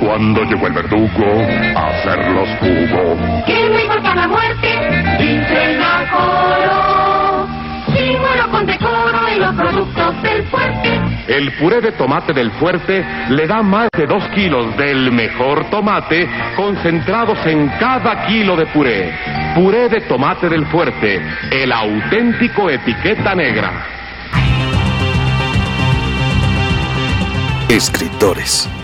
Cuando llegó el verdugo a hacerlos jugo. Que no importa la muerte, dicen a coro. Si muero con decoro en los productos del fuerte. El puré de tomate del fuerte le da más de dos kilos del mejor tomate concentrados en cada kilo de puré. Puré de tomate del fuerte, el auténtico etiqueta negra. Escritores,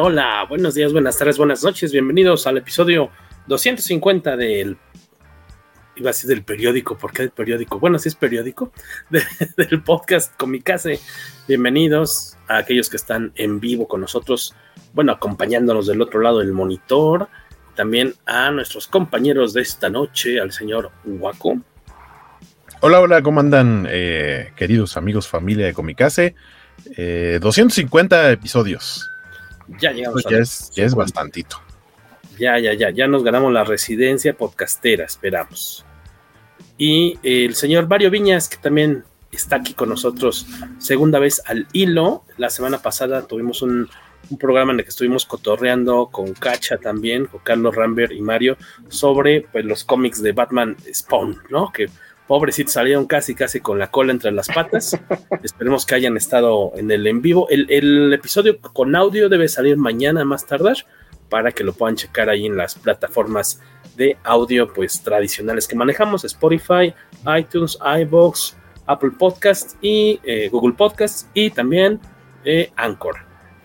Hola, buenos días, buenas tardes, buenas noches, bienvenidos al episodio 250 del... Iba a decir del periódico, ¿por qué periódico? Bueno, sí es periódico, de- del podcast Comicase. Bienvenidos a aquellos que están en vivo con nosotros, bueno, acompañándonos del otro lado del monitor. También a nuestros compañeros de esta noche, al señor Waco. Hola, hola, ¿cómo andan, eh, queridos amigos, familia de Comicase? Eh, 250 episodios. Ya llegamos a ya es, ya es 50. bastantito. Ya, ya, ya, ya nos ganamos la residencia podcastera, esperamos. Y el señor Mario Viñas, que también está aquí con nosotros, segunda vez al hilo. La semana pasada tuvimos un, un programa en el que estuvimos cotorreando con Cacha también, con Carlos Rambert y Mario, sobre pues, los cómics de Batman Spawn, ¿no? Que pobrecitos salieron casi, casi con la cola entre las patas. Esperemos que hayan estado en el en vivo. El, el episodio con audio debe salir mañana más tardar para que lo puedan checar ahí en las plataformas de audio pues tradicionales que manejamos, Spotify, iTunes, iBox, Apple Podcast y eh, Google Podcast y también eh, Anchor.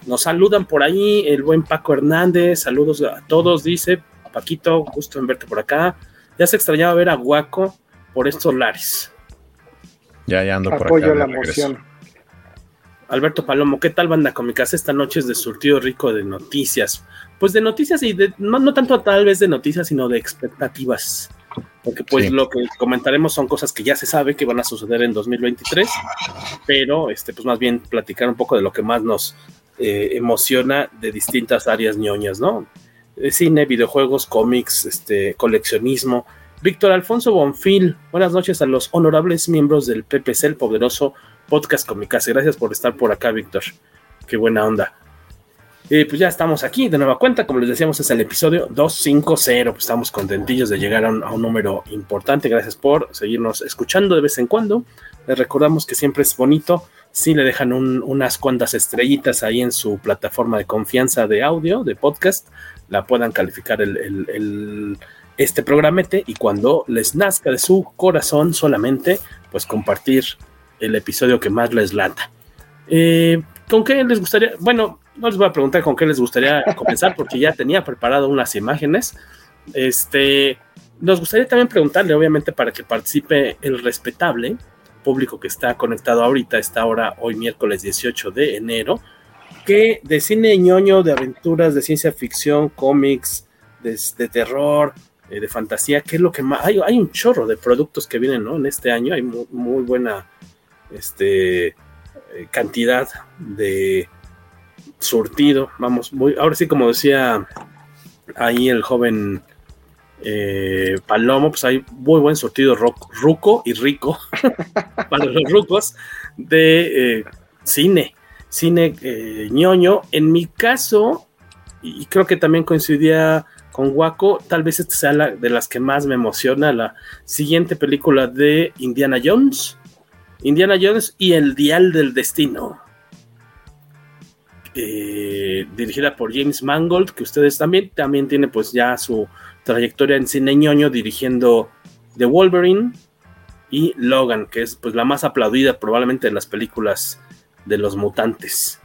Nos saludan por ahí el buen Paco Hernández, saludos a todos, dice Paquito, gusto en verte por acá. Ya se extrañaba ver a Guaco por estos lares. Ya, ya ando por Apoyo acá. la moción. Alberto Palomo, ¿qué tal banda cómicas? Esta noche es de surtido rico de noticias. Pues de noticias y de, no, no tanto tal vez de noticias, sino de expectativas. Porque pues Sí. lo que comentaremos son cosas que ya se sabe que van a suceder en 2023, pero este, pues más bien platicar un poco de lo que más nos eh, emociona de distintas áreas ñoñas, ¿no? Eh, cine, videojuegos, cómics, este, coleccionismo. Víctor Alfonso Bonfil, buenas noches a los honorables miembros del PPC, el poderoso podcast Comicase. Gracias por estar por acá, Víctor. Qué buena onda. Eh, pues ya estamos aquí de nueva cuenta, como les decíamos, es el episodio 250. Pues estamos contentillos de llegar a un, número importante. Gracias por seguirnos escuchando de vez en cuando. Les recordamos que siempre es bonito si le dejan un- unas cuantas estrellitas ahí en su plataforma de confianza de audio, de podcast, la puedan calificar el- este programete y cuando les nazca de su corazón solamente, pues compartir el episodio que más les lata. Eh, ¿Con qué les gustaría? Bueno, no les voy a preguntar con qué les gustaría comenzar porque ya tenía preparado unas imágenes. Este, nos gustaría también preguntarle, obviamente, para que participe el respetable público que está conectado ahorita a esta hora, hoy miércoles 18 de enero, que de cine ñoño, de aventuras, de ciencia ficción, cómics, de terror, eh, de fantasía, ¿qué es lo que más? Hay, hay un chorro de productos que vienen, ¿no? En este año hay muy, buena este, eh, cantidad de surtido, vamos, muy, ahora sí como decía ahí el joven eh, Palomo, pues hay muy buen surtido ruco y rico para los rucos de cine, cine ñoño. En mi caso, y creo que también coincidía con Waco, tal vez esta sea la de las que más me emociona, la siguiente película de Indiana Jones, Indiana Jones y el Dial del Destino, eh, dirigida por James Mangold, que ustedes también, también tiene pues ya su trayectoria en cine ñoño dirigiendo The Wolverine y Logan, que es pues la más aplaudida probablemente de las películas de los mutantes.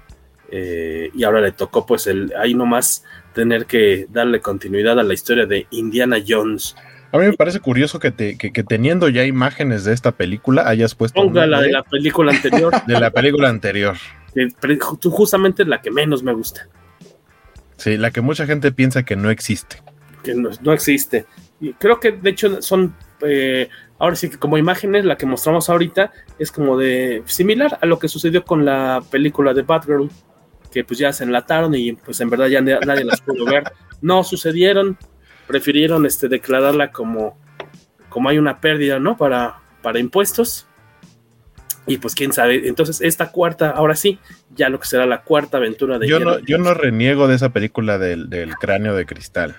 Eh, y ahora le tocó pues el ahí nomás tener que darle continuidad a la historia de Indiana Jones. A mí me parece curioso que, te, que, teniendo ya imágenes de esta película hayas puesto... Ponga la de la película anterior. De la película anterior. justamente la que menos me gusta. Sí, la que mucha gente piensa que no existe. Que no, no existe. Y creo que de hecho son... Eh, ahora sí que como imágenes, la que mostramos ahorita es como de similar a lo que sucedió con la película de Batgirl que pues ya se enlataron y pues en verdad ya nadie las pudo ver. No sucedieron, prefirieron este, declararla como, como hay una pérdida, ¿no? Para, para impuestos. Y pues quién sabe, entonces esta cuarta, ahora sí, ya lo que será la cuarta aventura de... Yo, no, yo no reniego de esa película del, del cráneo de cristal.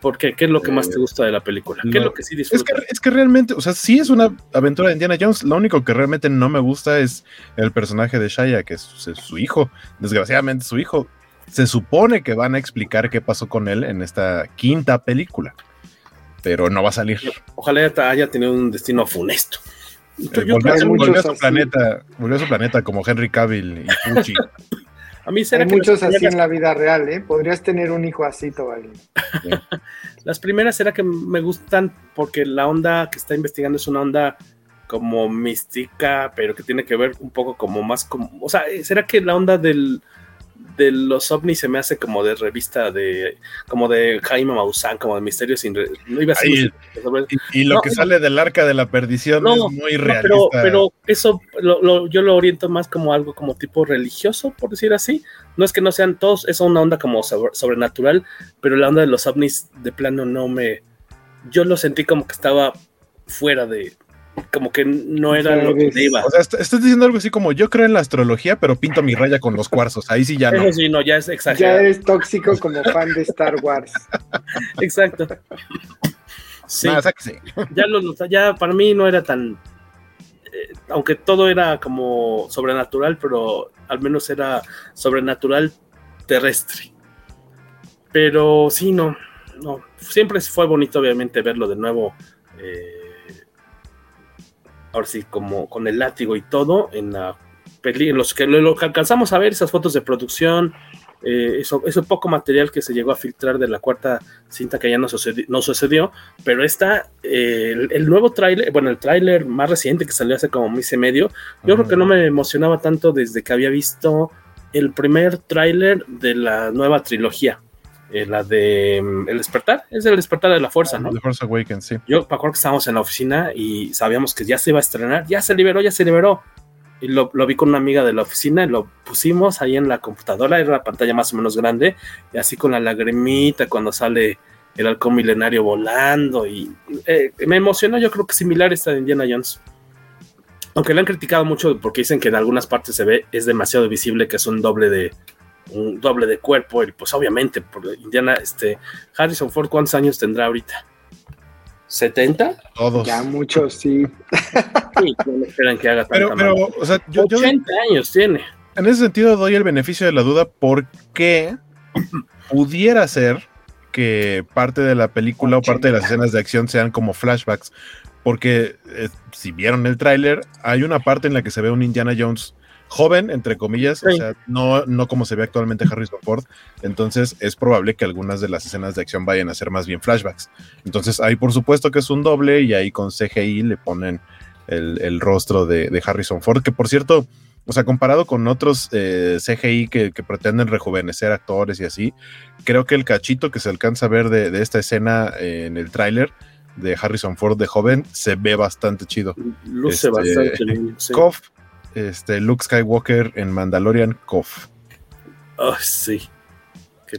¿Por qué? ¿Qué es lo que más te eh, gusta de la película? ¿Qué es lo que sí disfrutas? Es que, es que realmente, o sea, sí es una aventura de Indiana Jones. Lo único que realmente no me gusta es el personaje de Shaya, que es, su hijo. Desgraciadamente, su hijo. Se supone que van a explicar qué pasó con él en esta quinta película. Pero no va a salir. Ojalá haya tenido un destino funesto. Eh, volvió, a su planeta, volvió a su planeta como Henry Cavill y Fuchi. A mí Hay muchos así en la vida real, ¿eh? Podrías tener un hijo así, Tobalín. las primeras será que me gustan porque la onda que está investigando es una onda como mística, pero que tiene que ver un poco como más como, o sea, será que la onda del de los ovnis se me hace como de revista de como de Jaime Maussan, como de misterios sin no iba a ser y, lo que sale del arca de la perdición es muy realista. Pero, pero eso yo lo oriento más como algo como tipo religioso, por decir así. No es que no sean todos, es una onda como sobrenatural, pero la onda de los ovnis de plano no me yo lo sentí como que estaba fuera de, como que no era lo que iba. O sea, estás diciendo algo así como yo creo en la astrología, pero pinto mi raya con los cuarzos. Ahí sí ya no. Eso sí, no, ya es exagerado. Ya eres tóxico como fan de Star Wars. Exacto. Sí. Ya, lo, ya para mí no era tan. Eh, aunque todo era como sobrenatural, pero al menos era sobrenatural terrestre. Pero sí, no. No. Siempre fue bonito, obviamente, verlo de nuevo. Eh, ahora sí, como con el látigo y todo, en la peli, los que lo, que alcanzamos a ver, esas fotos de producción, eh, eso, eso poco material que se llegó a filtrar de la cuarta cinta que ya no sucedió, no sucedió pero está eh, el, nuevo tráiler, bueno, el tráiler más reciente que salió hace como mes y medio, yo creo que no me emocionaba tanto desde que había visto el primer tráiler de la nueva trilogía. Eh, la de mm, El despertar, es el despertar de la fuerza, ¿no? The Force Awakens, sí. Yo me acuerdo que estábamos en la oficina y sabíamos que ya se iba a estrenar, ya se liberó, ya se liberó. Y lo, vi con una amiga de la oficina y lo pusimos ahí en la computadora, era la pantalla más o menos grande, y así con la lagrimita cuando sale el halcón milenario volando, y eh, me emocionó, yo creo que similar esta de Indiana Jones. Aunque le han criticado mucho porque dicen que en algunas partes se ve, es demasiado visible que es un doble de, un doble de cuerpo, y pues obviamente, por Indiana, este, Harrison Ford, ¿cuántos años tendrá ahorita? ¿70? Todos. Ya muchos, sí. sí no esperan que haga pero, pero, o sea, yo, 80 años tiene. En ese sentido doy el beneficio de la duda porque pudiera ser que parte de la película o parte de las escenas de acción sean como flashbacks. Porque eh, si vieron el tráiler, hay una parte en la que se ve un Indiana Jones joven, entre comillas, o sea, no, no como se ve actualmente Harrison Ford. Entonces es probable que algunas de las escenas de acción vayan a ser más bien flashbacks. Entonces ahí por supuesto que es un doble y ahí con CGI le ponen el, rostro de, Harrison Ford, que por cierto, o sea, comparado con otros eh, CGI que, pretenden rejuvenecer actores y así, creo que el cachito que se alcanza a ver de, esta escena en el tráiler de Harrison Ford de joven se ve bastante chido. Luce este, bastante este, Luke Skywalker en Mandalorian Kof. Oh, sí.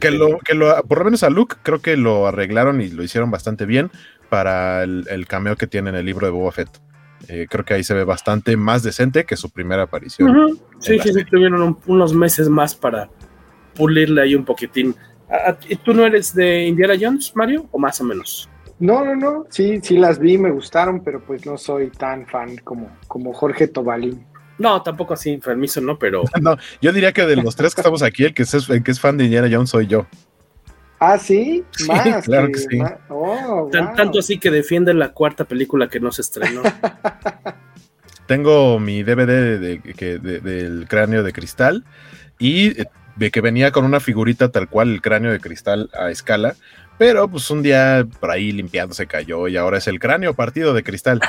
Que lo, que lo, por lo menos a Luke creo que lo arreglaron y lo hicieron bastante bien para el, cameo que tiene en el libro de Boba Fett. Eh, creo que ahí se ve bastante más decente que su primera aparición. Sí, sí, sí, tuvieron unos meses más para pulirle ahí un poquitín ¿Tú no eres de Indiana Jones, Mario? ¿O más o menos? No, no, no. Sí, sí las vi, me gustaron, pero pues no soy tan fan como, como Jorge Tobalín. No, tampoco así enfermizo, ¿no? Pero. no, yo diría que de los tres que estamos aquí, el que es, el que es fan de Indiana Jones soy yo. Ah, sí, más. claro que, sí. Oh, tanto así que defiende la cuarta película que no se estrenó. Tengo mi DVD de, del cráneo de cristal y eh, de que venía con una figurita tal cual el cráneo de cristal a escala, pero pues un día por ahí limpiando se cayó y ahora es el cráneo partido de cristal.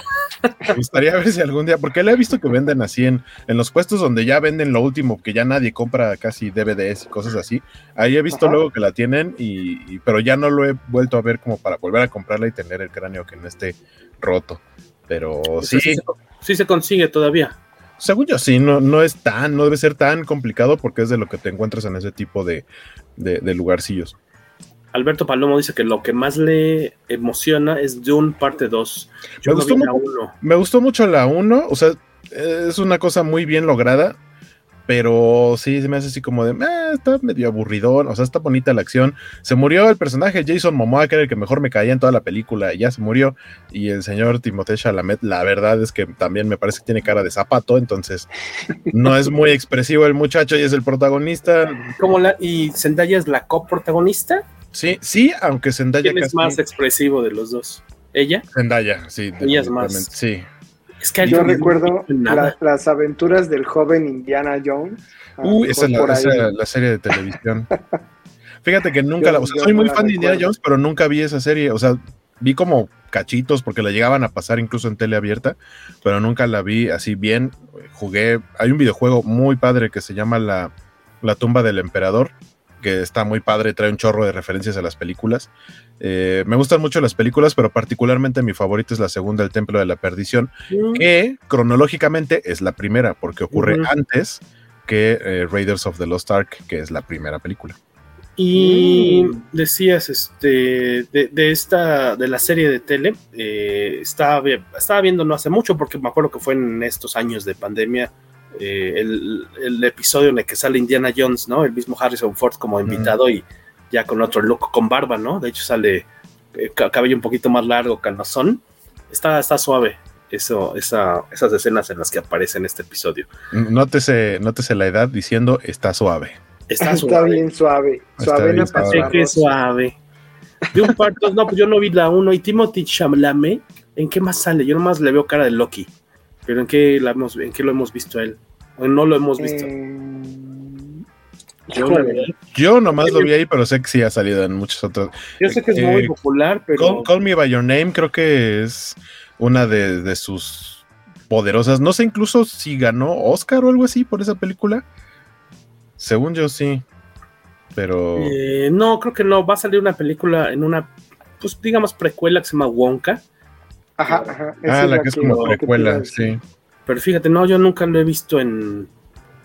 Me gustaría ver si algún día, porque le he visto que venden así en, en los puestos donde ya venden lo último, que ya nadie compra casi DVDs y cosas así. Ahí he visto luego que la tienen, y, pero ya no lo he vuelto a ver como para volver a comprarla y tener el cráneo que no esté roto. Pero sí. Sí se, consigue todavía. Según yo, sí, no, no es tan, no debe ser tan complicado porque es de lo que te encuentras en ese tipo de, de lugarcillos. Alberto Palomo dice que lo que más le emociona es Dune parte 2. Me, gustó me gustó mucho la 1, o sea, es una cosa muy bien lograda, pero sí se me hace así como de, eh, está medio aburridón, o sea, está bonita la acción. Se murió el personaje Jason Momoa, que era el que mejor me caía en toda la película, y ya se murió. Y el señor Timothée Chalamet, la verdad es que también me parece que tiene cara de zapato, entonces no es muy expresivo el muchacho y es el protagonista. ¿Cómo la, ¿Y Zendaya es la coprotagonista? Sí, sí, aunque Zendaya. ¿Quién es más expresivo de los dos? ¿Ella? Zendaya, sí. Ella es más. Sí. Es que Yo recuerdo las aventuras del joven Indiana Jones. Uh, esa es la, serie de televisión. Fíjate que nunca la. O sea, soy muy fan de Indiana Jones, pero nunca vi esa serie. O sea, vi como cachitos porque la llegaban a pasar incluso en tele abierta, pero nunca la vi así bien. Jugué. Hay un videojuego muy padre que se llama La, la tumba del emperador que está muy padre, trae un chorro de referencias a las películas. Eh, me gustan mucho las películas, pero particularmente mi favorita es la segunda, El Templo de la Perdición, mm. que cronológicamente es la primera, porque ocurre antes que eh, Raiders of the Lost Ark, que es la primera película. Y mm. decías, este, de, esta, de la serie de tele, eh, estaba, estaba viendo no hace mucho, porque me acuerdo que fue en estos años de pandemia, eh, el, episodio en el que sale Indiana Jones, ¿no? El mismo Harrison Ford como invitado y ya con otro look con barba, ¿no? De hecho sale eh, cabello un poquito más largo, calmazón. Está, está suave eso, esa, esas escenas en las que aparece en este episodio. Nótese, nótese la edad diciendo está suave. Está, suave. bien suave. Suave, suave. suave. De un parto, no, pues yo no vi la uno. Y Timothy Chalamet, ¿en qué más sale? Yo nomás le veo cara de Loki. Pero ¿en qué, la hemos, ¿en qué lo hemos visto a él? ¿O no lo hemos visto? Eh, yo, nomás lo vi ahí, pero sé que sí ha salido en muchos otros. Yo sé que es muy eh, popular, pero. Call, Me By Your Name creo que es una de, sus poderosas. No sé incluso si ganó Oscar o algo así por esa película. Según yo sí. Pero. Eh, no, creo que no. Va a salir una película en una, pues digamos, precuela que se llama Wonka Ajá, ajá. ah, la que es como precuela, sí. Pero fíjate, no, yo nunca lo he visto en,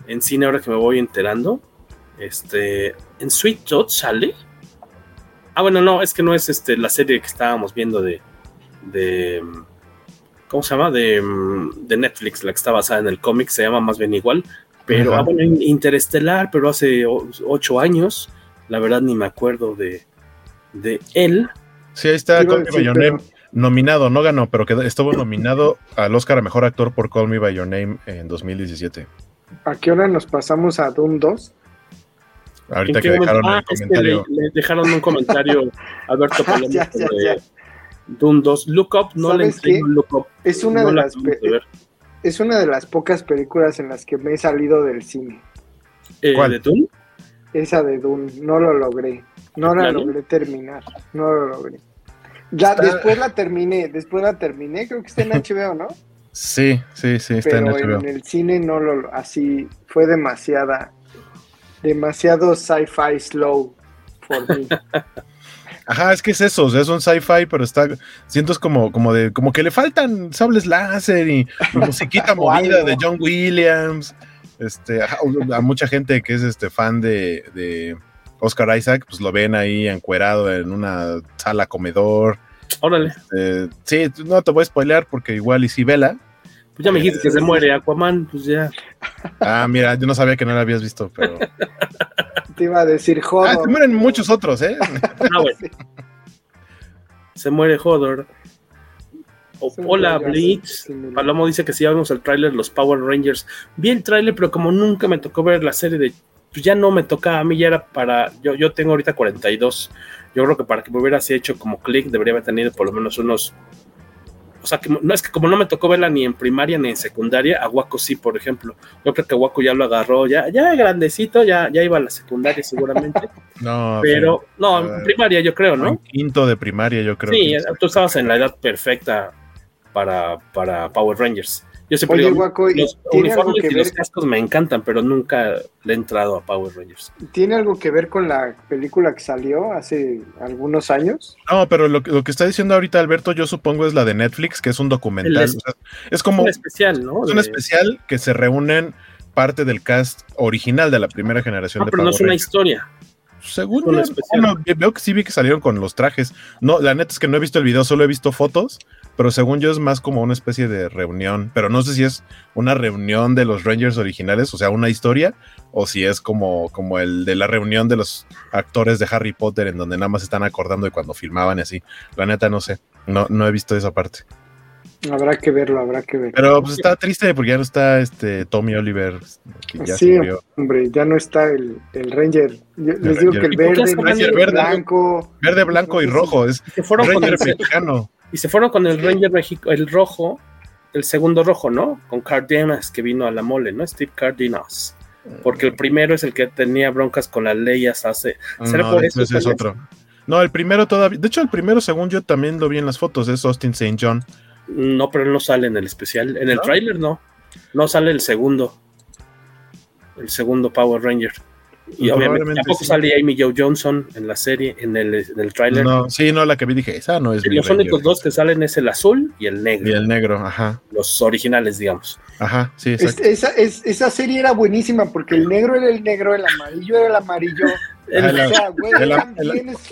en cine ahora que me voy enterando. Este, en Sweet Tooth sale. Ah, bueno, no, es que no es este la serie que estábamos viendo de, de ¿cómo se llama? De, de Netflix, la que está basada en el cómic, se llama más bien igual. Pero, ah, bueno, Interestelar, pero hace ocho años, la verdad ni me acuerdo de, de él. Sí, ahí está, nominado, no ganó, pero que estuvo nominado al Oscar a Mejor Actor por Call Me By Your Name en 2017. ¿A qué hora nos pasamos a Doom 2? Ahorita que dejaron el ah, comentario. le, dejaron un comentario a Alberto Palomo sobre Doom 2. Look Up, no le entiendo Look Up. Es una, de las es una de las pocas películas en las que me he salido del cine. Eh, ¿Cuál? ¿De Doom? Esa de Doom, no lo logré. No la logré terminar, no lo logré. Ya después la terminé, después la terminé, creo que está en HBO, ¿no? Sí, sí, sí, está en HBO. en el cine no lo, así, fue demasiada, demasiado sci-fi slow for me. Ajá, es que es eso, es un sci-fi, pero está, siento es como, como de, como que le faltan sables láser y, musiquita movida de John Williams, este, a mucha gente que es este fan de, de Oscar Isaac, pues lo ven ahí encuerado en una sala comedor. Órale. Este, sí, no te voy a spoilear porque igual y si vela. Pues ya me dijiste que se muere Aquaman, pues ya. Ah, mira, yo no sabía que no la habías visto, pero. Te iba a decir Hodor. Ah, se mueren muchos otros, ¿eh? Ah, bueno. Se muere Hodor. O- Sí, hola, Blitz. sí, sí, Palomo dice que si ya vimos el tráiler, los Power Rangers. Vi el tráiler, pero como nunca me tocó ver la serie de... Pues ya no me tocaba, a mí ya era para... Yo, yo tengo ahorita 42. Yo creo que para que me hubiera así hecho como click, debería haber tenido por lo menos unos... O sea, que no es que como no me tocó verla ni en primaria ni en secundaria, a Waco sí, por ejemplo. Yo creo que Waco ya lo agarró, ya, ya grandecito, ya, ya iba a la secundaria seguramente. No, pero, no, en Ah, primaria yo creo, en ¿no? quinto de primaria, yo creo. Sí, que- tú estabas en la edad perfecta para, para Power Rangers. Yo siempre Oye, digo, Guaco, ¿y los tiene algo uniformes que y los ver- cascos me encantan, pero nunca le he entrado a Power Rangers. ¿Tiene algo que ver con la película que salió hace algunos años? No, pero lo, que- lo que está diciendo ahorita Alberto, yo supongo es la de Netflix, que es un documental. Es- o sea, es como un especial, ¿no? es un De- especial que se reúnen parte del cast original de la primera generación Ah, de pero no es una Rangers. historia. Según bueno, veo que sí vi que salieron con los trajes. No, la neta es que no he visto el video, solo he visto fotos, pero según yo es más como una especie de reunión, pero no sé si es una reunión de los Rangers originales, o sea, una historia, o si es como, como el de la reunión de los actores de Harry Potter en donde nada más están acordando de cuando filmaban y así. La neta no sé, no, no he visto esa parte. Habrá que verlo, habrá que ver. Pero pues está triste porque ya no está este Tommy Oliver, que ya sí, se murió. hombre, ya no está el, el Ranger. Yo les El digo Ranger. que el ¿Y por qué verde, hacen Ranger verde? blanco. Verde, blanco y rojo, es fueron con Ranger el, mexicano. Y se fueron con el Ranger México, el rojo, el segundo rojo, ¿no? Con Cardenas, que vino a la mole, ¿no? Steve Cardenas. Porque el primero es el que tenía broncas con las leyes hace. ¿Será No, por eso? es otro. No, el primero todavía. De hecho, el primero, según yo, también lo vi en las fotos. Es Austin St. John. No, pero él no sale en el especial. En el ¿No? tráiler no. No sale el segundo. El segundo Power Ranger. Y obviamente Probablemente tampoco sí. sale Amy Jo Johnson en la serie, en el, en el tráiler. No, sí, no, la que vi dije, esa no es Los únicos dos que salen es el azul y el negro. Y el negro, ajá. Los originales, digamos. Ajá, sí, Es- esa, es- esa serie era buenísima porque el negro era el negro, el amarillo era el amarillo. Ah, la- o sea, güey,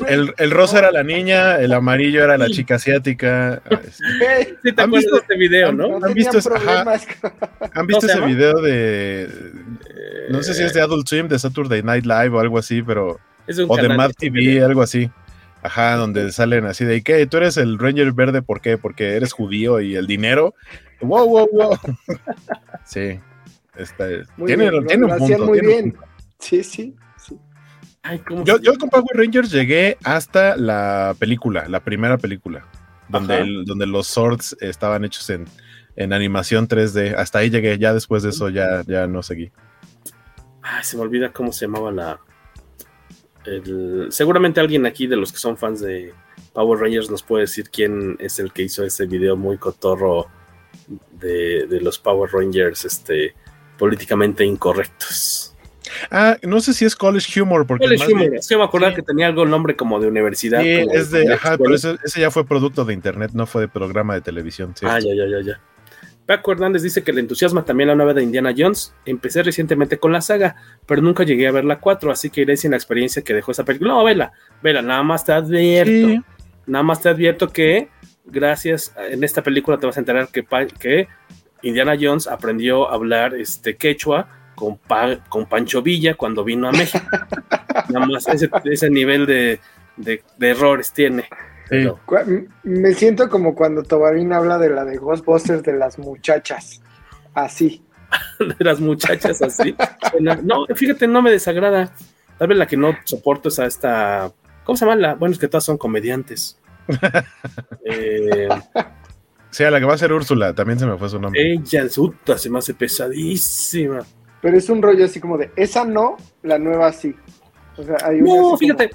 el- el- rosa era la niña, el amarillo era la chica asiática. Güey, Sí, te ¿Han acuerdas visto- de este video, ¿no? no ¿Han visto ajá. ¿Han visto se ese video de. No sé si es de Adult Swim, de Saturday Night Live o algo así, pero. Es un O de Mad TV, algo así. Ajá, donde salen así de, ¿y qué? ¿Tú eres el Ranger verde? ¿Por qué? Porque eres judío y el dinero. ¡Wow, wow, wow! sí. Está, Muy tiene, bien, lo- tiene un punto. muy tiene un bien. punto. Sí, sí, sí. Ay, ¿cómo Yo, yo con Power Rangers llegué hasta la película, la primera película, donde, el- donde los swords estaban hechos en, en animación 3D. Hasta ahí llegué, ya después de eso ya, ya no seguí. Ay, se me olvida cómo se llamaba la. el- seguramente alguien aquí de los que son fans de Power Rangers nos puede decir quién es el que hizo ese video muy cotorro de, de los Power Rangers este, políticamente incorrectos. Ah, no sé si es College Humor, porque College más bien- Humor, sí, me acordaba sí. que tenía algo el nombre como de universidad. Sí, como es de, de ajá, pero ese, ese ya fue producto de internet, no fue de programa de televisión. sí. Ah, ya, ya, ya, ya. Paco Hernández dice que le entusiasma también la nueva de Indiana Jones. Empecé recientemente con la saga, pero nunca llegué a ver la 4, así que iré sin la experiencia que dejó esa película. No, vela, vela, nada más te advierto. Sí. Nada más te advierto que gracias a- en esta película te vas a enterar que, Indiana Jones aprendió a hablar este quechua con, Pa- con Pancho Villa cuando vino a México. Nada más ese, ese nivel de, de- de errores tiene. Me siento como cuando Tobarín habla de la de Ghostbusters de las muchachas. Así. de las muchachas así. No, fíjate, no me desagrada. Tal vez la que no soporto es a esta. ¿Cómo se llama? La? Bueno, es que todas son comediantes. Eh, Sí, a la que va a ser Úrsula, también se me fue su nombre. ella puta, se me hace pesadísima. Pero es un rollo así como de, esa no, la nueva sí. O sea, hay una No, como- fíjate,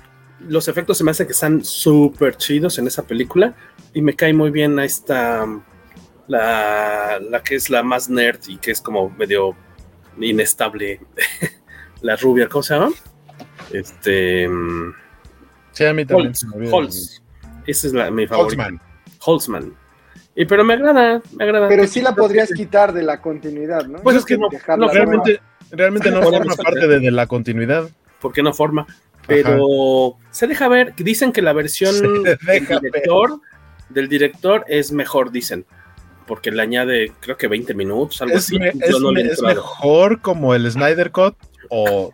los efectos se me hace que están súper chidos en esa película y me cae muy bien a esta, la, la que es la más nerd y que es como medio inestable, la rubia, ¿cómo se llama? Este, mm, Sí, a mí también. Holtz, me. Holtz. esa es la, mi favorita. Holtzman. Holtzman. Y pero me agrada, me agrada. Pero sí la podrías quitar de la continuidad, ¿no? Pues es que no- no, nueva. Realmente, realmente no forma parte de, de la continuidad. porque no forma. Pero se deja ver, dicen que la versión del director, del director es mejor, dicen. Porque le añade, creo que 20 minutos, algo Es, así. me- Yo es no me- es mejor como el Snyder Cut, o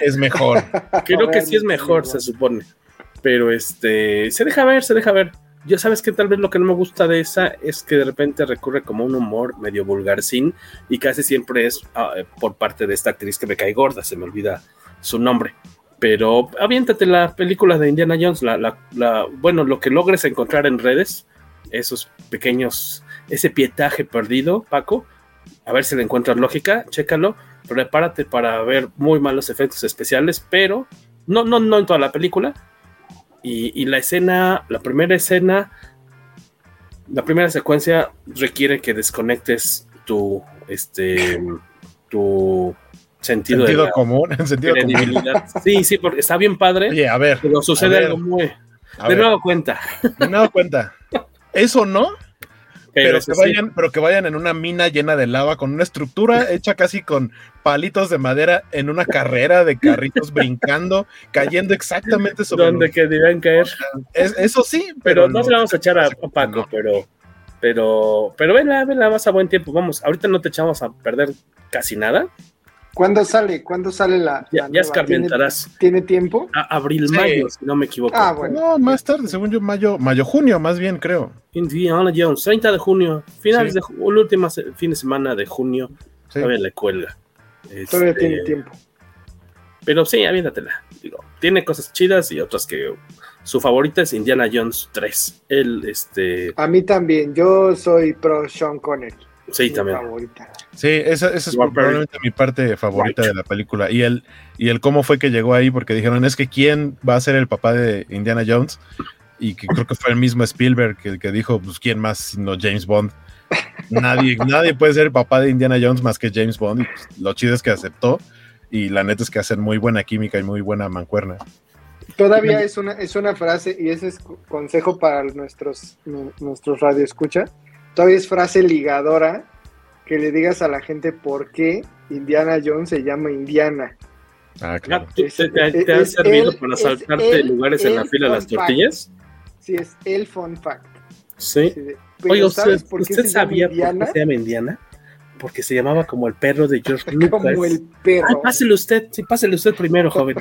es mejor? Creo que sí es mejor, se supone. Pero este, se deja ver, se deja ver. Ya sabes que tal vez lo que no me gusta de esa es que de repente recurre como un humor medio vulgarcín y casi siempre es ah, por parte de esta actriz que me cae gorda, se me olvida su nombre. Pero aviéntate la película de Indiana Jones, la, la, la, bueno, lo que logres encontrar en redes, esos pequeños, ese pietaje perdido, Paco, a ver si le encuentras lógica, chécalo, prepárate para ver muy malos efectos especiales, pero no, no, no en toda la película. Y, y la escena, la primera escena, la primera secuencia requiere que desconectes tu, este, tu sentido, sentido de la común, en sentido credibilidad. Sí, sí, porque está bien padre. Oye, a ver. Pero sucede ver, algo muy. De nuevo cuenta. De nueva cuenta. Eso no, pero, Pero, que sí, vayan, pero que vayan en una mina llena de lava con una estructura hecha casi con palitos de madera en una carrera de carritos brincando, cayendo exactamente sobre donde que deben caer. Es- eso sí, Pero pero no se la vamos a echar a, a Paco, pero. Pero, pero vela, vela, vas a buen tiempo. Vamos, ahorita no te echamos a perder casi nada. ¿Cuándo sale? ¿Cuándo sale la, Ya, la ya escarmentarás. ¿Tiene, ¿Tiene tiempo? A- abril, Sí. mayo, si no me equivoco. Ah, bueno. No, más tarde, según yo, mayo, mayo, junio, más bien creo. Indiana Jones, 30 de junio, finales Sí. de el último fin de semana de junio, Sí. todavía le cuelga. Todavía Este, tiene tiempo. Pero sí, aviéntatela. Digo, tiene cosas chidas y otras que su favorita es Indiana Jones 3. El, este, A mí también. Yo soy pro Sean Connery. Sí, también. favorita. Sí, esa, esa es Igual, pero- probablemente mi parte favorita Right. de la película. Y el, y el cómo fue que llegó ahí, porque dijeron, es que quién va a ser el papá de Indiana Jones. Y que creo que fue el mismo Spielberg que, que dijo, pues quién más sino James Bond. Nadie, nadie puede ser el papá de Indiana Jones más que James Bond. Y pues, lo chido es que aceptó. Y la neta es que hacen muy buena química y muy buena mancuerna. Todavía es una, es una frase, y ese es co- consejo para nuestros, nu- nuestros radioescucha. Todavía es frase ligadora que le digas a la gente por qué Indiana Jones se llama Indiana. Ah, claro. ¿tú- Es- ¿Te, te- te es has servido para saltarte él- lugares en la fila de las fun fact. tortillas? Sí, es el fun fact. Sí. ¿sabes ¿usted, por qué ¿usted sabía por Indiana? qué se llama Indiana? Porque se llamaba como el perro de George Lucas. Como el Ay, perro. pásele usted, sí, pásele usted primero, joven.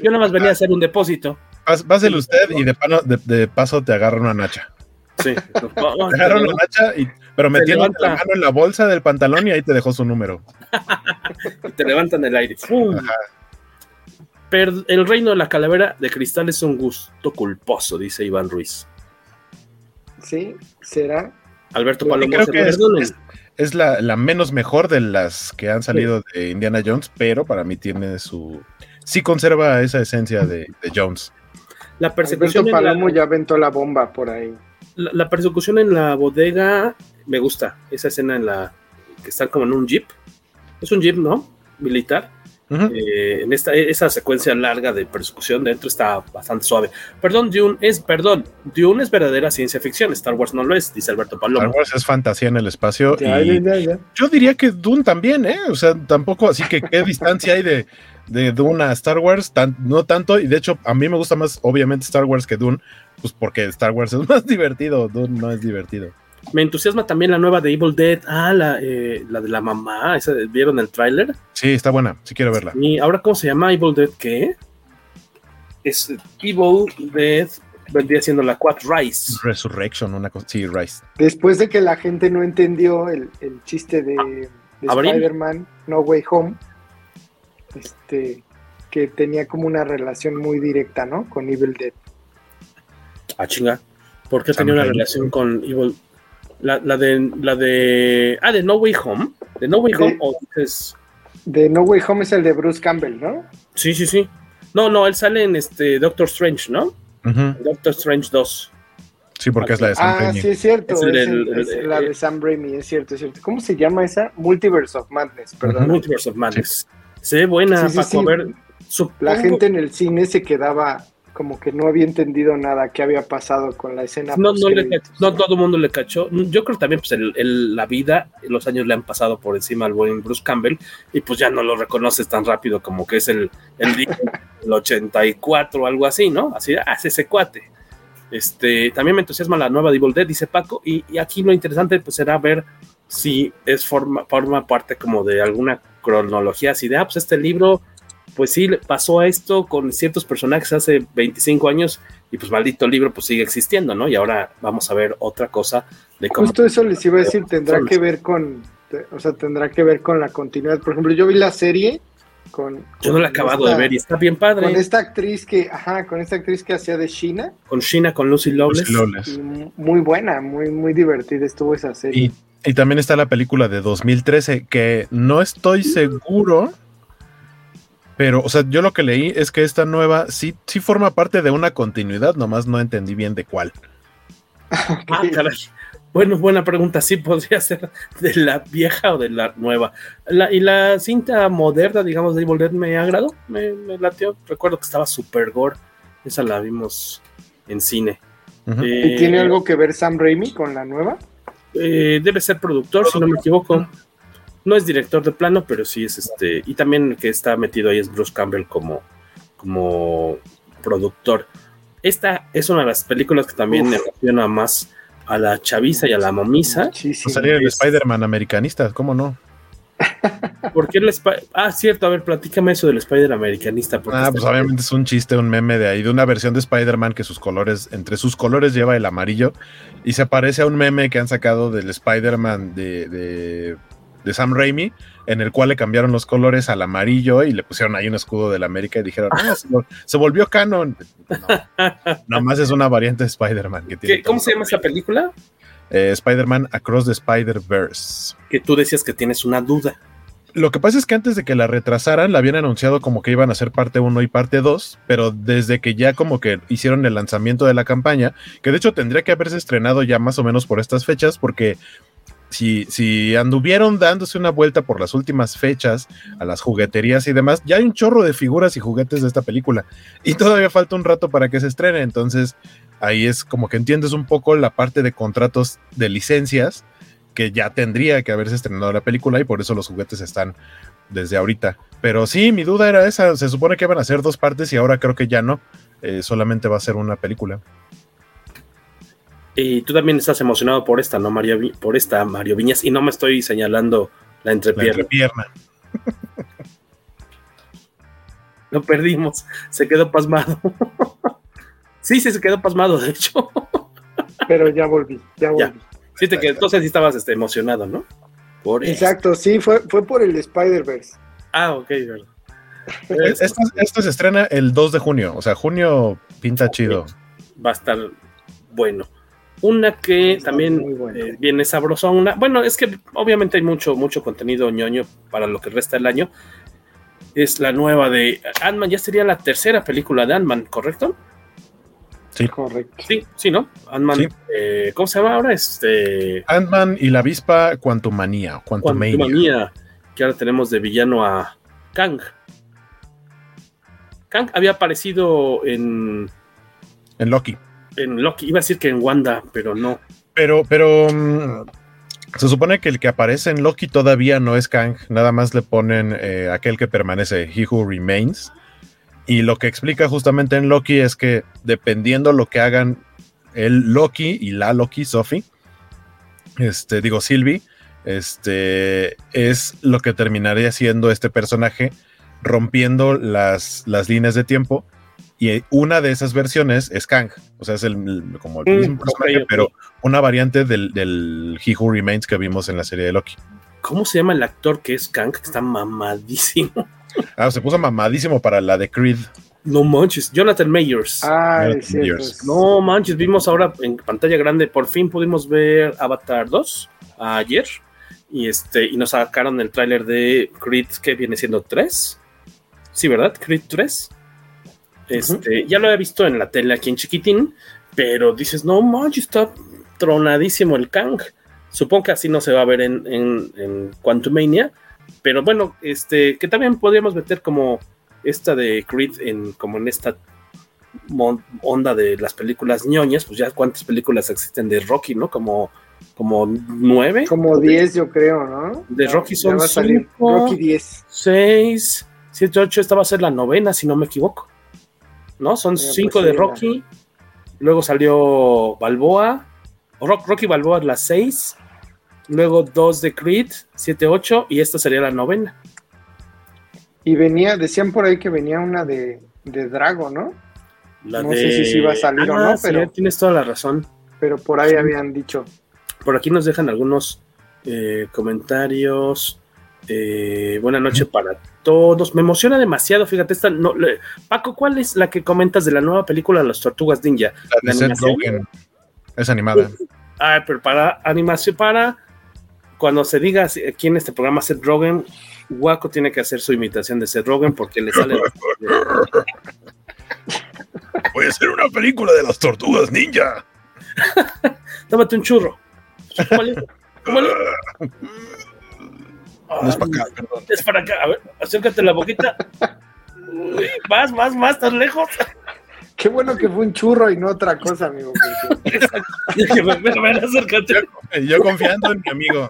Yo nada más venía a hacer un depósito. Pás- Pásele usted y de, pano- de, de paso te agarra una nacha. Sí. Vamos, Te nacha, y, pero metiendo la mano en la bolsa del pantalón y ahí te dejó su número. y te levantan el aire. El reino de la calavera de cristal es un gusto culposo, dice Iván Ruiz. Sí, será. Alberto Palomo, creo que es- perdonen. es- Es la, la menos mejor de las que han salido de Indiana Jones, pero para mí tiene su. Sí conserva esa esencia de, de Jones. la Alberto persecución Palomo la, ya aventó la bomba por ahí. La- persecución en la bodega me gusta. Esa escena en la que están como en un jeep. Es un jeep, ¿no? Militar. Eh, en esta esa secuencia larga de persecución dentro está bastante suave. Perdón, Dune es, perdón, Dune es verdadera ciencia ficción. Star Wars no lo es, dice Alberto Star Palomo. Wars es fantasía en el espacio. Ya, y ya, ya. yo diría que Dune también, ¿eh? O sea, tampoco, así que qué distancia hay de, de Dune a Star Wars, Tan- no tanto, y de hecho a mí me gusta más, obviamente, Star Wars que Dune, pues porque Star Wars es más divertido, Dune no es divertido. Me entusiasma también la nueva de Evil Dead. Ah, la, eh, la de la mamá. esa- ¿Vieron el tráiler? Sí, está buena, sí quiero verla. Y ahora, ¿cómo se llama Evil Dead? ¿Qué? Es Evil Dead. Vendría siendo la Quad Rise. Resurrection, una cosa, sí, Rise. Después de que la gente no entendió el, el chiste de, de Abril. Spider-Man No Way Home, este, que tenía como una relación muy directa, ¿no? Con Evil Dead. Ah, chinga. ¿Por qué Sam tenía una Raimi. relación con Evil? La, la de. La de. Ah, de No Way Home. De No Way Sí. Home. o dices- De No Way Home es el de Bruce Campbell, ¿no? Sí, sí, sí. No, no, él sale en este Doctor Strange, ¿no? Doctor Strange 2. Sí, porque es la de Sam Ah, Raimi. sí, es cierto. Es Es, el es el- la de Sam Raimi, es cierto, es cierto. ¿Cómo se llama esa? Multiverse of Madness, perdón. Multiverse of Madness. Se ve buena, Sí, sí, Paco. sí. A ver, La gente en el cine se quedaba como que no había entendido nada que había pasado con la escena. No, no, le no todo el mundo le cachó. Yo creo también, pues, el- el- la vida, los años le han pasado por encima al buen Bruce Campbell y pues ya no lo reconoces tan rápido como que es el, el, día del 84 o algo así, ¿no? Así, ah, es ese cuate. Este, también me entusiasma la nueva de Evil Dead, dice Paco, y, y aquí lo interesante pues será ver si es forma, forma parte como de alguna cronología, así de, ah, pues este libro, pues sí, pasó esto con ciertos personajes hace 25 años y pues maldito libro pues sigue existiendo, ¿no? Y ahora vamos a ver otra cosa de cómo... Justo eso les iba a decir, tendrá que ver con, o sea, tendrá que ver con la continuidad. Por ejemplo, yo vi la serie con... Yo no la he acabado de ver y está bien padre. Con esta actriz que, ajá, con esta actriz que hacía de Sheena. Con Sheena, con Lucy Lawless. Muy buena, muy, muy divertida estuvo esa serie. Y, y también está la película de 2013 que no estoy seguro pero, o sea, yo lo que leí es que esta nueva sí, sí forma parte de una continuidad, nomás no entendí bien de cuál. Ah, caray. Bueno, buena pregunta. Sí, podría ser de la vieja o de la nueva. y la cinta moderna, digamos, de Evil Dead me agradó, me, me latió. Recuerdo que estaba super gore. Esa la vimos en cine. ¿Y tiene algo que ver Sam Raimi con la nueva? Eh, debe ser productor, si no me equivoco. No es director de plano, pero sí es este. Y también el que está metido ahí es Bruce Campbell como, como productor. Esta es una de las películas que también me emociona más a la chaviza y a la mamisa. Salir el Spider-Man americanista, ¿cómo no? ¿Por qué el Ah, cierto, a ver, platícame eso del Spider americanista. Ah, pues obviamente es un chiste, un meme de ahí, de una versión de Spider-Man que sus colores, entre sus colores lleva el amarillo y se parece a un meme que han sacado del Spider-Man de de Sam Raimi, en el cual le cambiaron los colores al amarillo y le pusieron ahí un escudo de la América y dijeron, ah, se, volvió canon. No, más es una variante de Spider-Man. ¿Cómo se llama esa película? Eh, Spider-Man Across the Spider-Verse. Que tú decías que tienes una duda. Lo que pasa es que antes de que la retrasaran, la habían anunciado como que iban a ser parte 1 y parte 2, pero desde que ya como que hicieron el lanzamiento de la campaña, que de hecho tendría que haberse estrenado ya más o menos por estas fechas, porque si, anduvieron dándose una vuelta por las últimas fechas a las jugueterías y demás, ya hay un chorro de figuras y juguetes de esta película. Y todavía falta un rato para que se estrene. Entonces, ahí es como que entiendes un poco la parte de contratos de licencias que ya tendría que haberse estrenado la película y por eso los juguetes están desde ahorita. Pero sí, mi duda era esa. Se supone que van a ser dos partes y ahora creo que ya no. Eh, solamente va a ser una película. Y tú también estás emocionado por esta, ¿no, Mario? Por esta, Mario Viñas. Y no me estoy señalando la entrepierna. La entrepierna. Lo perdimos. Se quedó pasmado. sí, sí, se quedó pasmado, de hecho. Pero ya volví, ya volví. Sí, te quedó, entonces sí estabas este, emocionado, ¿no? Por Exacto, sí, fue, fue por el Spider-Verse. Ah, ok, verdad. Esto, esto, se estrena el 2 de junio, o sea, junio pinta chido. Va a estar bueno. Una que también eh, viene sabrosona. Bueno, es que obviamente hay mucho, mucho contenido ñoño para lo que resta del año. Es la nueva de Ant-Man. Ya sería la tercera película de Ant-Man, ¿correcto? Sí. Correcto. Sí, sí, ¿no? Ant-Man. Eh, ¿Cómo se llama ahora? Este. Ant-Man y la avispa Quantumania. Quantumania. Que ahora tenemos de villano a Kang. Kang había aparecido en. En Loki en Loki, iba a decir que en Wanda, pero no. Pero, pero mm, se supone que el que aparece en Loki todavía no es Kang, nada más le ponen eh, aquel que permanece, He Who Remains. Y lo que explica justamente en Loki es que dependiendo lo que hagan el Loki y la Loki, Sophie, este, digo Sylvie, este, es lo que terminaría siendo este personaje rompiendo las, las líneas de tiempo y una de esas versiones es Kang, o sea, es el, como el mismo mm, personaje, pero una variante del, del, He Who Remains que vimos en la serie de Loki. ¿Cómo se llama el actor que es Kang? Que está mamadísimo. Ah, se puso mamadísimo para la de Creed. No manches, Jonathan Mayers. Ah, No manches, vimos ahora en pantalla grande, por fin pudimos ver Avatar 2 ayer. Y este, y nos sacaron el tráiler de Creed que viene siendo 3. Sí, ¿verdad? Creed 3. Este, Ya lo había visto en la tele aquí en Chiquitín, pero dices, no manches, está tronadísimo el Kang. Supongo que así no se va a ver en, en, en Quantumania, pero bueno, este, que también podríamos meter como esta de Creed en como en esta onda de las películas ñoñas, pues ya cuántas películas existen de Rocky, ¿no? Como como nueve. Como diez, yo creo, ¿no? De Rocky son cinco, Rocky diez. Seis, siete, ocho, esta va a ser la novena, si no me equivoco. ¿No? Son pues cinco de Rocky. Luego salió Balboa. Rock, Rocky Balboa las seis. Luego dos de Creed, siete, ocho. Y esta sería la novena. Y venía, decían por ahí que venía una de, de Drago, ¿no? La no de... sé si sí iba a salir o Ah, no, sí, pero, tienes toda la razón. pero por ahí habían dicho. Por aquí nos dejan algunos eh, comentarios. Eh, buena noche para todos. Me emociona demasiado, fíjate, esta no, le- Paco, ¿cuál es la que comentas de la nueva película Las Tortugas Ninja? La de Seth? Rogen. Es animada. Ah, pero para animación, para cuando se diga aquí en este programa Seth Rogen, Waco tiene que hacer su imitación de Seth Rogen porque le sale. Voy a hacer una película de las tortugas ninja. Tómate un churro. Tómale, tómale. No es para acá, perdón. Es para acá. A ver, acércate la boquita. Uy, más, más, más, tan lejos. Qué bueno que fue un churro y no otra cosa, amigo. Ven, ven, acércate. Yo confiando en mi amigo.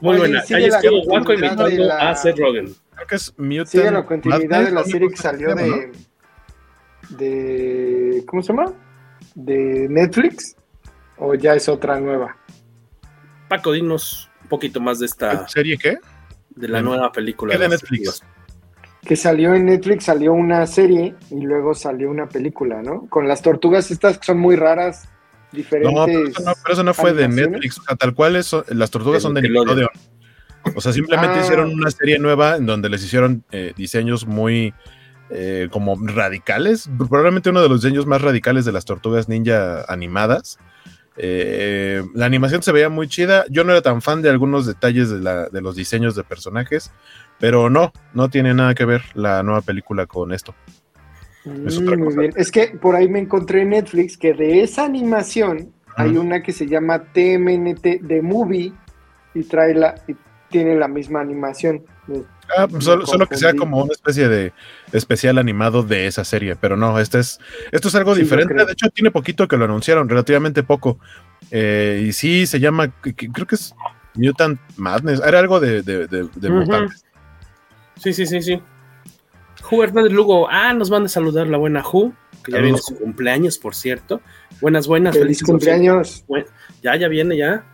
Muy Oye, buena. Ahí la estuvo imitando de la- a Seth Rogen. Creo que es Mutant Sigue la continuidad de la serie que salió ¿no? de, de. ¿Cómo se llama? ¿De Netflix? ¿O ya es otra nueva? Paco, dinos un poquito más de esta, ¿Serie qué? de la ¿Qué nueva película. de Las Netflix? Que salió en Netflix, salió una serie y luego salió una película, ¿no? Con las tortugas estas que son muy raras, diferentes. No, pero eso no, pero eso no fue de. Netflix. O sea, tal cual es, las tortugas De son de Nickelodeon. Nickelodeon. O sea, simplemente Ah. hicieron una serie nueva en donde les hicieron eh, diseños muy eh, como radicales. Probablemente uno de los diseños más radicales de las tortugas ninja animadas. Eh, la animación se veía muy chida. Yo no era tan fan de algunos detalles de, la- de los diseños de personajes, pero no, no tiene nada que ver la nueva película con esto. Es Mm, otra muy cosa. bien. Es que por ahí me encontré en Netflix que de esa animación hay una que se llama TMNT de Movie y trae la y tiene la misma animación. Ah, me solo, solo que sea como una especie de especial animado de esa serie, pero no, este es, esto es algo Sí, diferente. De hecho, tiene poquito que lo anunciaron, relativamente poco. Eh, y sí, se llama, creo que es Mutant Madness, era algo de, de, de- de. Sí, sí, sí, sí. Ju Hernández Lugo, ah, nos van a saludar la buena Ju, que ya viene su cumpleaños, por cierto. Buenas, buenas. Feliz felices cumpleaños. Bueno, ya, ya viene, ya.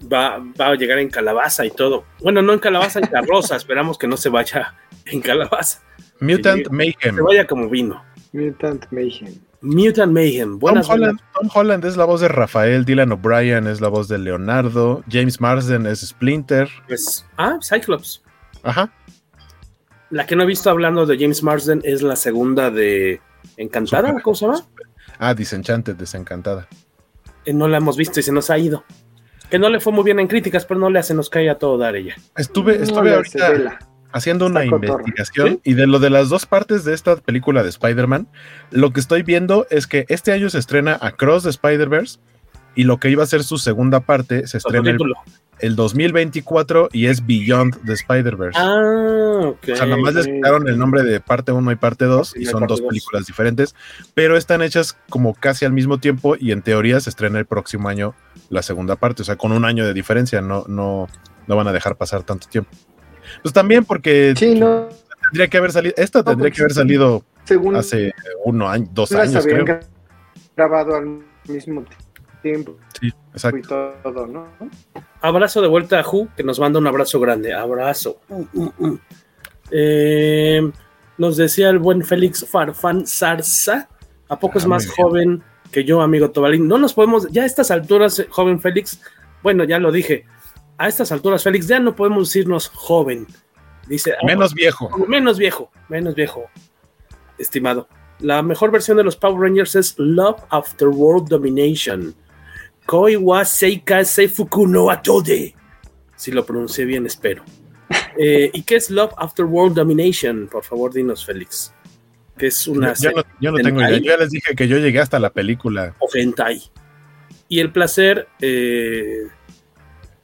Va, va a llegar en calabaza y todo. Bueno, no en calabaza, en carroza. Esperamos que no se vaya en calabaza. Mutant Que Mayhem. Se vaya como vino. Mutant Mayhem. Mutant Mayhem. Tom Holland, buenas. Tom Holland es la voz de Rafael, Dylan O'Brien es la voz de Leonardo, James Marsden es Splinter. Pues, ah, Cyclops. Ajá. La que no he visto hablando de James Marsden es la segunda de Encantada, Super- ¿cómo se llama? Ah, Disenchanted, desencantada. Eh, no la hemos visto y se nos ha ido. Que no le fue muy bien en críticas, pero no le hace, nos cae a todo dar ella. Estuve, estuve ahorita haciendo una Está investigación y de lo de las dos partes de esta película de Spider-Man, lo que estoy viendo es que este año se estrena Across the Spider-Verse y lo que iba a ser su segunda parte se estrena el, el 2024 y es Beyond the Spider-Verse. Ah, ok. O sea, nada más les quitaron el nombre de parte 1 y parte 2 y Y son dos. películas diferentes, pero están hechas como casi al mismo tiempo y en teoría se estrena el próximo año la segunda parte, o sea, con un año de diferencia, no, no, no van a dejar pasar tanto tiempo. Pues también porque Sí, no. tendría que haber salido, esta tendría porque que haber salido Según hace uno año, dos años, creo. grabado al mismo tiempo Sí, y exacto. todo, ¿no? Abrazo de vuelta a Ju, que nos manda un abrazo grande. Abrazo. Mm, mm, mm. Eh, nos decía el buen Félix Farfán Zarza. ¿A poco es Ah, más muy bien. Que yo, amigo Tobalín? No nos podemos, ya a estas alturas, eh, joven Félix, bueno, ya lo dije. A estas alturas, Félix, ya no podemos decirnos joven. Dice, ah, Menos viejo. Menos viejo, menos viejo, estimado. La mejor versión de los Power Rangers es Love After World Domination. Koi wa Seika Seifuku no Atode. Si lo pronuncié bien, espero. Eh, ¿Y qué es Love After World Domination? Por favor, dinos, Félix. Que es una Yo no, yo no tengo idea. Yo ya les dije que yo llegué hasta la película. o hentai. Y el placer, eh,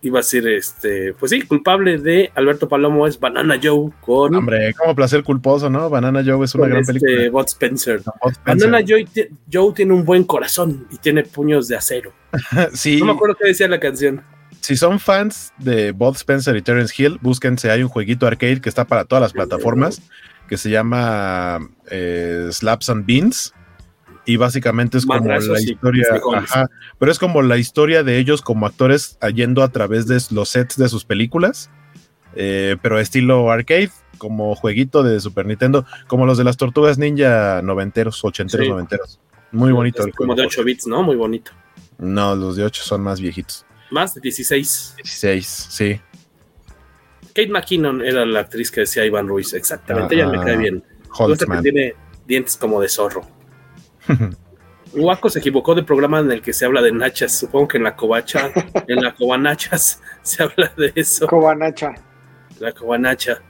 iba a ser este, pues sí, culpable de Alberto Palomo es Banana Joe con Hombre, como placer culposo, ¿no? Banana Joe es una gran este película. Bud Spencer. Spencer. Banana Joe, Joe tiene un buen corazón y tiene puños de acero. sí, No me acuerdo qué decía la canción. si son fans de Bud Spencer y Terence Hill, búsquense, hay un jueguito arcade que está para todas las plataformas, que se llama eh, Slaps and Beans. Y básicamente es como la historia, ajá, pero es como la historia de ellos como actores yendo a través de los sets de sus películas eh, pero estilo arcade, como jueguito de Super Nintendo, como los de las tortugas ninja noventeros, ochenteros, Sí. noventeros. Muy bonito Es el como juego. de 8 bits, ¿no? Muy bonito. No, los de 8 son más viejitos. Más de 16. 16, sí. Kate McKinnon era la actriz que decía Iván Ruiz. Exactamente, ella me Ajá. cae bien. Gusta que Holtzman. tiene dientes como de zorro. Guaco se equivocó del programa en el que se habla de nachas. Supongo que en la covacha, en la cobanachas, se habla de eso. Cobanacha. La cobanacha.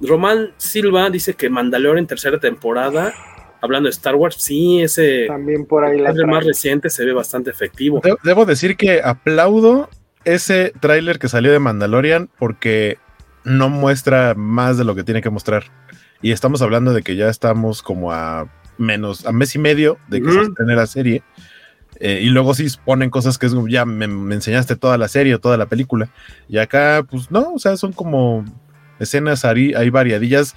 Román Silva dice que Mandalorian tercera temporada, hablando de Star Wars, sí, ese También por ahí la más reciente se ve bastante efectivo. De- debo decir que aplaudo ese tráiler que salió de Mandalorian porque no muestra más de lo que tiene que mostrar. Y estamos hablando de que ya estamos como a menos, a mes y medio de que se Ujú. estrene la serie. Eh, y luego sí ponen cosas que es ya me, me enseñaste toda la serie o toda la película. Y acá, pues no, o sea, son como escenas ahí, hay variadillas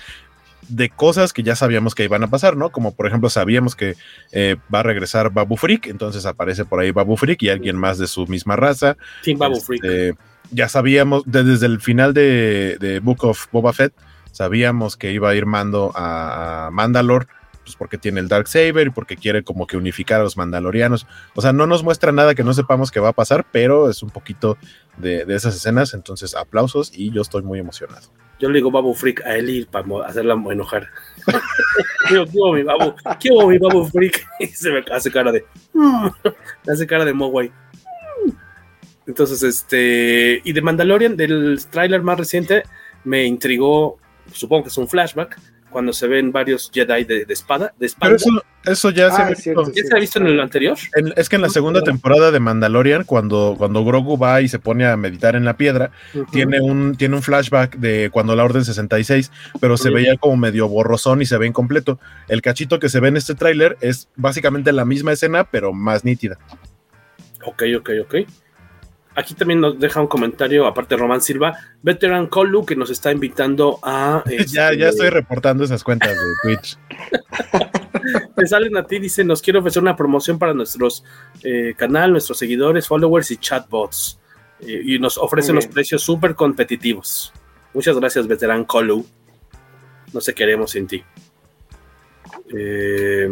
de cosas que ya sabíamos que iban a pasar, ¿no? Como por ejemplo, sabíamos que eh, va a regresar Babu Freak, entonces aparece por ahí Babu Freak y alguien más de su misma raza. Team Babu Este, Freak. Ya sabíamos, de- desde el final de, Book of Boba Fett, sabíamos que iba a ir mando a, Mandalore, pues porque tiene el Dark Saber y porque quiere como que unificar a los mandalorianos. O sea, no nos muestra nada que no sepamos que va a pasar, pero es un poquito de, esas escenas, entonces aplausos y yo estoy muy emocionado. Yo le digo Babu Freak a Eli para hacerla enojar. ¿qué hubo, mi Babu? ¿Qué hubo, mi Babu Freak? Y se me hace cara de. "Mm". Hace cara de Mogwai. Entonces, este. Y de Mandalorian, del tráiler más reciente, me intrigó. Supongo que es un flashback. Cuando se ven varios Jedi de, de espada. De Pero eso, eso ya se Ah, es cierto. ¿Ya se ha visto en el anterior? En- es que en la segunda temporada de Mandalorian, cuando, cuando Grogu va y se pone a meditar en la piedra, tiene un, tiene un flashback de cuando la Orden 66, pero se veía como medio borrosón y se ve incompleto. El cachito que se ve en este tráiler es básicamente la misma escena, pero más nítida. Ok, ok, ok. Aquí también nos deja un comentario, aparte de Román Silva, Veteran Colu, que nos está invitando a. ya, este, ya estoy reportando esas cuentas de Twitch. Te salen a ti, dice, nos quiere ofrecer una promoción para nuestros eh, canal, nuestros seguidores, followers y chatbots. Eh, y nos ofrecen los precios súper competitivos. Muchas gracias, veterán Colu. No sé qué haremos sin ti. Eh,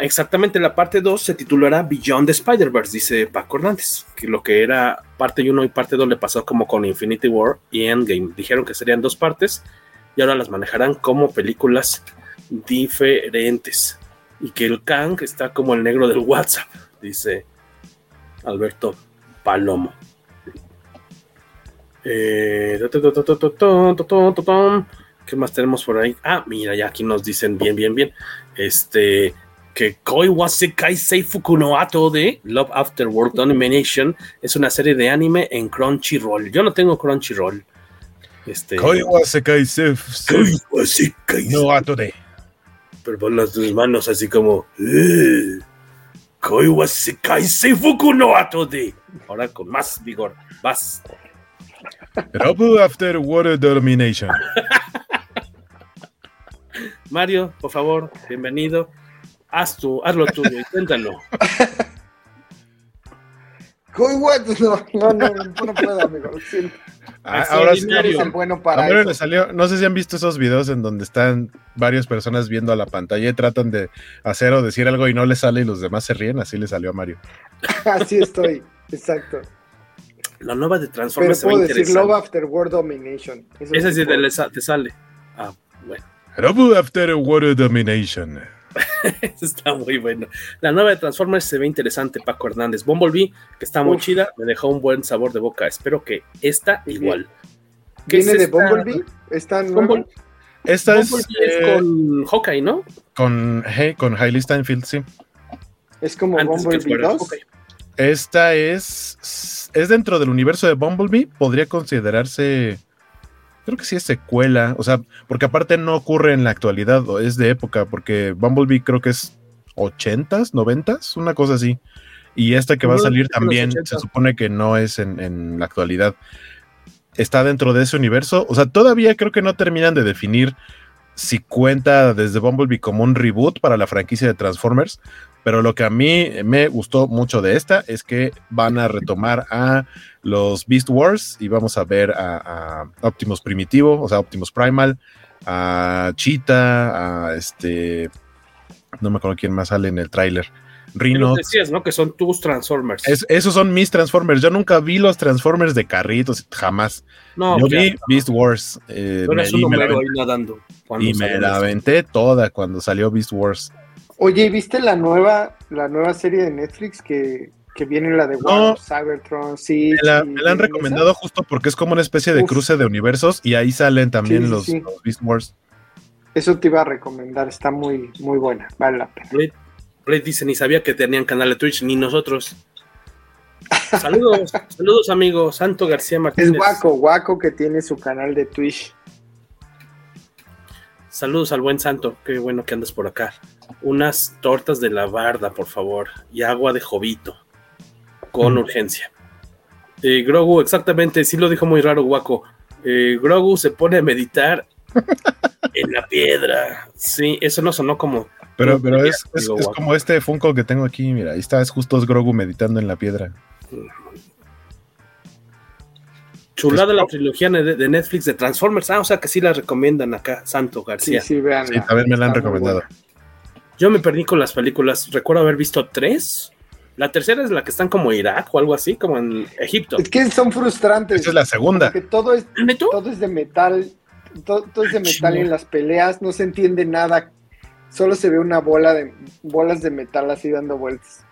Exactamente, la parte 2 se titulará Beyond the Spider-Verse, dice Paco Hernández, que lo que era parte 1 y parte 2 le pasó como con Infinity War y Endgame. Dijeron que serían dos partes y ahora las manejarán como películas diferentes. Y que el Kang está como el negro del WhatsApp, dice Alberto Palomo. ¿Qué más tenemos por ahí? Ah, mira, ya aquí nos dicen bien, bien, bien. Este, que Koi Wasekai Seifuku no Ato de Love After World Domination es una serie de anime en Crunchyroll. Yo no tengo Crunchyroll. Este, Koi wa sekai sef- Koi Wasekai no ato de. pero pon las tus manos así como "Eh, Koi Wasekai Seifuku no Ato de ahora con más vigor vas Robu after water domination. Mario por favor bienvenido haz tu haz lo tuyo inténtalo? No, no, no, no, puedo, amigo. Ah, ahora sí, No eres tan bueno para A Mario eso. le salió, no sé si han visto esos videos en donde están varias personas viendo a la pantalla y tratan de hacer o decir algo y no le sale y los demás se ríen, así le salió a Mario. Así estoy, exacto. la nueva de Pero Transformers se ve puedo decir Love After World Domination. Eso ese sí sí te, te sale ah Robu after water domination. Está muy bueno. La nueva de Transformers se ve interesante, Paco Hernández. Bumblebee, que está muy Uf. chida, me dejó un buen sabor de boca. Espero que esta igual. ¿Qué ¿Viene es de esta? Bumblebee? ¿Está nueva? Bumble- Esta es, Bumblebee es eh, con Hawkeye, ¿no? con, hey, con Hailey Steinfeld, sí. Es como Antes Bumblebee fuera 2. Hawkeye. Esta es, es dentro del universo de Bumblebee, podría considerarse, creo que sí es secuela, o sea, porque aparte no ocurre en la actualidad, o es de época, porque Bumblebee creo que es 80s, 90s, una cosa así. Y esta que va a salir también 80. se supone que no es en, en la actualidad. Está dentro de ese universo, o sea, todavía creo que no terminan de definir si cuenta desde Bumblebee como un reboot para la franquicia de Transformers, pero lo que a mí me gustó mucho de esta es que van a retomar a los Beast Wars y vamos a ver a, Optimus Primitivo, o sea, Optimus Primal, a Cheetah, a este, no me acuerdo quién más sale en el tráiler. Rhino. decías, ¿no? Que son tus Transformers. Es, esos son mis Transformers. Yo nunca vi los Transformers de carritos, jamás. No, Yo ya, vi no. Beast Wars. eh, me- y me la número ahí aventé- nadando. y me la aventé toda cuando salió Beast Wars. Oye, ¿viste la nueva, la nueva serie de Netflix que, que viene la de War No. Cybertron? Sí, Me la, sí, me la han ¿vienen recomendado justo porque es como una especie de Uf. cruce de universos y ahí salen también Sí, los, sí. los Beast Wars. Eso te iba a recomendar, está muy, muy buena, vale la pena. Blade dice, ni sabía que tenían canal de Twitch, ni nosotros. Saludos, saludos amigos. Santo García Martínez. Es Guaco, Guaco que tiene su canal de Twitch. Saludos al buen Santo, qué bueno que andas por acá. Unas tortas de la barda, por favor, y agua de jovito, con Mm. urgencia. Eh, Grogu, exactamente, sí lo dijo muy raro, Guaco. Eh, Grogu se pone a meditar en la piedra. Sí, eso no sonó como. Pero, pero es, es- como este Funko que tengo aquí, mira, ahí está, es justo Grogu meditando en la piedra. Chulada la trilogía de, Netflix de Transformers. Ah, o sea que sí la recomiendan acá, Santo Sí, García. sí, vean. Sí, a ver, me la han recomendado. Yo me perdí con las películas. Recuerdo haber visto tres. La tercera es la que están como Irak o algo así, como en Egipto. Es que son frustrantes. Esa es la segunda. Porque todo es, todo es de metal. Todo, todo es de metal y Chinga. en las peleas no se entiende nada. Solo se ve una bola de bolas de metal así dando vueltas.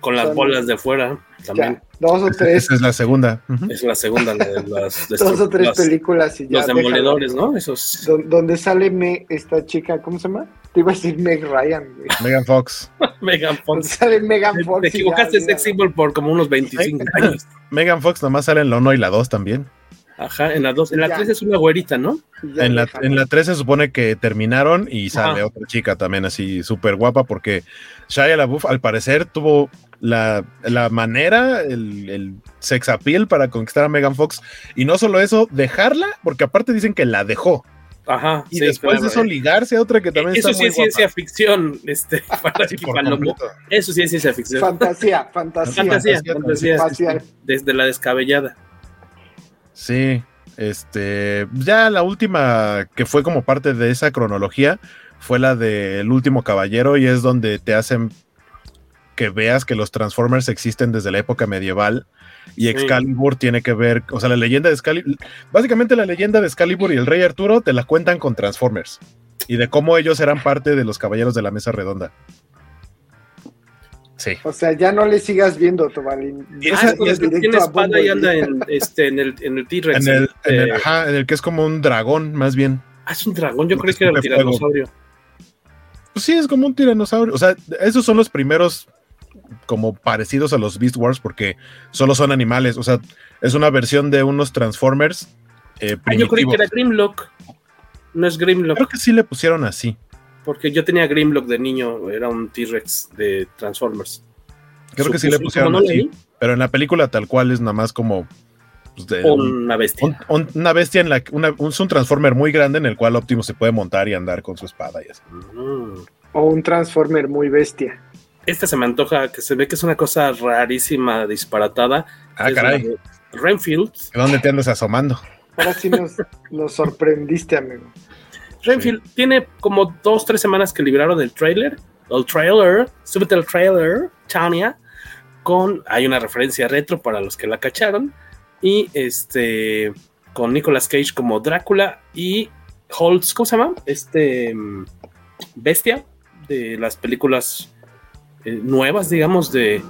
Con las Son- bolas de fuera también. Ya, dos o tres, Esa es la segunda. Ujú. Es la segunda, la de las dos o tres las- películas y ya. Los déjalo. demoledores, ¿no? Esos. Don- donde sale me, esta chica, ¿cómo se llama? Te iba a decir Meg Ryan, güey. Megan Fox. Megan Donde Fox. sale Megan Te, Fox. te ya, equivocaste de olvídalo. sex symbol por como unos 25 años. Megan Fox nomás sale en la 1 y la 2 también. Ajá, en la dos, en la Ya. 3 es una güerita, ¿no? Ya En la, en la 3 se supone que terminaron y sale Ajá. otra chica también así súper guapa porque Shia LaBeouf al parecer tuvo la, la manera, el, el sex appeal para conquistar a Megan Fox y no solo eso, dejarla porque aparte dicen que la dejó Ajá. y sí, después de eso eh, ligarse a otra que también Eso está sí muy es ciencia ficción, este, para Sí. Eso sí es ciencia ficción. Fantasía, fantasía. Fantasía, fantasía, fantasía. Facial. Desde la descabellada. Sí, este, ya la última que fue como parte de esa cronología fue la del último caballero y es donde te hacen que veas que los Transformers existen desde la época medieval y Sí. Excalibur tiene que ver, o sea, la leyenda de Excalibur, básicamente la leyenda de Excalibur y el Rey Arturo te la cuentan con Transformers y de cómo ellos eran parte de los caballeros de la mesa redonda. Sí. O sea, ya no le sigas viendo, Tobalín. Y Ah, esa- es con y es- tiene espada y anda en, este, en el, en el T-Rex. En el, en el- Eh, ajá, en el que es como un dragón, más bien. Ah, es un dragón, yo creí que era fuego. tiranosaurio. Pues sí, es como un tiranosaurio. O sea, esos son los primeros como parecidos a los Beast Wars porque solo son animales. O sea, es una versión de unos Transformers eh, Ah, yo creí que era Grimlock. No es Grimlock, Creo que sí le pusieron así. Porque yo tenía Grimlock de niño, era un T-Rex de Transformers. Creo que sí le pusieron no así. Pero en la película tal cual es nada más como pues, de- una bestia. un- un- una bestia en la que una, un, es un Transformer muy grande en el cual Optimus se puede montar y andar con su espada y así. Mm. O un Transformer muy bestia. Esta se me antoja, que se ve que es una cosa rarísima, disparatada. Ah, caray. de Renfield. ¿Dónde te andas asomando? Ahora sí nos, nos sorprendiste, amigo. Renfield tiene como dos, tres semanas que liberaron el trailer. El trailer, súbete el trailer, Tania. Con, hay una referencia retro para los que la cacharon. Y este, con Nicolas Cage como Drácula y Holtz, ¿cómo se llama? Este, Bestia de las películas eh, nuevas, digamos, de,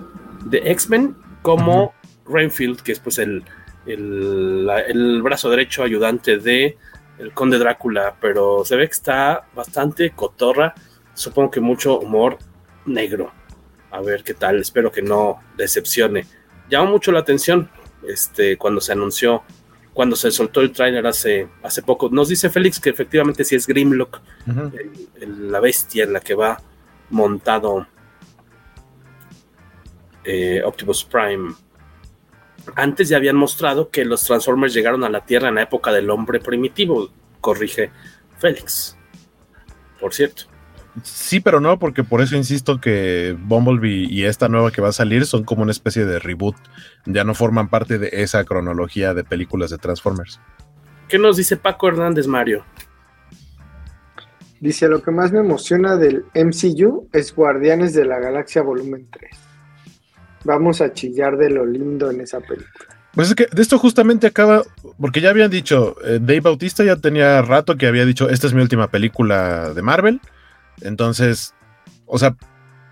de X-Men, como Renfield, que es pues el, el, la- el brazo derecho ayudante de el conde Drácula, pero se ve que está bastante cotorra, supongo que mucho humor negro. A ver qué tal, espero que no decepcione. Llama mucho la atención este, cuando se anunció, cuando se soltó el tráiler hace, hace poco. Nos dice Félix que efectivamente sí es Grimlock, Ujú. el- el- la bestia en la que va montado eh, Optimus Prime. Antes ya habían mostrado que los Transformers llegaron a la Tierra en la época del hombre primitivo, corrige Félix. Por cierto. Sí, pero no, porque por eso insisto que Bumblebee y esta nueva que va a salir son como una especie de reboot. Ya no forman parte de esa cronología de películas de Transformers. ¿Qué nos dice Paco Hernández Mario? Dice, lo que más me emociona del MCU es Guardianes de la Galaxia Volumen 3. Vamos a chillar de lo lindo en esa película. Pues es que de esto justamente acaba, porque ya habían dicho, eh, Dave Bautista ya tenía rato que había dicho, esta es mi última película de Marvel. Entonces, o sea,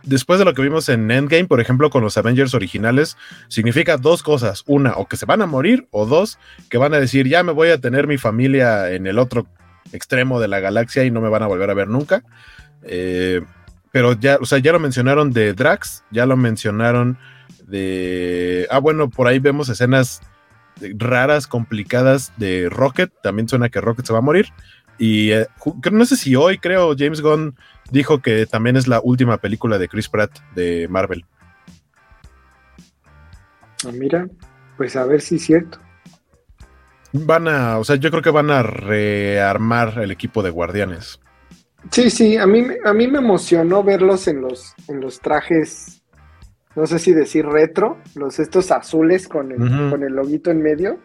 después de lo que vimos en Endgame, por ejemplo, con los Avengers originales, significa dos cosas. Una, o que se van a morir, o dos, que van a decir, ya me voy a tener mi familia en el otro extremo de la galaxia y no me van a volver a ver nunca. Eh, pero ya, o sea, ya lo mencionaron de Drax, ya lo mencionaron de... Ah, bueno, por ahí vemos escenas raras, complicadas de Rocket. También suena que Rocket se va a morir. Y eh, no sé si hoy, creo, James Gunn dijo que también es la última película de Chris Pratt de Marvel. Ah, mira, pues a ver si es cierto. Van a, o sea, yo creo que van a rearmar el equipo de guardianes. Sí, sí, a mí, a mí me emocionó verlos en los, en los trajes, no sé si decir retro, los estos azules con el, con el loguito en medio,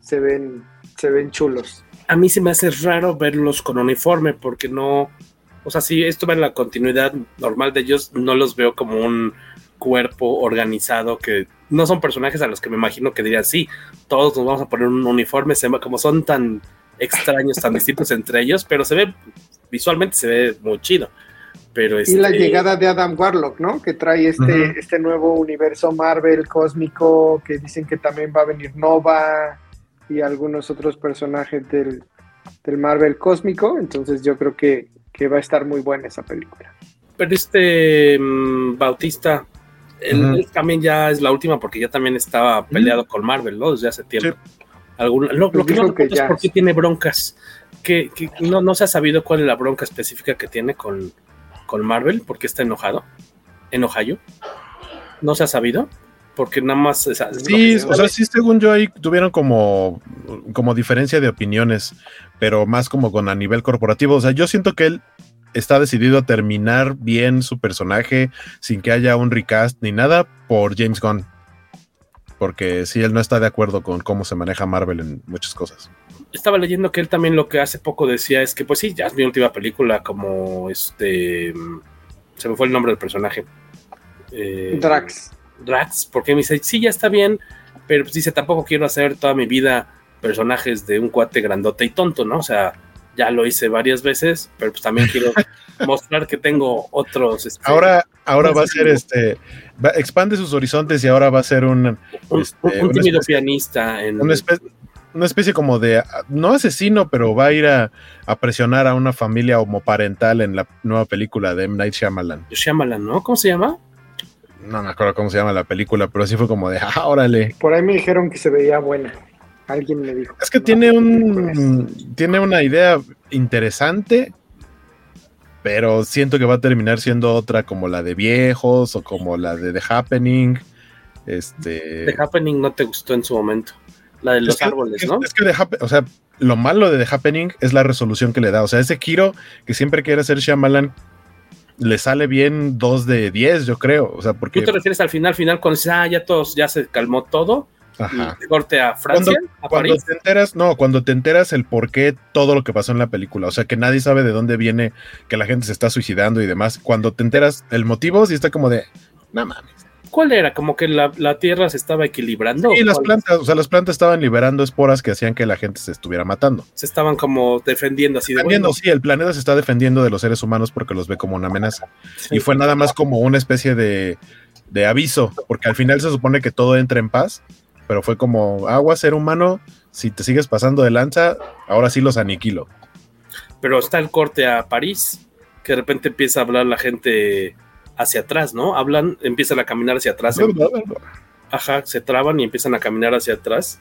se ven, se ven chulos. A mí se me hace raro verlos con uniforme porque no, o sea, si esto va en la continuidad normal de ellos, no los veo como un cuerpo organizado que no son personajes a los que me imagino que dirían, sí, todos nos vamos a poner un uniforme, como son tan extraños, tan distintos entre ellos, pero se ve, visualmente se ve muy chido. Pero Y la este llegada de Adam Warlock, ¿no? Que trae este, este nuevo universo Marvel cósmico, que dicen que también va a venir Nova y algunos otros personajes del, del Marvel cósmico, entonces yo creo que, que, va a estar muy buena esa película. Pero este um, Bautista, él, también ya es la última porque ya también estaba peleado con Marvel, ¿no? Desde hace tiempo. Algún, lo, lo, que no que es por qué tiene broncas. Que, que, no, no se ha sabido cuál es la bronca específica que tiene con, con Marvel, porque está enojado. Enojayo. No se ha sabido. Porque nada más. Sí, o sea, sí, según yo ahí tuvieron como, como diferencia de opiniones, pero más como con a nivel corporativo. O sea, yo siento que él está decidido a terminar bien su personaje sin que haya un recast ni nada por James Gunn. Porque sí, él no está de acuerdo con cómo se maneja Marvel en muchas cosas. Estaba leyendo que él también lo que hace poco decía es que, pues sí, ya es mi última película, como este. Se me fue el nombre del personaje. Eh, Drax. Drax, porque me dice, sí, ya está bien, pero pues dice, tampoco quiero hacer toda mi vida personajes de un cuate grandote y tonto, ¿no? O sea, ya lo hice varias veces, pero pues también quiero mostrar que tengo otros. Este, ahora, ahora va a ser este, va, expande sus horizontes y ahora va a ser un, un, este, un tímido especie, pianista. En, una, especie, una especie como de, no asesino, pero va a ir a, a, presionar a una familia homoparental en la nueva película de M. Night Shyamalan. Shyamalan, ¿no? ¿Cómo se llama? No me acuerdo cómo se llama la película, pero así fue como de, ah, órale. Por ahí me dijeron que se veía buena. Alguien me dijo. Es que no, tiene un tiene una idea interesante, pero siento que va a terminar siendo otra como la de viejos o como la de The Happening. Este. The Happening no te gustó en su momento. La de los es que, árboles, es, ¿no? Es que The o sea, lo malo de The Happening es la resolución que le da. O sea, ese giro que siempre quiere hacer Shyamalan le sale bien 2 de 10, yo creo. O sea, porque. ¿Tú te refieres al final, final, cuando dices, ah, ya todos, ya se calmó todo? Ajá. Y corte a Francia, cuando, a cuando te enteras, no, cuando te enteras el por qué todo lo que pasó en la película, o sea que nadie sabe de dónde viene que la gente se está suicidando y demás, cuando te enteras el motivo, sí está como de, no mames. ¿Cuál era? ¿Como que la, la tierra se estaba equilibrando? Sí, las plantas, o sea, las plantas estaban liberando esporas que hacían que la gente se estuviera matando. Se estaban como defendiendo así defendiendo, de bueno. sí, el planeta se está defendiendo de los seres humanos porque los ve como una amenaza. Sí, y fue nada más como una especie de, de aviso, porque al final se supone que todo entra en paz pero fue como agua, ser humano, si te sigues pasando de lanza, ahora sí los aniquilo. Pero está el corte a París, que de repente empieza a hablar la gente hacia atrás, ¿no? Hablan, empiezan a caminar hacia atrás. Ajá, se traban y empiezan a caminar hacia atrás.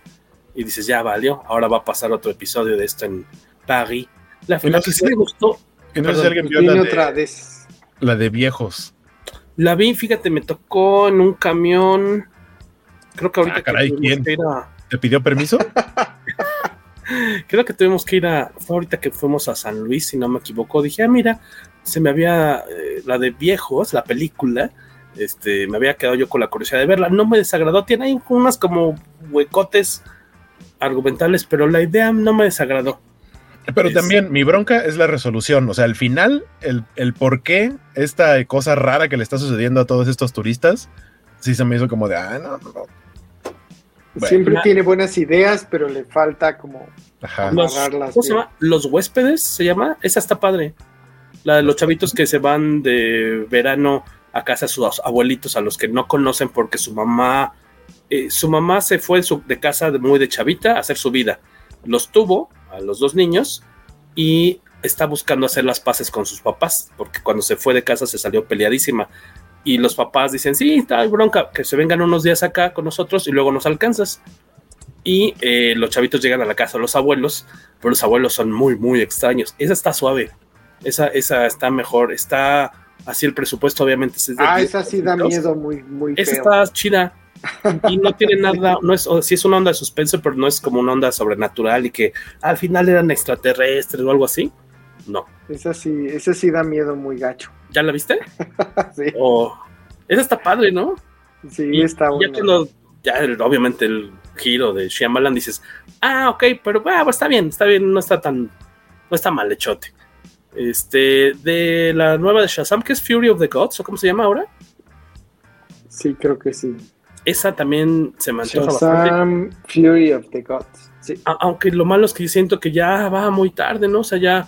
Y dices, ya valió, ahora va a pasar otro episodio de esto en París. La final no sé si me gustó. Que no sé si alguien vio la de, otra vez. la de viejos. La vi, fíjate, me tocó en un camión Creo que ahorita. Ah, caray, que ¿quién? Era... ¿Te pidió permiso? Creo que tuvimos que ir a. Fue ahorita que fuimos a San Luis, si no me equivoco. Dije, ah, mira, se me había. eh, la de viejos, la película. Este, me había quedado yo con la curiosidad de verla. No me desagradó. Tiene ahí unas como huecotes argumentales, pero la idea no me desagradó. Pero Es- también mi bronca es la resolución. O sea, al final, el, el por qué esta cosa rara que le está sucediendo a todos estos turistas, sí se me hizo como de, ah, no, no, no. Bueno. Siempre tiene buenas ideas, pero le falta como Ajá. Los, ¿Cómo se llama? Los huéspedes se llama. Esa está padre. La de los chavitos que se van de verano a casa de sus abuelitos a los que no conocen porque su mamá, eh, su mamá se fue de, casa muy de chavita a hacer su vida. Los tuvo a los dos niños y está buscando hacer las paces con sus papás porque cuando se fue de casa se salió peleadísima. Y los papás dicen, sí, está bronca, que se vengan unos días acá con nosotros y luego nos alcanzas y eh, los chavitos llegan a la casa de los abuelos, pero los abuelos son muy, muy extraños. Esa está suave, esa, esa está mejor, está así el presupuesto, obviamente. es Ah, 10 esa sí da miedo muy, muy Esa feo. está chida y no tiene nada, no es, o sí es una onda de suspenso, pero no es como una onda sobrenatural y que al final eran extraterrestres o algo así. No. Esa sí, esa sí da miedo muy gacho. ¿Ya la viste? sí. O esa está padre, ¿no? Sí, Y está ya bueno. cuando, ya el- obviamente el giro de Shyamalan dices, ah, ok, pero ah, pues está bien, está bien, no está tan, no está mal hechote. Este, de la nueva de Shazam, que es Fury of the Gods, o cómo se llama ahora, Sí, creo que sí. esa también se bastante. Shazam, Fury of the Gods. Sí, A- aunque lo malo es que siento que ya va muy tarde, ¿no? O sea, ya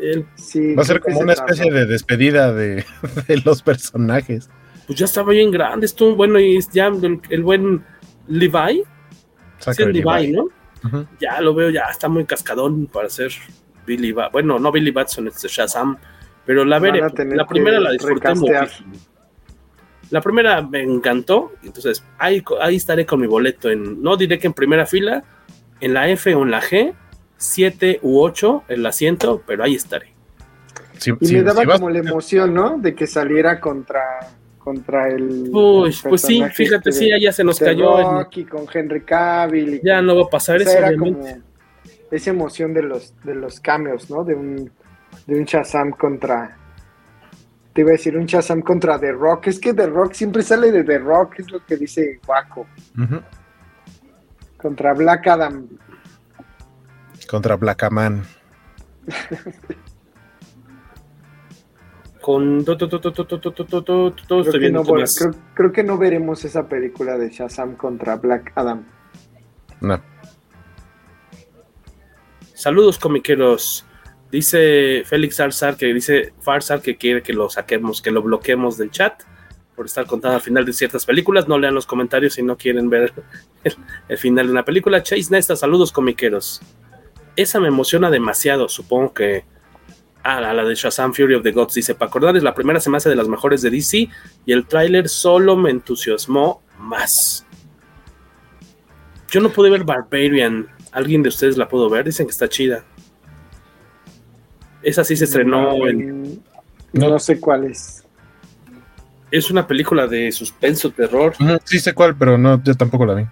el- sí. Va a ser como una especie de despedida de, de los personajes. pues ya estaba bien grande, estuvo bueno y ya el, el buen Levi, sí, Levi, Levi. ¿no? Ya lo veo, ya está muy cascadón para ser Billy Bat. Bueno, no Billy Batson, este Shazam, pero la veré. La primera la disfruté muchísimo. La primera me encantó, entonces ahí, ahí estaré con mi boleto. En, no diré que en primera fila, en la F o en la G, 7 u 8 el asiento, pero ahí estaré. Y me daba como la emoción, ¿no? De que saliera contra, contra el. Uy, pues sí, fíjate, este sí, ya se nos cayó. el- Rocky con Henry Cavill. y ya no va a pasar o sea, eso, obviamente. como esa emoción de los, de los cambios, ¿no? De un, de un Shazam contra. Te iba a decir un Shazam contra The Rock. Es que The Rock siempre sale de The Rock, es lo que dice Waco. Contra Black Adam. Contra Blackaman. Con. Creo que no veremos esa película de Shazam contra Black Adam. No. Saludos comiqueros. Dice Félix Arzar que dice Farsar que quiere que lo saquemos, que lo bloqueemos del chat por estar contando al final de ciertas películas. No lean los comentarios si no quieren ver el, final de una película. Chase Nesta, saludos comiqueros. Esa me emociona demasiado. Supongo que. Ah, la, la de Shazam Fury of the Gods dice: Para acordarles, la primera se me hace de las mejores de DC y el tráiler solo me entusiasmó más. Yo no pude ver Barbarian. ¿Alguien de ustedes la pudo ver? Dicen que está chida. Esa sí se estrenó en. No, sé cuál es. Es una película de suspenso, terror. Ujú, Sí sé cuál, pero no, yo tampoco la vi.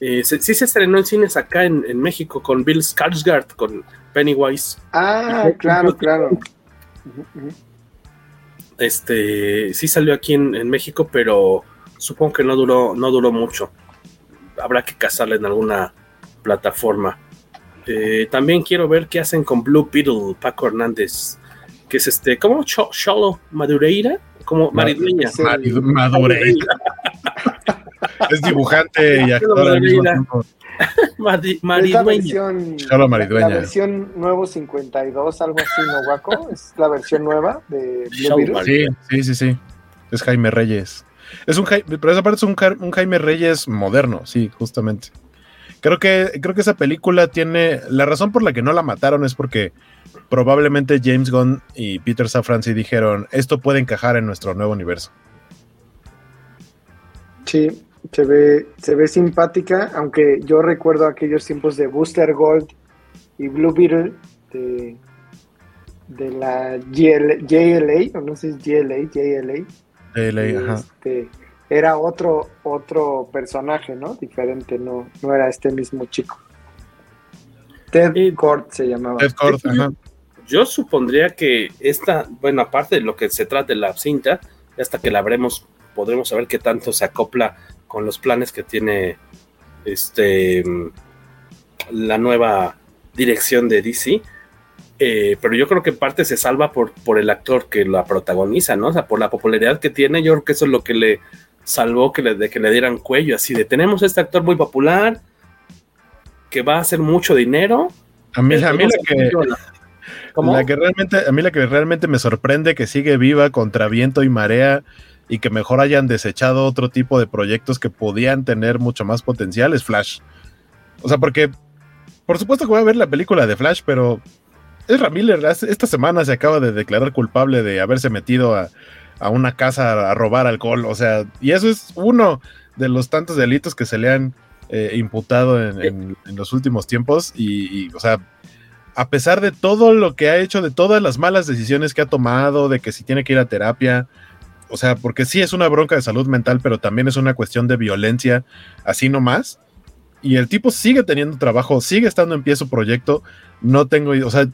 Eh, se- sí se estrenó en cines acá en, en México con Bill Skarsgård, con Pennywise. Ah, claro, claro. Este sí salió aquí en, en México, pero supongo que no duró, no duró mucho. Habrá que cazarla en alguna plataforma. Eh, también quiero ver qué hacen con Blue Beetle, Paco Hernández, que es este, ¿cómo? Cho- Cholo Madureira, como Ma- Maridueña. Madureira. Es dibujante y actor al mismo tiempo. Mari- Maridueña. versión, Cholo Maridueña. la versión nuevo 52, algo así, ¿no, Guaco? Es la versión nueva de Blue Beetle. Sí, sí, sí, sí. Es Jaime Reyes. Es un Jaime, pero esa parte es un Jaime Reyes moderno, sí, justamente. Creo que, creo que esa película tiene. La razón por la que no la mataron es porque probablemente James Gunn y Peter Safran sí dijeron: esto puede encajar en nuestro nuevo universo. Sí, se ve, se ve simpática, aunque yo recuerdo aquellos tiempos de Booster Gold y Blue Beetle de, de la GL JLA, o no sé si es GLA, JLA. Ley, ajá. Era otro, otro personaje, ¿no? Diferente, no, no era este mismo chico. Ted Kord se llamaba. Ted Kord, ajá. Yo supondría que esta, bueno, aparte de lo que se trata de la cinta, hasta que la veremos, podremos saber qué tanto se acopla con los planes que tiene este la nueva dirección de DC. Eh, pero yo creo que en parte se salva por, por el actor que la protagoniza, ¿no? O sea, por la popularidad que tiene, yo creo que eso es lo que le salvó que le, de que le dieran cuello, así de tenemos este actor muy popular que va a hacer mucho dinero. A mí, a mí la que, la que realmente, a mí la que realmente me sorprende que sigue viva contra viento y marea y que mejor hayan desechado otro tipo de proyectos que podían tener mucho más potencial es Flash. O sea, porque por supuesto que voy a ver la película de Flash, pero Ezra Miller esta semana se acaba de declarar culpable de haberse metido a, una casa a robar alcohol. O sea, y eso es uno de los tantos delitos que se le han eh, imputado en, los últimos tiempos. Y, o sea, a pesar de todo lo que ha hecho, de todas las malas decisiones que ha tomado, de que si tiene que ir a terapia, o sea, porque sí es una bronca de salud mental, pero también es una cuestión de violencia, así nomás. Y el tipo sigue teniendo trabajo, sigue estando en pie su proyecto. No tengo, o sea,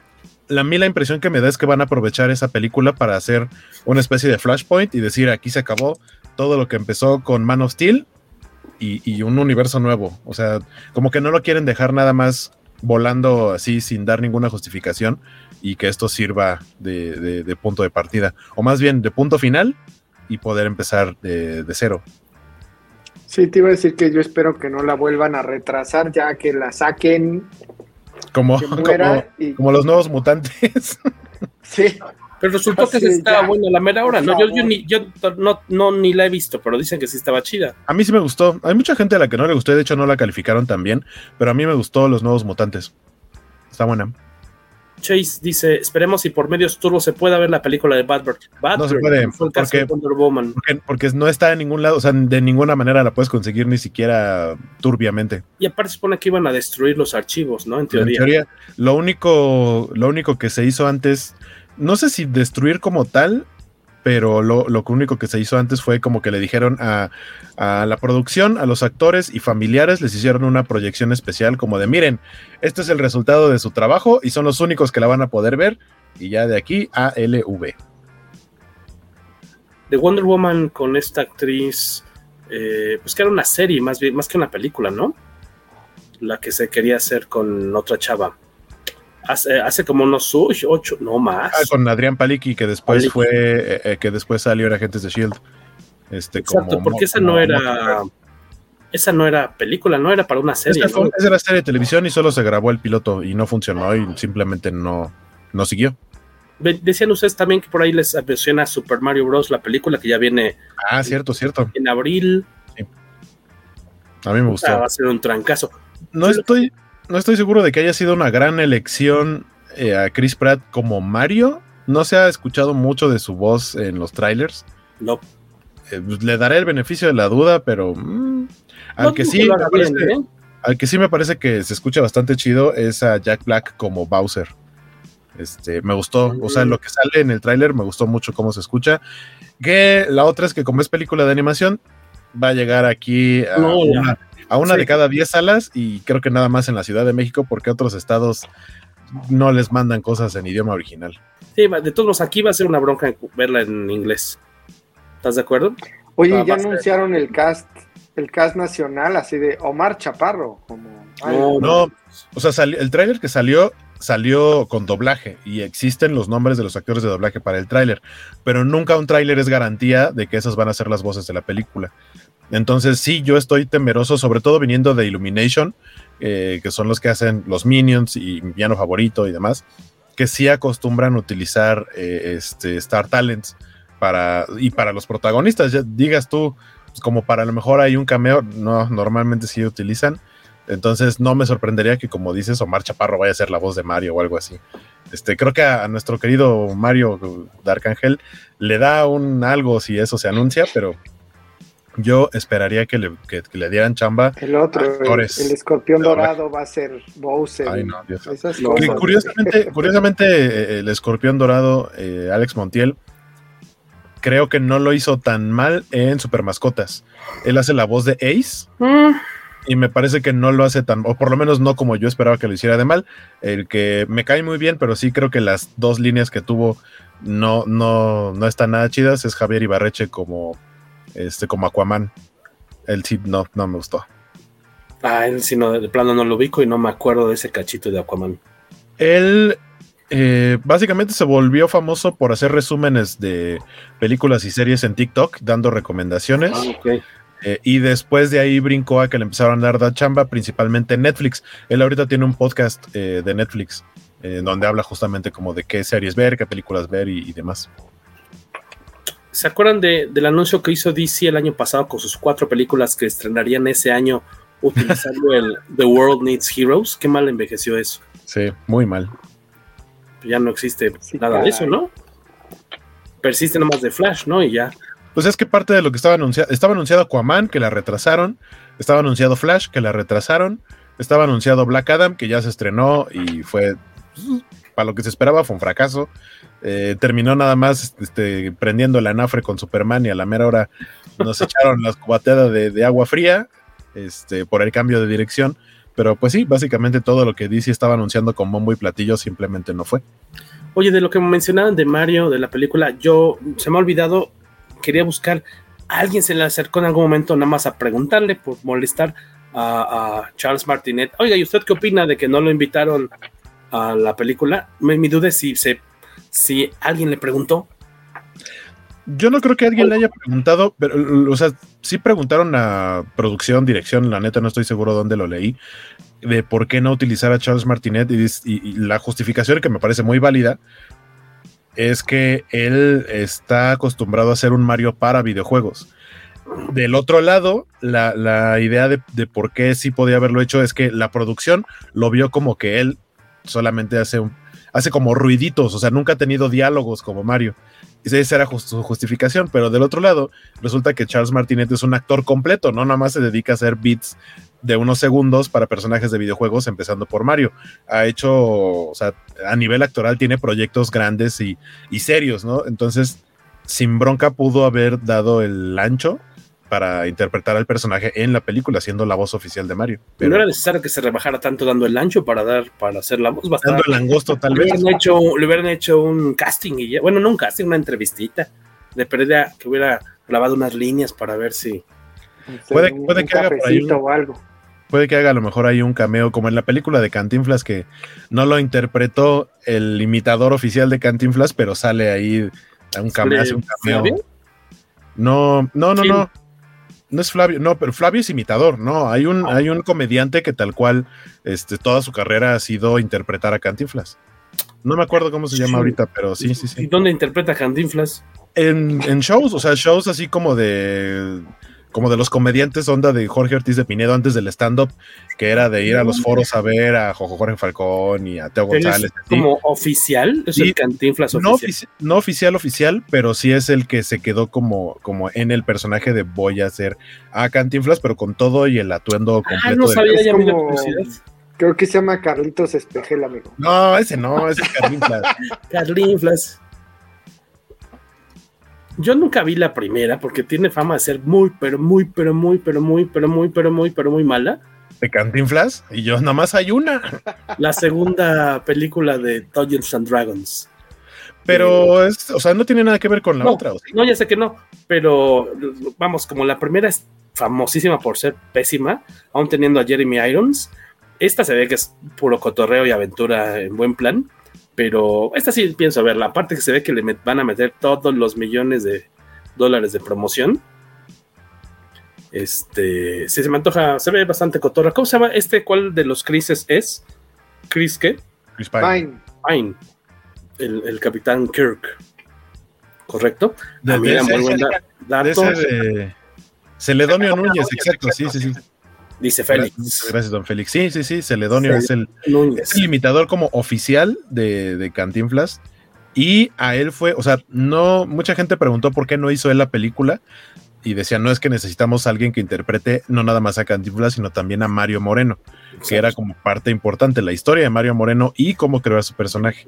la mí la impresión que me da es que van a aprovechar esa película para hacer una especie de flashpoint y decir aquí se acabó todo lo que empezó con Man of Steel y, un universo nuevo. O sea, como que no lo quieren dejar nada más volando así sin dar ninguna justificación y que esto sirva de, punto de partida. O más bien de punto final y poder empezar de, de cero. Sí, te iba a decir que yo espero que no la vuelvan a retrasar, ya que la saquen como, como, los nuevos mutantes. sí. Pero resultó que sí, estaba buena la mera hora, ¿no? Yo, ni, yo no, no, ni la he visto, pero dicen que sí estaba chida. A mí sí me gustó. Hay mucha gente a la que no le gustó, de hecho no la calificaron tan bien, pero a mí me gustó los nuevos mutantes. Está buena. Chase dice, esperemos si por medios turbos se pueda ver la película de Batbird. no se puede, porque, porque, no está en ningún lado, o sea, de ninguna manera la puedes conseguir ni siquiera turbiamente. Y aparte se supone que iban a destruir los archivos, ¿no? En teoría. En teoría, lo único, lo único que se hizo antes, no sé si destruir como tal, pero lo, único que se hizo antes fue como que le dijeron a, la producción, a los actores y familiares, les hicieron una proyección especial como de, miren, este es el resultado de su trabajo y son los únicos que la van a poder ver. Y ya de aquí a LV. De Wonder Woman con esta actriz, eh, pues que era una serie más, bien, más que una película, ¿no? La que se quería hacer con otra chava hace, como unos ocho, no más. Ah, con Adrián Paliki, que después fue, eh, eh, que después salió en Agentes de Shield. Este, Exacto, porque esa no era, esa no era película, no era para una serie. Esa, era serie de televisión y solo se grabó el piloto y no funcionó y simplemente no, no siguió. Decían ustedes también que por ahí les menciona Super Mario Bros. la película que ya viene. Ah, cierto, cierto. En abril. A mí me gustó. va a ser un trancazo. No estoy, no estoy seguro de que haya sido una gran elección eh, a Chris Pratt como Mario. No se ha escuchado mucho de su voz en los trailers. No. Eh, pues, le daré el beneficio de la duda, pero mm, al, que sí me parece, ¿eh? al que sí me parece que se escucha bastante chido es a Jack Black como Bowser. Este, me gustó, o sea, lo que sale en el tráiler me gustó mucho cómo se escucha. Que la otra es que como es película de animación, va a llegar aquí a una, a una de cada 10 salas y creo que nada más en la Ciudad de México porque otros estados no les mandan cosas en idioma original. Sí, de todos modos, aquí va a ser una bronca verla en inglés. ¿Estás de acuerdo? Oye, ya anunciaron el cast, el cast nacional, así de Omar Chaparro. Como... No, no, o sea, el tráiler que salió salió con doblaje y existen los nombres de los actores de doblaje para el tráiler, pero nunca un tráiler es garantía de que esas van a ser las voces de la película. Entonces sí, yo estoy temeroso, sobre todo viniendo de Illumination, eh, que son los que hacen los Minions y mi piano favorito y demás, que sí acostumbran utilizar eh, este, Star Talents para, y para los protagonistas, ya digas tú, pues, como para lo mejor hay un cameo, no, normalmente sí utilizan. Entonces no me sorprendería que, como dices, Omar Chaparro vaya a ser la voz de Mario o algo así. Este, creo que a, nuestro querido Mario Dark Angel le da un algo si eso se anuncia, pero yo esperaría que le, le dieran chamba. El otro, el, escorpión dorado va a ser Bowser. Ay, no, Dios. Curiosamente, curiosamente, eh, el escorpión dorado, eh, Alex Montiel, creo que no lo hizo tan mal en Super Mascotas. Él hace la voz de Ace. Mm. y me parece que no lo hace tan, o por lo menos no como yo esperaba que lo hiciera de mal. El que me cae muy bien, pero sí creo que las dos líneas que tuvo no, no, no están nada chidas. Es Javier Ibarreche como, este, como Aquaman. Él sí, no, no me gustó. Ah, él sí, no, de plano no lo ubico y no me acuerdo de ese cachito de Aquaman. Él eh, básicamente se volvió famoso por hacer resúmenes de películas y series en TikTok, dando recomendaciones. Ah, ok. Eh, y después de ahí brincó a que le empezaron a dar da chamba, principalmente en Netflix. Él ahorita tiene un podcast eh, de Netflix, eh, donde habla justamente como de qué series ver, qué películas ver y, y demás. ¿Se acuerdan de- del anuncio que hizo DC el año pasado con sus cuatro películas que estrenarían ese año utilizando el The World Needs Heroes? Qué mal envejeció eso. Sí, muy mal. Ya no existe nada de eso, ¿no? Persiste nomás de Flash, ¿no? Y ya. Pues es que parte de lo que estaba anunciado, estaba anunciado Aquaman, que la retrasaron, estaba anunciado Flash, que la retrasaron, estaba anunciado Black Adam, que ya se estrenó y fue, pues, para lo que se esperaba, fue un fracaso. Eh, terminó nada más este, prendiendo el anafre con Superman y a la mera hora nos echaron las cubateadas de, de agua fría este, por el cambio de dirección. Pero pues sí, básicamente todo lo que DC estaba anunciando con bombo y platillo simplemente no fue. Oye, de lo que mencionaban de Mario, de la película, yo se me ha olvidado, quería buscar, a alguien se le acercó en algún momento nada más a preguntarle por molestar a, a Charles Martinet. Oiga, ¿y usted qué opina de que no lo invitaron a la película? Me- mi duda es si, se, si alguien le preguntó. Yo no creo que alguien le haya preguntado, pero, o sea, sí preguntaron a producción, dirección, la neta no estoy seguro dónde lo leí, de por qué no utilizar a Charles Martinet y, dis- y- y la justificación que me parece muy válida es que él está acostumbrado a hacer un Mario para videojuegos. Del otro lado, la, la idea de, de por qué sí podía haberlo hecho es que la producción lo vio como que él solamente hace un, hace como ruiditos, o sea, nunca ha tenido diálogos como Mario. Esa era su justificación, pero del otro lado, resulta que Charles Martinet es un actor completo, no nada más se dedica a hacer beats de unos segundos para personajes de videojuegos, empezando por Mario. Ha hecho, o sea, a nivel actoral tiene proyectos grandes y, y serios, ¿no? Entonces, sin bronca pudo haber dado el ancho para interpretar al personaje en la película, siendo la voz oficial de Mario. no era necesario que se rebajara tanto dando el ancho para dar para hacer la voz. Bastaba- Dando el angosto, tal le vez. hubieran hecho, le hubieran hecho un casting y ya, bueno, no un casting, una entrevistita de pérdida que hubiera grabado unas líneas para ver si Puede- Un- puede un que haga por ahí un- o algo. Puede que haga a lo mejor ahí un cameo, como en la película de Cantinflas, que no lo interpretó el imitador oficial de Cantinflas, pero sale ahí a un cameo, hace un cameo. No, no, no, no. No es Flavio, no, pero Flavio es imitador, no. Hay un, hay un comediante que tal cual, este, toda su carrera ha sido interpretar a Cantinflas. No me acuerdo cómo se llama Sí. ahorita, pero sí, sí, ¿Y sí. dónde interpreta Cantinflas? En, en shows, o sea, shows así como de como de los comediantes onda de Jorge Ortiz de Pinedo antes del stand-up, que era de ir a los foros a ver a Jojo Jorge Falcón y a Teo ¿Él González. es como oficial? ¿Es Sí. el Cantinflas no, oficial? ofici- no oficial oficial, pero sí es el que se quedó como, como en el personaje de voy a hacer a Cantinflas, pero con todo y el atuendo completo. Ah, no sabía, ya como-. Creo que se llama Carlitos Espejel, amigo. No, ese no, ese es Cantinflas. Cantinflas. Yo nunca vi la primera porque tiene fama de ser muy, pero muy, pero muy, pero muy, pero muy, pero muy, pero muy mala. de Cantinflas, y yo nada más hay una. La segunda película de Dungeons and Dragons. Pero es, o sea, no tiene nada que ver con la no, otra. ¿o sí? no, ya sé que no, pero vamos, como la primera es famosísima por ser pésima, aún teniendo a Jeremy Irons, esta se ve que es puro cotorreo y aventura en buen plan, pero esta sí pienso verla, aparte que se ve que le van a meter todos los millones de dólares de promoción. Este, sí se me antoja, se ve bastante cotorra. ¿Cómo se llama este? ¿Cuál de los Crises es? ¿Chris qué? Chris Pine. El, el capitán Kirk. ¿Correcto? De- de ese- muy De ese de Celedonio Núñez, exacto, sí, sí, sí. Dice Félix. gracias, don Félix. Sí, sí, sí, Celedonio Cel- es el, Núñez. es el imitador como oficial de, de Cantinflas. Y a él fue, o sea, no, mucha gente preguntó por qué no hizo él la película. Y decía, no es que necesitamos a alguien que interprete no nada más a Cantinflas, sino también a Mario Moreno, que era como parte importante la historia de Mario Moreno y cómo creó a su personaje.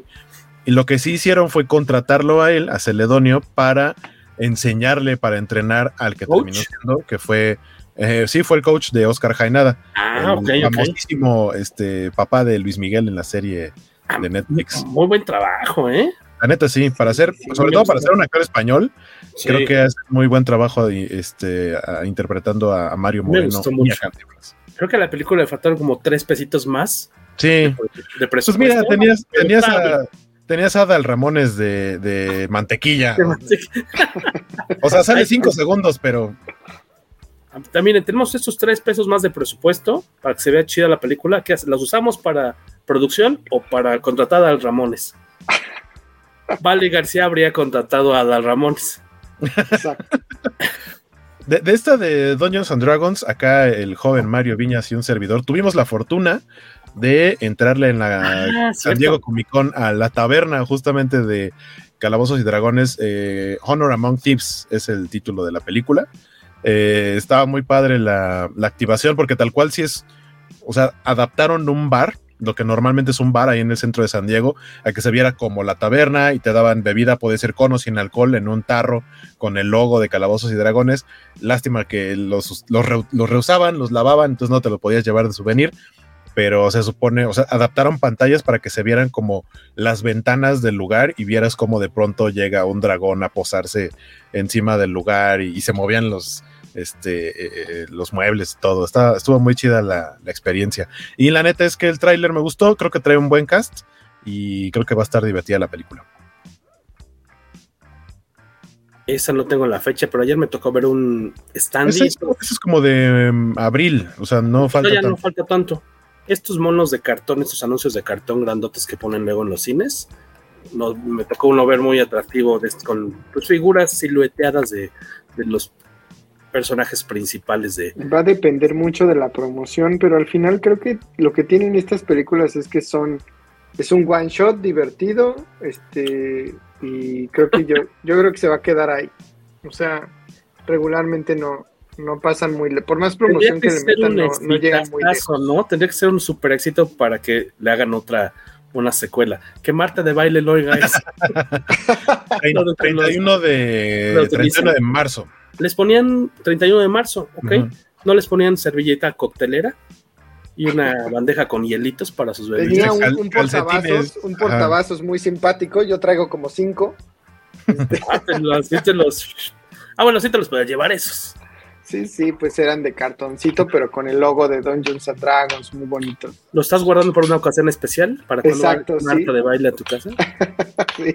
Y lo que sí hicieron fue contratarlo a él, a Celedonio, para enseñarle, para entrenar al que terminó siendo, que fue Eh, sí, fue el coach de Oscar Jaenada. Ah, ok, el famosísimo este, papá de Luis Miguel en la serie de Netflix. Muy buen trabajo, ¿eh? La neta, sí, para ser, sobre todo para ser un actor español, Sí. creo que es muy buen trabajo este, a- interpretando a, Mario Moreno. y a. Creo que a la película le faltaron como tres pesitos más Sí, de pues mira, tenías, tenías, a, tenías a Adal Ramones de, de mantequilla. O sea, sale cinco segundos, pero También tenemos estos tres pesos más de presupuesto para que se vea chida la película. ¿Qué hace? ¿Las usamos para producción o para contratar a Al Ramones? Vale García habría contratado a Dal Ramones. De, de esta de Dungeons and Dragons, acá el joven Mario Viñas y un servidor tuvimos la fortuna de entrarle en la Ah, San cierto. Diego Comic Con a la taberna justamente de Calabozos y Dragones. eh, Honor Among Thieves es el título de la película. Eh, estaba muy padre la, activación porque tal cual sí es, o sea, adaptaron un bar, lo que normalmente es un bar ahí en el centro de San Diego, a que se viera como la taberna y te daban bebida, puede ser cono sin alcohol en un tarro con el logo de Calabozos y Dragones. Lástima que los, los, los reusaban, los lavaban, entonces no te lo podías llevar de souvenir. Pero se supone, o sea, adaptaron pantallas para que se vieran como las ventanas del lugar y vieras como de pronto llega un dragón a posarse encima del lugar y se movían los, este, eh, eh, los muebles y todo. Estaba, estuvo muy chida la, la experiencia. Y la neta es que el tráiler me gustó, creo que trae un buen cast y creo que va a estar divertida la película. Esa no tengo la fecha, pero ayer me tocó ver un stand. Ese es, ese es como de mm, abril, o sea, no falta ya no tanto. falta tanto. Estos monos de cartón, estos anuncios de cartón grandotes que ponen luego en los cines, no, me tocó uno ver muy atractivo de- con pues, figuras silueteadas de, de los personajes principales de... Va a depender mucho de la promoción, pero al final creo que lo que tienen estas películas es que son es un one shot divertido, este y creo que yo yo creo que se va a quedar ahí. O sea, regularmente no no pasan muy le- por más promoción que, le ser metan no, no llegan muy lejos. ¿no? Tendría que ser un super éxito para que le hagan otra una secuela. Que Marta de baile lo oiga eso. Trein- 31 de, los 31 de marzo. Les ponían 31 de marzo, ¿ok? No les ponían servilleta coctelera y una bandeja con hielitos para sus bebidas. Tenía un, portavasos, un portavasos muy simpático, yo traigo como cinco. Ah, te los- sí te los- Ah, bueno, sí te los puedes llevar esos. Sí, sí, pues eran de cartoncito, pero con el logo de Dungeons and Dragons, muy bonito. ¿Lo estás guardando por una ocasión especial? ¿Para cuando Exacto, Marta sí. de baile a tu casa? Sí.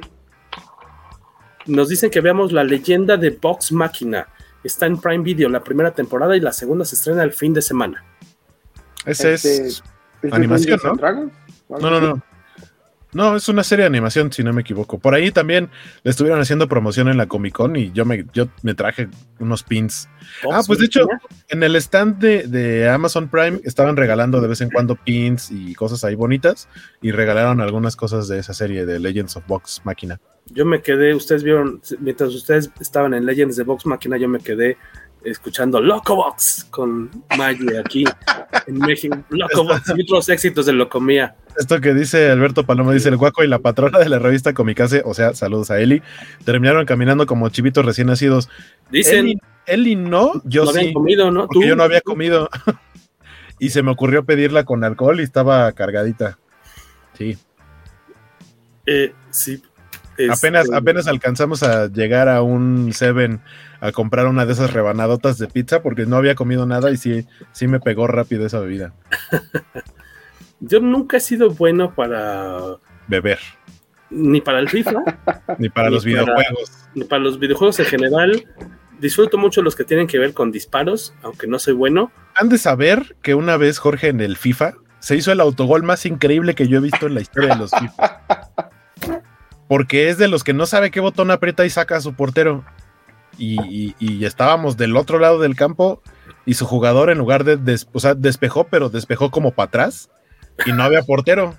Nos dicen que veamos la leyenda de Vox Máquina. Está en Prime Video la primera temporada y la segunda se estrena el fin de semana. Ese Este, es ¿es de animación, ¿no? No, no, no. No, es una serie de animación, si no me equivoco. Por ahí también le estuvieron haciendo promoción en la Comic Con y yo me, yo me traje unos pins. Ah, pues de hecho, en el stand de, de Amazon Prime estaban regalando de vez en cuando pins y cosas ahí bonitas y regalaron algunas cosas de esa serie de Legends of Box Máquina. Yo me quedé, ustedes vieron, mientras ustedes estaban en Legends de Vox Máquina, yo me quedé escuchando Locobox con Maggie aquí en México. Locobox y otros éxitos de Locomía. Esto que dice Alberto Paloma, dice el guaco y la patrona de la revista Comicase, o sea, saludos a Eli, terminaron caminando como chivitos recién nacidos. Dicen, Eli, Eli no, yo no habían sí, comido, ¿no? porque Tú, yo no había comido. y se me ocurrió pedirla con alcohol y estaba cargadita. Sí, eh, sí. Apenas, este, apenas alcanzamos a llegar a un Seven a comprar una de esas rebanadotas de pizza porque no había comido nada y sí, sí me pegó rápido esa bebida. Yo nunca he sido bueno para. Beber, ni para el FIFA, ni para Ni los para- videojuegos. ni para los videojuegos en general. Disfruto mucho los que tienen que ver con disparos, aunque no soy bueno. Han de saber que una vez Jorge en el FIFA se hizo el autogol más increíble que yo he visto en la historia de los FIFA. Porque es de los que no sabe qué botón aprieta y saca a su portero. Y, y- y estábamos del otro lado del campo y su jugador en lugar de, des- o sea, despejó, pero despejó como para atrás y no había portero.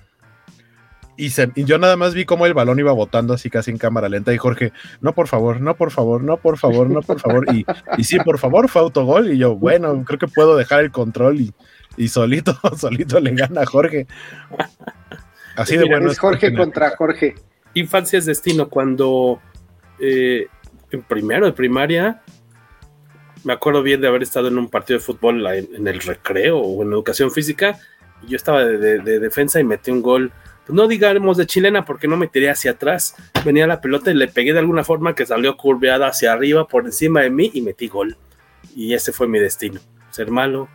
Y, se- y yo nada más vi cómo el balón iba botando así casi en cámara lenta y Jorge, no por favor, no por favor, no por favor, no por favor. Y, y sí, por favor, fue autogol. Y yo, bueno, creo que puedo dejar el control y, y solito, solito le gana a Jorge. Así de bueno. es Jorge contra Jorge. Infancia es destino. Cuando eh, en primero de primaria me acuerdo bien de haber estado en un partido de fútbol en, en el recreo o en educación física, y yo estaba de, de, de defensa y metí un gol pues no digamos de chilena porque no me tiré hacia atrás, venía la pelota y le pegué de alguna forma que salió curveada hacia arriba por encima de mí y metí gol. Y ese fue mi destino, ser malo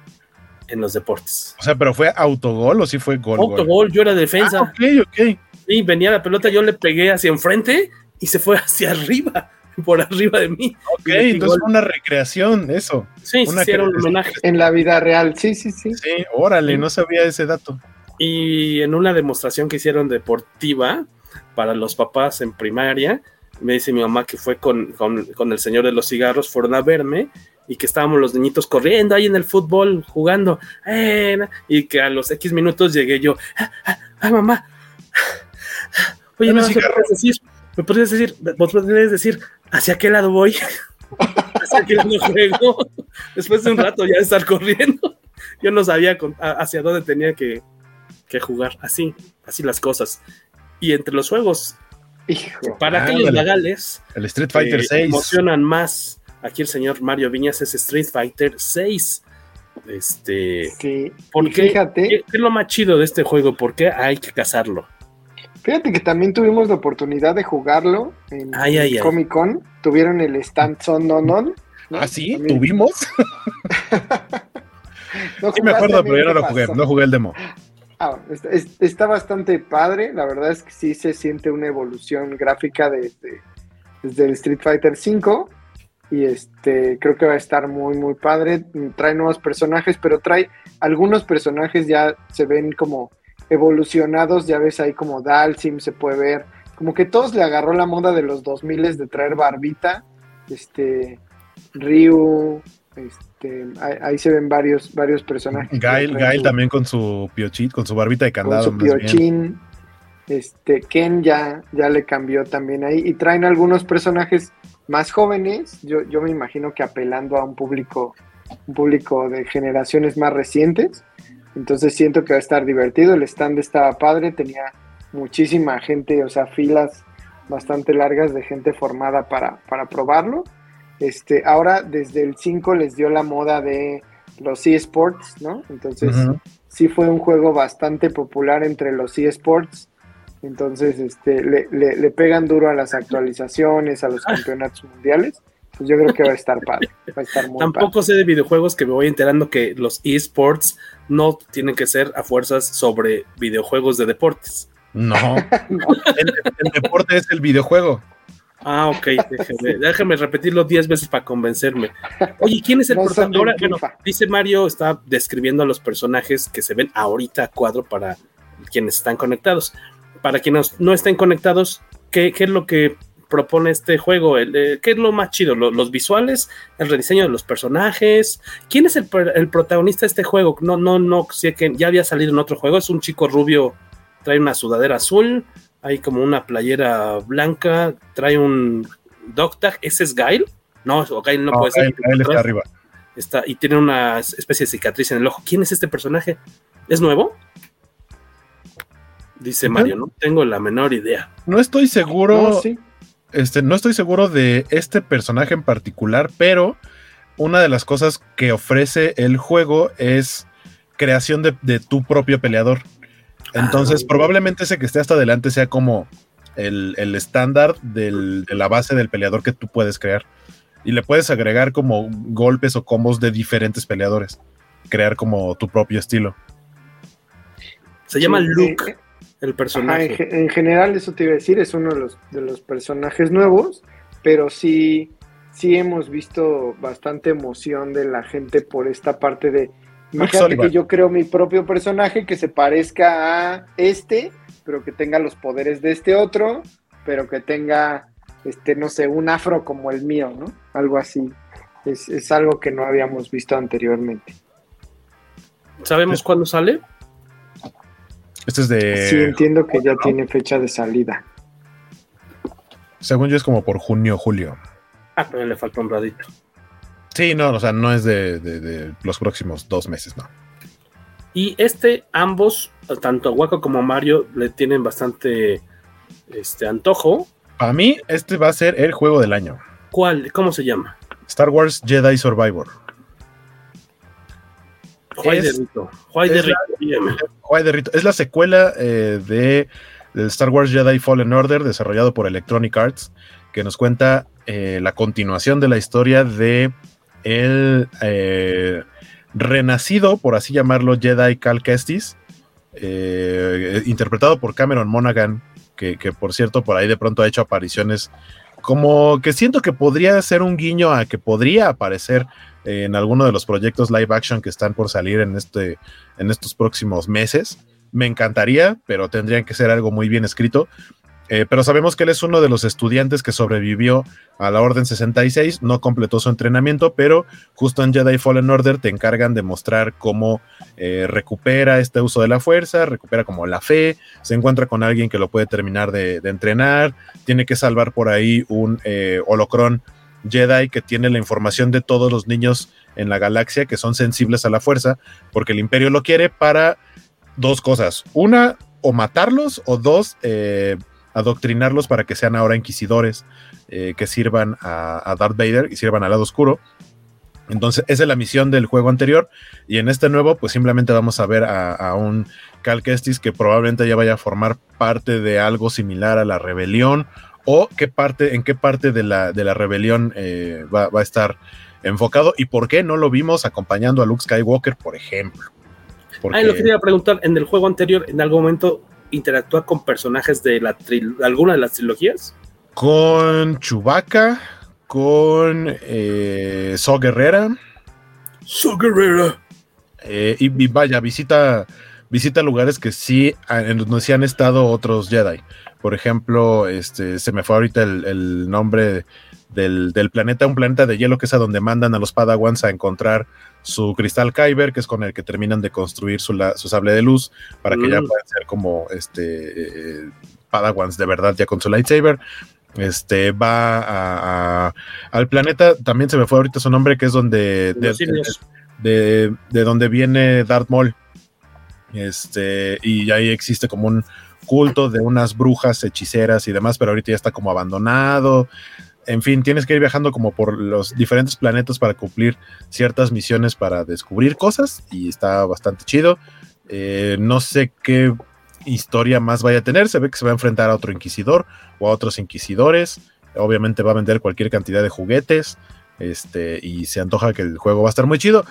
en los deportes. O sea, pero fue autogol o sí fue gol. Autogol, gol? yo era defensa. Ah, ok, ok. Y venía la pelota, yo le pegué hacia enfrente y se fue hacia arriba, por arriba de mí. Ok, entonces fue una recreación, eso. Sí, una sí, era un homenaje. En la vida real, sí, sí, sí. Sí, órale, no sabía ese dato y en una demostración que hicieron deportiva para los papás en primaria, me dice mi mamá que fue con, con, con, el señor de los cigarros, fueron a verme y que estábamos los niñitos corriendo ahí en el fútbol jugando, eh, y que a los X minutos llegué yo, ah, ah, ah mamá, oye, no, ¿me puedes decir? ¿Me podrías decir, ¿me podrías decir hacia qué lado voy? ¿Hacia qué lado juego? Después de un rato ya de estar corriendo, yo no sabía con, hacia dónde tenía que, que jugar. Así, así las cosas. Y entre los juegos, Hijo, para aquellos legales, el Street Fighter eh, 6 emocionan más. Aquí el señor Mario Viñas es Street Fighter 6. Este, sí. ¿por qué, fíjate, ¿qué, ¿qué, es lo más chido de este juego? ¿Por qué hay que cazarlo? Fíjate que también tuvimos la oportunidad de jugarlo en ay, ay, Comic Con. Tuvieron el stand Son Non Non. ¿no? ¿Ah, sí? También. ¿Tuvimos? no sí, me acuerdo, pero yo no lo jugué. No jugué el demo. Ah, está, está, bastante padre, la verdad es que sí se siente una evolución gráfica desde, desde el Street Fighter V y este creo que va a estar muy muy padre, trae nuevos personajes, pero trae algunos personajes ya se ven como evolucionados, ya ves ahí como Dalsim se puede ver, como que todos le agarró la moda de los 2000 de traer barbita, este Ryu, este, ahí, ahí, se ven varios, varios personajes. Gail, Gail también con su piochín, con su barbita de candado. Con su piochín. Este, Ken ya, ya le cambió también ahí. Y traen algunos personajes más jóvenes. Yo, yo me imagino que apelando a un público, un público de generaciones más recientes. Entonces siento que va a estar divertido. El stand estaba padre, tenía muchísima gente, o sea, filas bastante largas de gente formada para, para probarlo. Este, ahora desde el 5 les dio la moda de los eSports, ¿no? Entonces, uh -huh. sí fue un juego bastante popular entre los eSports. Entonces, este, le, le, le, pegan duro a las actualizaciones, a los campeonatos mundiales. Pues yo creo que va a estar padre. Va a estar muy Tampoco padre. sé de videojuegos que me voy enterando que los eSports no tienen que ser a fuerzas sobre videojuegos de deportes. No, no. El, el deporte es el videojuego. Ah, ok, déjeme, déjame repetirlo diez veces para convencerme. Oye, ¿quién es el No protagonista? bueno, dice Mario, está describiendo a los personajes que se ven ahorita a cuadro para quienes están conectados. Para quienes no estén conectados, ¿qué, qué es lo que propone este juego? El, eh, ¿Qué es lo más chido? ¿Lo- ¿Los visuales? ¿El rediseño de los personajes? ¿Quién es el, protagonista de este juego? No, no, no, sé que ya había salido en otro juego. Es un chico rubio, trae una sudadera azul, hay como una playera blanca, trae un dog tag. ¿Ese es Gail? No, o Gail no, No, puede Gail- ser. Gail está arriba. Está, y tiene una especie de cicatriz en el ojo. ¿Quién es este personaje? ¿Es nuevo? Dice. Mario, no tengo la menor idea. No estoy seguro. No, sí. Este, no estoy seguro de este personaje en particular, pero una de las cosas que ofrece el juego es creación de, de tu propio peleador. Entonces, Ah. probablemente ese que esté hasta adelante sea como el, el estándar de la base del peleador que tú puedes crear. Y le puedes agregar como golpes o combos de diferentes peleadores. Crear como tu propio estilo. Se llama Luke, el Ajá, en, personaje. en general, eso te iba a decir, es uno de los, de los personajes nuevos, pero sí, sí hemos visto bastante emoción de la gente por esta parte de. Imagínate que yo creo mi propio personaje que se parezca a este, pero que tenga los poderes de este otro, pero que tenga, este, no sé, un afro como el mío, ¿no? Algo así. Es, es algo que no habíamos visto anteriormente. ¿Sabemos cuándo sale? Este es de. sí, entiendo que ya tiene fecha de salida. Según yo, es como por junio, julio. Ah, pero le falta un radito. Sí, no, o sea, no es de, de- de los próximos dos meses, no. Y este, ambos, tanto Waco como Mario, le tienen bastante este antojo. Para mí, este va a ser el juego del año. ¿Cuál? ¿Cómo se llama? Star Wars Jedi Survivor. De Rito. De es la- Rito. De Rito. Es la secuela eh, de Star Wars Jedi Fallen Order, desarrollado por Electronic Arts, que nos cuenta eh, la continuación de la historia de el eh, renacido, por así llamarlo, Jedi Cal Kestis, interpretado por Cameron Monaghan, que, que, por cierto por ahí de pronto ha hecho apariciones como que siento que podría ser un guiño a que podría aparecer en alguno de los proyectos live action que están por salir en, este, en estos próximos meses. Me encantaría, pero tendrían que ser algo muy bien escrito. Eh, pero sabemos que él es uno de los estudiantes que sobrevivió a la Orden 66, no completó su entrenamiento, pero justo en Jedi Fallen Order te encargan de mostrar cómo eh, recupera este uso de la fuerza, recupera como la fe, se encuentra con alguien que lo puede terminar de, entrenar, tiene que salvar por ahí un eh, Jedi que tiene la información de todos los niños en la galaxia que son sensibles a la fuerza, porque el imperio lo quiere para dos cosas. Una, o matarlos, o dos, eh, adoctrinarlos para que sean ahora inquisidores eh, que sirvan a, Darth Vader y sirvan al lado oscuro. Entonces, esa es la misión del juego anterior. Y en este nuevo, pues simplemente vamos a ver a, a un Cal Kestis que probablemente ya vaya a formar parte de algo similar a la rebelión. O qué parte, en qué parte de la, de la rebelión eh, va, va, a estar enfocado. Y por qué no lo vimos acompañando a Luke Skywalker, por ejemplo. Porque... Ah, lo quería preguntar, en el juego anterior, en algún momento interactúa con personajes de la alguna de las trilogías? Con Chewbacca, con eh, So Guerrera. So Guerrera. Eh, y, y, vaya, visita, visita lugares que sí, en donde sí han estado otros Jedi. Por ejemplo, este, se me fue ahorita el, el nombre del, del, planeta, un planeta de hielo que es a donde mandan a los Padawans a encontrar su cristal Kyber, que es con el que terminan de construir su, la, su sable de luz, para que mm. ya puedan ser como este eh, Padawans de verdad ya con su lightsaber. Este va a, a, al planeta, también se me fue ahorita su nombre, que es donde de, de, de, de donde viene Darth Maul. Este, y ahí existe como un culto de unas brujas hechiceras y demás, pero ahorita ya está como abandonado en fin, tienes que ir viajando como por los diferentes planetas para cumplir ciertas misiones para descubrir cosas y está bastante chido. Eh, no sé qué historia más vaya a tener, se ve que se va a enfrentar a otro inquisidor o a otros inquisidores, obviamente va a vender cualquier cantidad de juguetes este, y se antoja que el juego va a estar muy chido.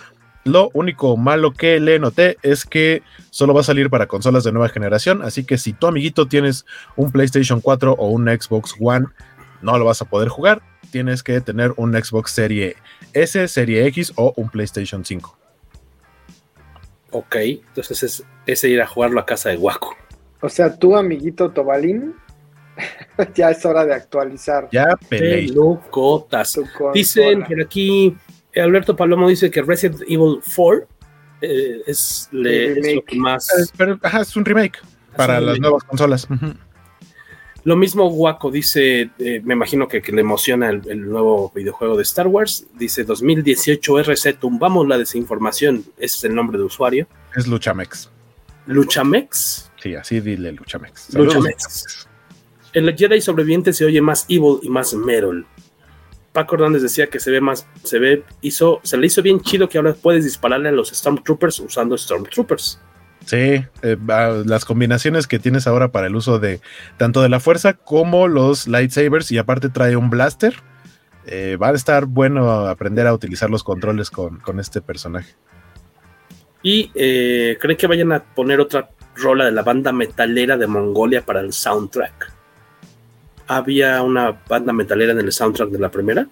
Lo único malo que le noté es que solo va a salir para consolas de nueva generación, así que si tu amiguito tienes un PlayStation 4 o un Xbox One, no lo vas a poder jugar. Tienes que tener un Xbox Serie S, Serie X o un PlayStation 5. Ok, entonces es, es ir a jugarlo a casa de Waco. O sea, tu amiguito Tobalín, ya es hora de actualizar. Ya peleé. Locotas. Dicen por aquí, Alberto Palomo dice que Resident Evil 4 eh, es, le, es, lo que más. Es, pero, ajá, es un remake para un las remake. nuevas consolas. Uh -huh. Lo mismo Waco dice, eh, me imagino que, que le emociona el, el, nuevo videojuego de Star Wars. Dice 2018 RC, tumbamos la desinformación. Ese es el nombre de usuario. Es Luchamex. ¿Luchamex? Sí, así dile Luchamex. Luchamex. El Jedi sobreviviente se oye más evil y más metal. Paco Hernández decía que se ve más, se ve, hizo, se le hizo bien chido que ahora puedes dispararle a los Stormtroopers usando Stormtroopers. Sí, eh, las combinaciones que tienes ahora para el uso de tanto de la fuerza como los lightsabers y aparte trae un blaster. Eh, va a estar bueno aprender a utilizar los controles con, con este personaje. Y eh, creen que vayan a poner otra rola de la banda metalera de Mongolia para el soundtrack. ¿Había una banda metalera en el soundtrack de la primera?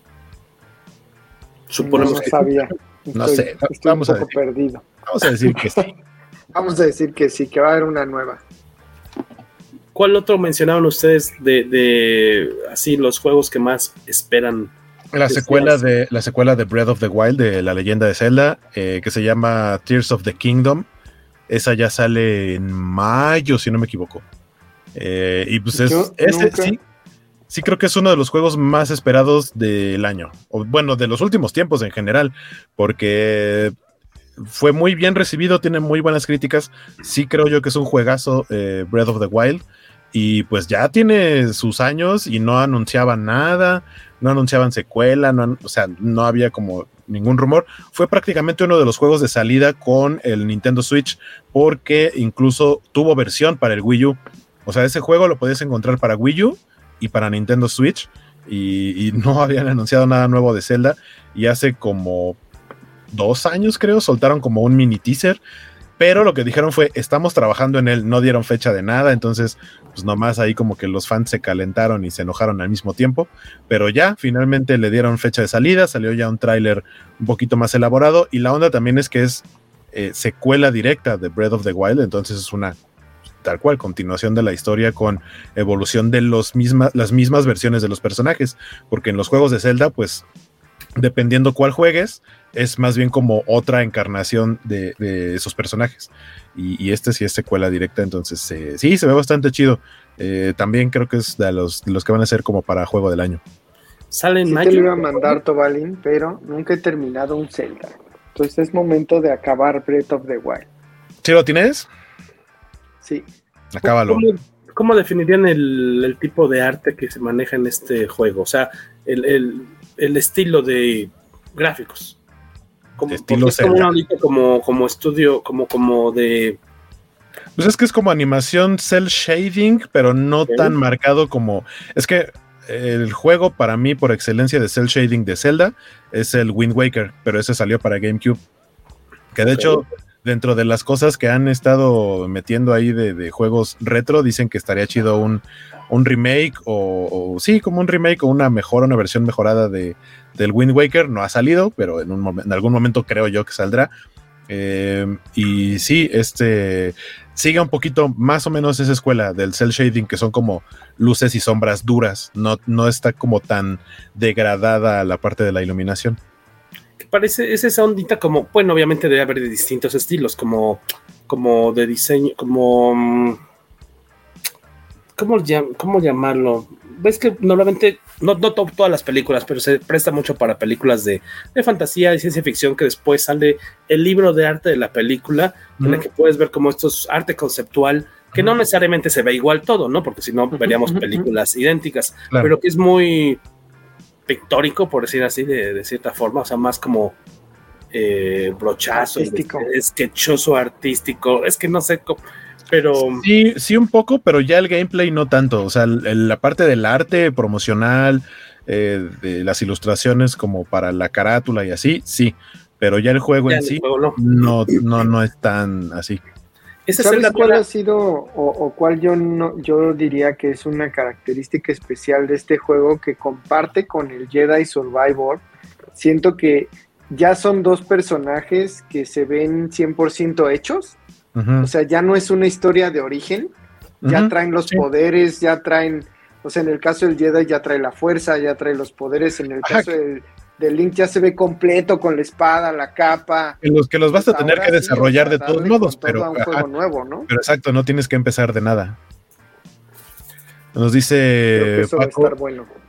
Suponemos no, no que sabía. No sé, estoy vamos un a poco decir. perdido. Vamos a decir que sí. Vamos a decir que sí, que va a haber una nueva. ¿Cuál otro mencionaron ustedes de, de así los juegos que más esperan? La secuela de la secuela de Breath of the Wild de la leyenda de Zelda, eh, que se llama Tears of the Kingdom. Esa ya sale en mayo, si no me equivoco. Eh, y pues es, Yo ese nunca- sí, sí creo que es uno de los juegos más esperados del año. Bueno, de los últimos tiempos en general. Porque fue muy bien recibido, tiene muy buenas críticas. Sí creo yo que es un juegazo eh, Breath of the Wild. Y pues ya tiene sus años y no anunciaba nada. no anunciaban secuela, o sea, no había como ningún rumor. Fue prácticamente uno de los juegos de salida con el Nintendo Switch, porque incluso tuvo versión para el Wii U. O sea, ese juego lo podías encontrar para Wii U y para Nintendo Switch. Y, no habían anunciado nada nuevo de Zelda. Y hace como dos años, creo, soltaron como un mini teaser pero lo que dijeron fue, estamos trabajando en él, no dieron fecha de nada, entonces, pues nomás ahí como que los fans se calentaron y se enojaron al mismo tiempo, pero ya, finalmente le dieron fecha de salida, salió ya un tráiler un poquito más elaborado, y la onda también es que es eh, secuela directa de Breath of the Wild, entonces es una tal cual, continuación de la historia con evolución de los mismas, las mismas versiones de los personajes, porque en los juegos de Zelda, pues dependiendo cuál juegues, es más bien como otra encarnación de, esos personajes. Y, este sí es secuela directa, entonces eh, sí, se ve bastante chido. Eh, también creo que es de los, los que van a ser como para juego del año. Sale en mayo. Te lo iba a mandar, Tobalín, pero nunca he terminado un Zelda. Entonces es momento de acabar Breath of the Wild. ¿Sí lo tienes? Sí. Acábalo. ¿Cómo, cómo definirían el, tipo de arte que se maneja en este juego? O sea, el, el estilo de gráficos como, estilo como, como, estudio, como, como de. Pues es que es como animación cel shading, pero no tan marcado como. Es que el juego para mí, por excelencia de cel shading de Zelda, es el Wind Waker, pero ese salió para GameCube. Que de hecho, dentro de las cosas que han estado metiendo ahí de, juegos retro, dicen que estaría chido un, un remake o, sí, como un remake o una mejor, una versión mejorada de, del Wind Waker. No ha salido, pero en, algún momento creo yo que saldrá. Eh, y sí, este sigue un poquito más o menos esa escuela del cel shading, que son como luces y sombras duras. No, no está como tan degradada la parte de la iluminación. Parece, es esa ondita como, bueno, obviamente debe haber de distintos estilos, como, como de diseño, como mm, ¿cómo, cómo llamarlo? Ves que normalmente, no, no todas las películas, pero se presta mucho para películas de, fantasía y ciencia ficción que después sale el libro de arte de la película, en el que puedes ver como esto es arte conceptual, que no necesariamente se ve igual todo, ¿no? Porque si no, veríamos películas idénticas, pero que es muy pictórico, por decir así, de, cierta forma, o sea, más como eh, brochazo, sketchoso artístico, es que no sé cómo pero. Sí, sí, un poco, pero ya el gameplay no tanto. O sea, la parte del arte promocional, eh, de las ilustraciones como para la carátula y así, sí. Pero ya el juego en sí no. no. no, es tan así. ¿Sabes cuál ha sido o, cuál yo no, yo diría que es una característica especial de este juego que comparte con el Jedi Survivor? Siento que ya son dos personajes que se ven 100% hechos. O sea, ya no es una historia de origen, ya traen los poderes, ya traen, o sea, en el caso del Jedi ya trae la fuerza, ya trae los poderes, en el caso del, Link ya se ve completo con la espada, la capa. En los que los vas a tener que desarrollar de todos modos, pero, nuevo, ¿no? pero exacto, no tienes que empezar de nada. Nos dice Paco,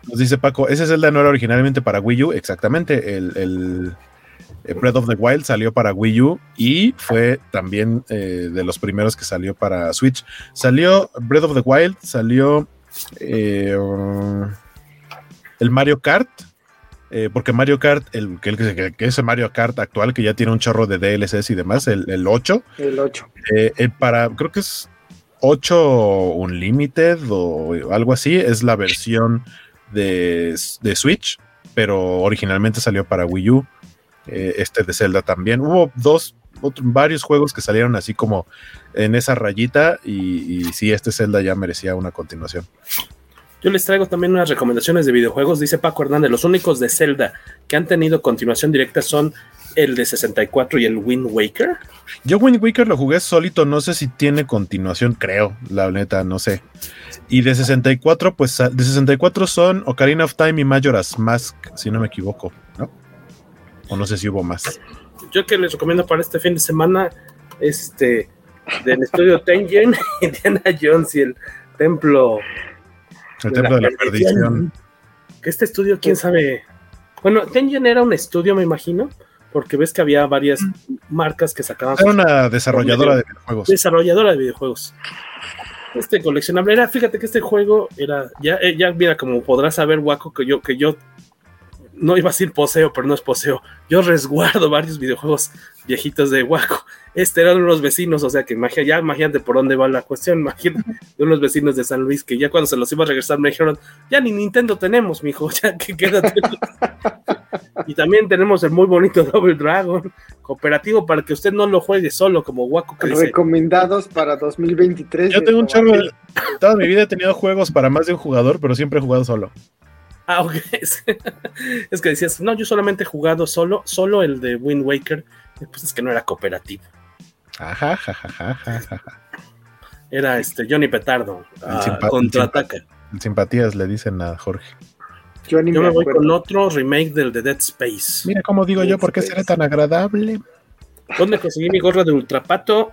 nos dice Paco, ese Zelda no era originalmente para Wii U, exactamente, el eh, Breath of the Wild salió para Wii U y fue también eh, de los primeros que salió para Switch. Salió Breath of the Wild, salió eh, el Mario Kart, porque Mario Kart, el, que, que, es el Mario Kart actual, que ya tiene un chorro de DLCs y demás, el, el 8. El 8. para, creo que es 8 Unlimited o algo así, es la versión de, de Switch, pero originalmente salió para Wii U. Eh, este de Zelda también. Hubo dos, varios juegos que salieron así como en esa rayita y, y sí, este Zelda ya merecía una continuación. Yo les traigo también unas recomendaciones de videojuegos. Dice Paco Hernández, los únicos de Zelda que han tenido continuación directa son el de 64 y el Wind Waker. Yo Wind Waker lo jugué solito, no sé si tiene continuación, creo, la neta, no sé. Y de 64, pues de 64 son Ocarina of Time y Majora's Mask, si no me equivoco, ¿no? O no sé si hubo más. Yo que les recomiendo para este fin de semana, este, del estudio Tengen, Indiana Jones y el templo. El templo de la perdición. Que este estudio, quién sabe. Bueno, Tengen era un estudio, me imagino, porque ves que había varias marcas que sacaban. Era una desarrolladora de videojuegos. Desarrolladora de videojuegos. Este coleccionable era, fíjate que este juego era, ya, eh, ya mira, como podrás saber, Waco, que yo, que yo no iba a decir poseo, pero no es poseo. Yo resguardo varios videojuegos viejitos de Waco. Este eran unos vecinos, o sea que imagina, ya imagínate por dónde va la cuestión. Imagínate de unos vecinos de San Luis que ya cuando se los iba a regresar me dijeron: Ya ni Nintendo tenemos, mijo, ya que quédate. y también tenemos el muy bonito Double Dragon cooperativo para que usted no lo juegue solo como Waco. Que dice, Recomendados para 2023. Yo de tengo un de. Tomatil. Toda mi vida he tenido juegos para más de un jugador, pero siempre he jugado solo. Ah, ok. es que decías, no, yo solamente he jugado solo, solo el de Wind Waker. Y Pues es que no era cooperativo. Ajá, ja, ja, ja, ja, ja, ja. Era este Johnny Petardo. simpa- contraataca. En simpatías le dicen a Jorge. Yo ni Yo me voy acuerdo. con otro remake del de Dead Space. Mira cómo digo yo, ¿por qué será tan agradable? ¿Dónde conseguí mi gorra de ultrapato?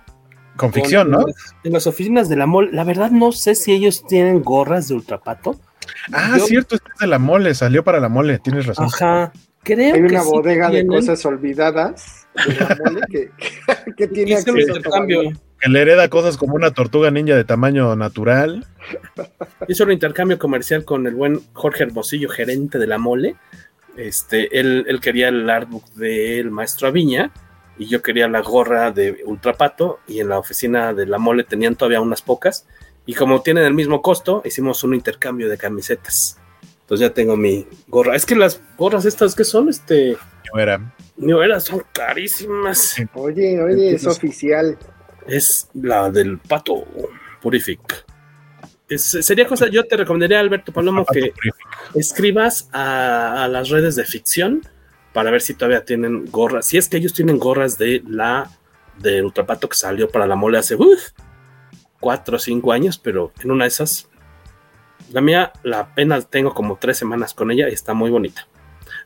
Con ficción, ¿no? En las, en las oficinas de la mall. La verdad no sé si ellos tienen gorras de ultrapato. Ah, Yo- cierto, este es de la mole, salió para la mole, tienes razón. Ajá. Creo Hay que una sí bodega de tienen. cosas olvidadas de la mole que, que tiene acceso intercambio. Que le hereda cosas como una tortuga ninja de tamaño natural. Hizo un intercambio comercial con el buen Jorge Hermosillo, gerente de la mole. Este, él, él quería el artbook del maestro Aviña y yo quería la gorra de Ultrapato y en la oficina de la mole tenían todavía unas pocas y como tienen el mismo costo, hicimos un intercambio de camisetas. Entonces ya tengo mi gorra. Es que las gorras estas que son, este, No era. no eran, son carísimas. Oye, oye, es oficial. Es la del pato Purific. Es- sería cosa, yo te recomendaría, Alberto Palomo, que escribas a, a las redes de ficción para ver si todavía tienen gorras. Si es que ellos tienen gorras de la de Ultrapato que salió para la mole hace uf, cuatro o cinco años, pero en una de esas, la mía, la apenas tengo como tres semanas con ella y está muy bonita.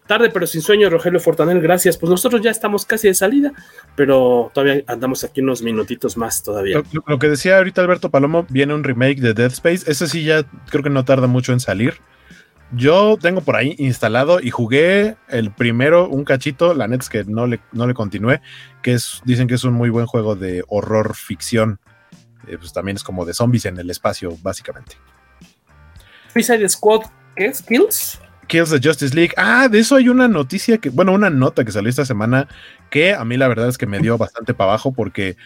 Tarde pero sin sueño, Rogelio Fortanel, gracias. Pues nosotros ya estamos casi de salida, pero todavía andamos aquí unos minutitos más todavía. Lo, que decía ahorita Alberto Palomo, viene un remake de Dead Space. Ese sí ya creo que no tarda mucho en salir. Yo tengo por ahí instalado y jugué el primero, un cachito, la neta es que no le, no le continué, que es, dicen que es un muy buen juego de horror ficción. Eh, pues también es como de zombies en el espacio, básicamente. Suicide Squad, ¿qué es? ¿Kills? Kills the Justice League. Ah, de eso hay una noticia que, bueno, una nota que salió esta semana que a mí la verdad es que me dio bastante para abajo porque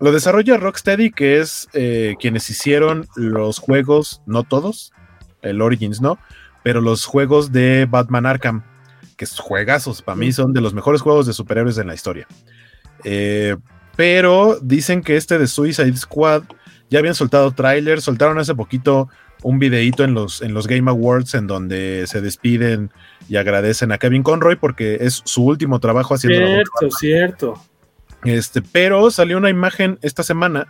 lo desarrolla Rocksteady, que es eh, quienes hicieron los juegos, no todos, el Origins no, pero los juegos de Batman Arkham, que es juegazos, para mí son de los mejores juegos de superhéroes en la historia. Eh, pero dicen que este de Suicide Squad ya habían soltado trailers, soltaron hace poquito un videíto en los, en los Game Awards en donde se despiden y agradecen a Kevin Conroy porque es su último trabajo haciendo la voz de Cierto, cierto. este, pero salió una imagen esta semana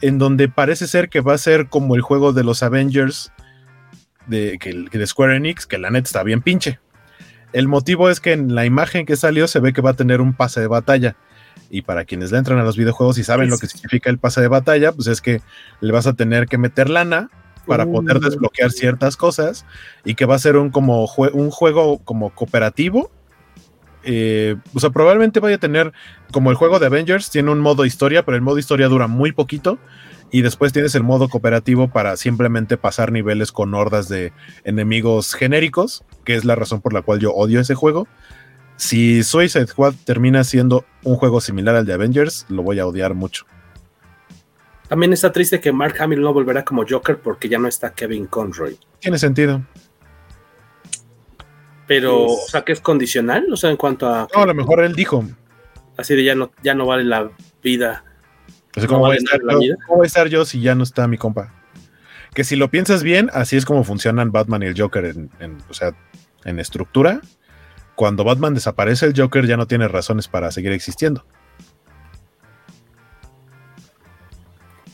en donde parece ser que va a ser como el juego de los Avengers de, que, que de Square Enix, que la neta está bien pinche. El motivo es que en la imagen que salió se ve que va a tener un pase de batalla. Y para quienes le entran a los videojuegos y saben lo que significa el pase de batalla, pues es que le vas a tener que meter lana para poder Uh. desbloquear ciertas cosas y que va a ser un como jue- un juego como cooperativo eh, o sea, probablemente vaya a tener, como el juego de Avengers, tiene un modo historia, pero el modo historia dura muy poquito. Y después tienes el modo cooperativo para simplemente pasar niveles con hordas de enemigos genéricos, que es la razón por la cual yo odio ese juego. Si Suicide Squad termina siendo un juego similar al de Avengers, lo voy a odiar mucho. También está triste que Mark Hamill no volverá como Joker porque ya no está Kevin Conroy. Tiene sentido. Pero, Pues- o sea, que es condicional, o sea, en cuanto a No, a lo mejor él dijo. así de ya no, ya no vale la vida. O sea, No ¿cómo, voy a estar yo, vida. cómo voy a estar yo si ya no está mi compa? Que si lo piensas bien, así es como funcionan Batman y el Joker en, en- o sea, en estructura. Cuando Batman desaparece, el Joker ya no tiene razones para seguir existiendo.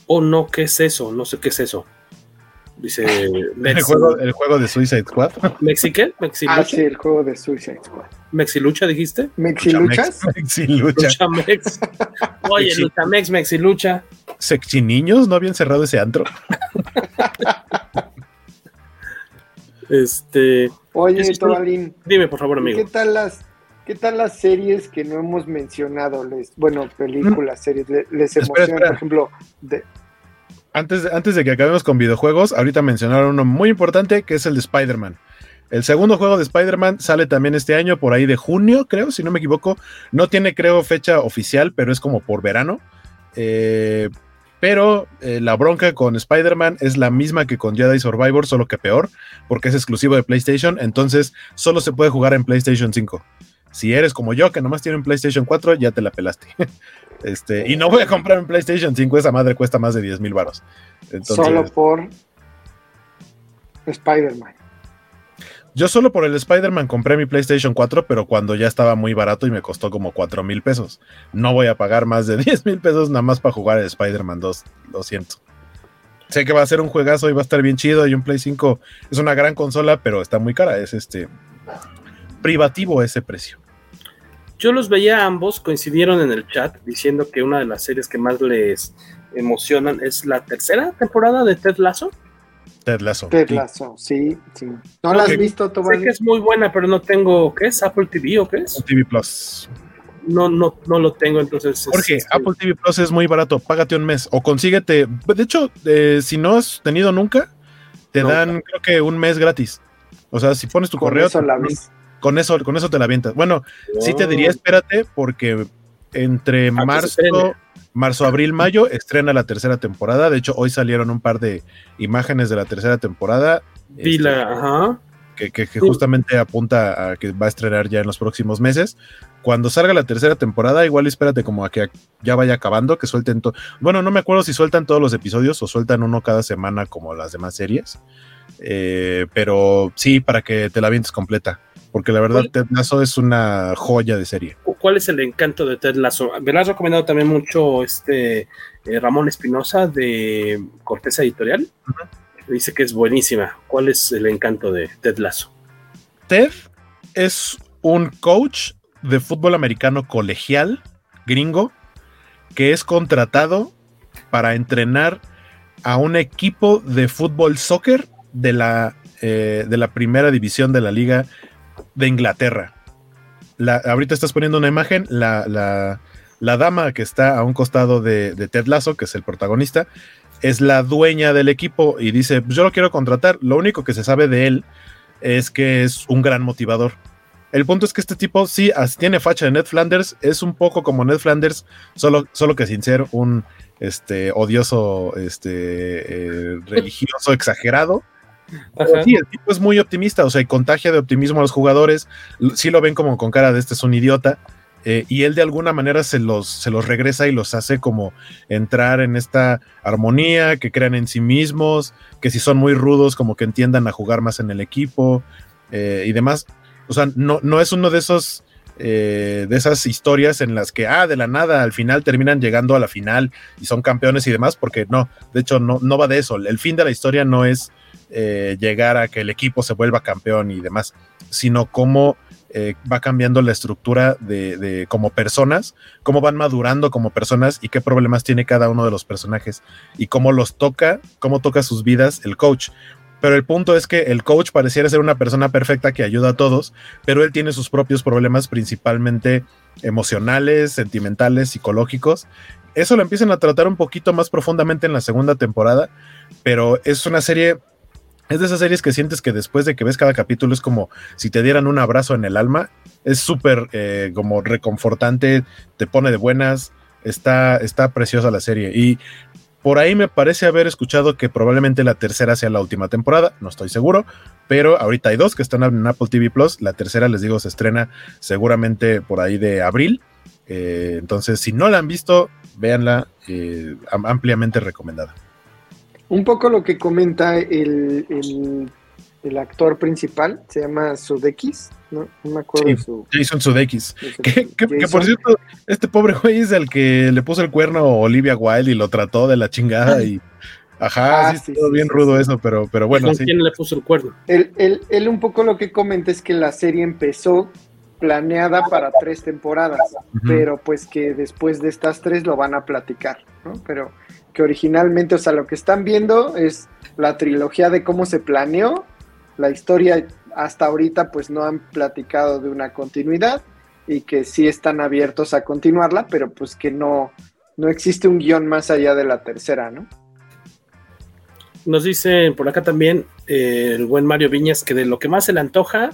Oh, no, ¿qué es eso? No sé qué es eso. Dice El Mex, juego, el juego de Suicide Squad. ¿Mexiqué? Ah, ¿Mexilucha? sí, el juego de Suicide Squad. ¿Mexilucha dijiste? ¿Mexiluchas? Mexilucha. Luchamex. Oye, Mexi- Luchamex, Mexilucha. Sexy niños no habían cerrado ese antro. Este. Oye, es Tobalín, Dime, por favor, ¿y amigo. ¿qué tal las qué tal las series que no hemos mencionado? Les, bueno, películas, series, le- les Espera, emocionan, espera. por ejemplo, de, Antes, de- antes de que acabemos con videojuegos, ahorita mencionaron uno muy importante que es el de Spider-Man. El segundo juego de Spider-Man sale también este año, por ahí de junio, creo, si no me equivoco. No tiene, creo, fecha oficial, pero es como por verano. Eh, pero eh, la bronca con Spider-Man es la misma que con Jedi Survivor, solo que peor, porque es exclusivo de PlayStation, entonces solo se puede jugar en PlayStation 5. Si eres como yo, que nomás tiene un PlayStation 4, ya te la pelaste. este, y no voy a comprar un PlayStation 5, esa madre cuesta más de 10 mil baros. Solo por Spider-Man. Yo solo por el Spider-Man compré mi PlayStation 4, pero cuando ya estaba muy barato y me costó como 4 mil pesos. No voy a pagar más de 10 mil pesos nada más para jugar el Spider-Man 2, lo siento. Sé que va a ser un juegazo y va a estar bien chido y un Play 5 es una gran consola, pero está muy cara, es este privativo ese precio. Yo los veía ambos, coincidieron en el chat diciendo que una de las series que más les emocionan es la tercera temporada de Ted Lasso. Ted Lasso. Ted Lasso, sí, sí. ¿No la has visto, Tomás? Sé que es muy buena, pero no tengo, ¿qué es? ¿Apple TV o qué es? TV Plus. No, no, no lo tengo, entonces. Jorge, este, Apple TV Plus es muy barato, págate un mes o consíguete. De hecho, eh, si no has tenido nunca, te dan, creo que un mes gratis. O sea, si pones tu correo. con eso, con eso te la avientas. Bueno, sí te diría, espérate, porque entre marzo, marzo, abril, mayo estrena la tercera temporada. De hecho, hoy salieron un par de imágenes de la tercera temporada. Este, ajá. Que, justamente apunta a que va a estrenar ya en los próximos meses. Cuando salga la tercera temporada, igual espérate como a que ya vaya acabando, que suelten todo. Bueno, no me acuerdo si sueltan todos los episodios o sueltan uno cada semana como las demás series. Eh, pero sí, para que te la vientes completa porque la verdad Ted Lasso es una joya de serie. ¿Cuál es el encanto de Ted Lasso? Me lo has recomendado también mucho este eh, Ramón Espinosa de Corteza Editorial. Dice que es buenísima. ¿Cuál es el encanto de Ted Lasso? Ted es un coach de fútbol americano colegial, gringo, que es contratado para entrenar a un equipo de fútbol soccer de la, eh, de la primera división de la liga de Inglaterra. ahorita estás poniendo una imagen, la, dama que está a un costado de, Ted Lasso, que es el protagonista, es la dueña del equipo y dice, pues yo lo quiero contratar. Lo único que se sabe de él es que es un gran motivador. El punto es que este tipo sí tiene facha de Ned Flanders, es un poco como Ned Flanders, solo, solo que sin ser un este, odioso este, eh, religioso exagerado. Sí, el tipo es muy optimista, o sea, y contagia de optimismo a los jugadores. Sí lo ven como con cara de este es un idiota. Eh, y él de alguna manera se los, se los regresa y los hace como entrar en esta armonía, que crean en sí mismos, que si son muy rudos, como que entiendan a jugar más en el equipo eh, y demás. O sea, no, no es uno de esos eh, de esas historias en las que, ah, de la nada, al final terminan llegando a la final y son campeones y demás, porque no, de hecho, no, no va de eso. El fin de la historia no es eh, llegar a que el equipo se vuelva campeón y demás, sino cómo eh, va cambiando la estructura de, como personas, cómo van madurando como personas y qué problemas tiene cada uno de los personajes y cómo los toca, cómo toca sus vidas el coach. Pero el punto es que el coach pareciera ser una persona perfecta que ayuda a todos, pero él tiene sus propios problemas principalmente emocionales, sentimentales, psicológicos. Eso lo empiezan a tratar un poquito más profundamente en la segunda temporada, pero es una serie es de esas series que sientes que después de que ves cada capítulo es como si te dieran un abrazo en el alma. Es súper eh, como reconfortante, te pone de buenas. Está, está preciosa la serie. Y por ahí me parece haber escuchado que probablemente la tercera sea la última temporada, no estoy seguro, pero ahorita hay dos que están en Apple TV Plus. La tercera, les digo, se estrena seguramente por ahí de abril. Eh, entonces, si no la han visto, véanla, eh, ampliamente recomendada. Un poco lo que comenta el, el, actor principal, se llama Sudeikis, ¿no? No me acuerdo de su... Jason Sudeikis. Que, por cierto, este pobre güey es el que le puso el cuerno a Olivia Wilde y lo trató de la chingada y... Ajá, ah, sí, todo bien rudo eso, pero, pero bueno. ¿Con quién le puso el cuerno? Él, él, él, un poco lo que comenta es que la serie empezó planeada para tres temporadas, pero pues que después de estas tres lo van a platicar, ¿no? Pero que originalmente, o sea, lo que están viendo es la trilogía de cómo se planeó, la historia hasta ahorita pues no han platicado de una continuidad y que sí están abiertos a continuarla, pero pues que no, no existe un guion más allá de la tercera, ¿no? Nos dicen por acá también, eh, el buen Mario Viñas que de lo que más se le antoja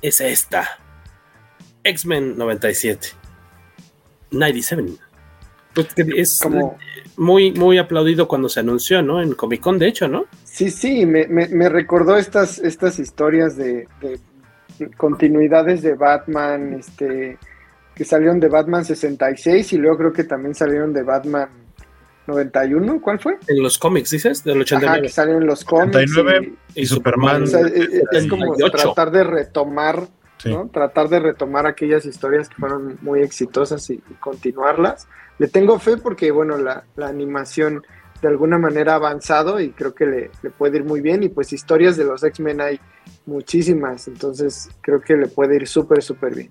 es esta. X-Men 97. 97. Pues que es Como- muy, muy aplaudido cuando se anunció, ¿no? En Comic Con, de hecho, ¿no? Sí, sí, me, me- me recordó estas, estas historias de, de continuidades de Batman, este, que salieron de Batman 66 y luego creo que también salieron de Batman 91, ¿cuál fue? En los cómics, dices, del Ajá, 89. que salieron los cómics. 89 y- y Superman. o sea, es, es como 78. tratar de retomar, Sí. ¿no? Tratar de retomar aquellas historias que fueron muy exitosas y, y continuarlas. Le tengo fe porque, bueno, la, la animación de alguna manera ha avanzado y creo que le, le puede ir muy bien. Y pues historias de los X-Men hay muchísimas, entonces creo que le puede ir súper, súper bien.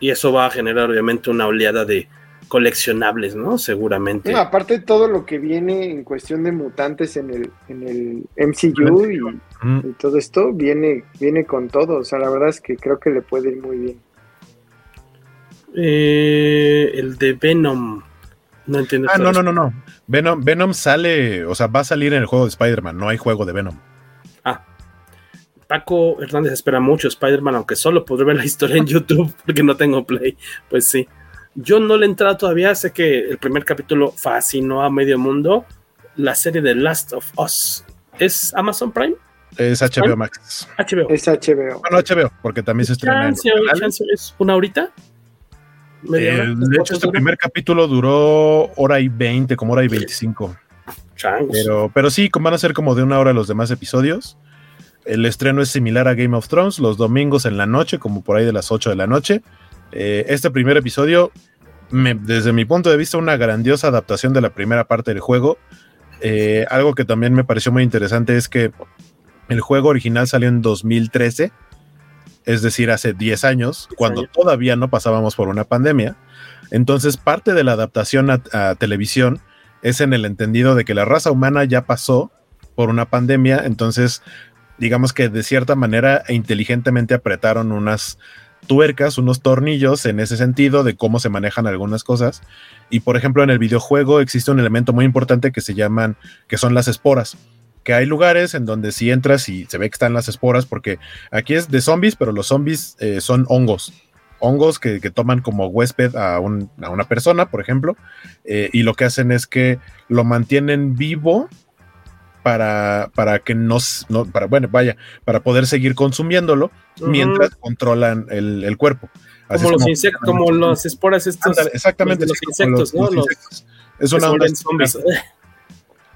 Y eso va a generar, obviamente, una oleada de coleccionables, ¿no? Seguramente. No, aparte todo lo que viene en cuestión de mutantes en el, en el MCU y, Mm. y todo esto viene, viene con todo. O sea, la verdad es que creo que le puede ir muy bien. Eh, el de Venom. No entiendo. Ah, no, no, no, no. Venom, Venom sale, o sea, va a salir en el juego de Spider-Man, no hay juego de Venom. Ah. Paco Hernández espera mucho Spider-Man, aunque solo podré ver la historia en YouTube porque no tengo Play. Pues sí. Yo no le he entrado todavía. Sé que el primer capítulo fascinó a medio mundo. La serie de Last of Us. ¿Es Amazon Prime? Es HBO Max. HBO. Es HBO. Bueno, HBO, porque también se estrena en Chance, canales. chance, ¿Es una horita? Eh, de hecho, este primer capítulo duró hora y 20, como hora y 25. Changos. Pero, pero sí, van a ser como de una hora los demás episodios. El estreno es similar a Game of Thrones, los domingos en la noche, como por ahí de las 8 de la noche. Eh, este primer episodio, me- desde mi punto de vista, una grandiosa adaptación de la primera parte del juego. Eh, algo que también me pareció muy interesante es que el juego original salió en 2013, es decir, hace 10 años, cuando años. todavía no pasábamos por una pandemia. Entonces, parte de la adaptación a, a televisión es en el entendido de que la raza humana ya pasó por una pandemia, entonces digamos que de cierta manera e inteligentemente apretaron unas tuercas, unos tornillos en ese sentido de cómo se manejan algunas cosas. Y por ejemplo, en el videojuego existe un elemento muy importante que se llaman, que son las esporas. Que hay lugares en donde si entras y se ve que están las esporas, porque aquí es de zombies, pero los zombies eh, son hongos. Hongos que, que toman como huésped a, un- a una persona, por ejemplo, eh, y lo que hacen es que lo mantienen vivo para, para que no, s- no- para, bueno, vaya, para poder seguir consumiéndolo mientras controlan el, el cuerpo. Así Como los insectos, como las esporas. Ándale, exactamente. los sí, insectos, ¿no? Los- insectos. Es una onda. zombies.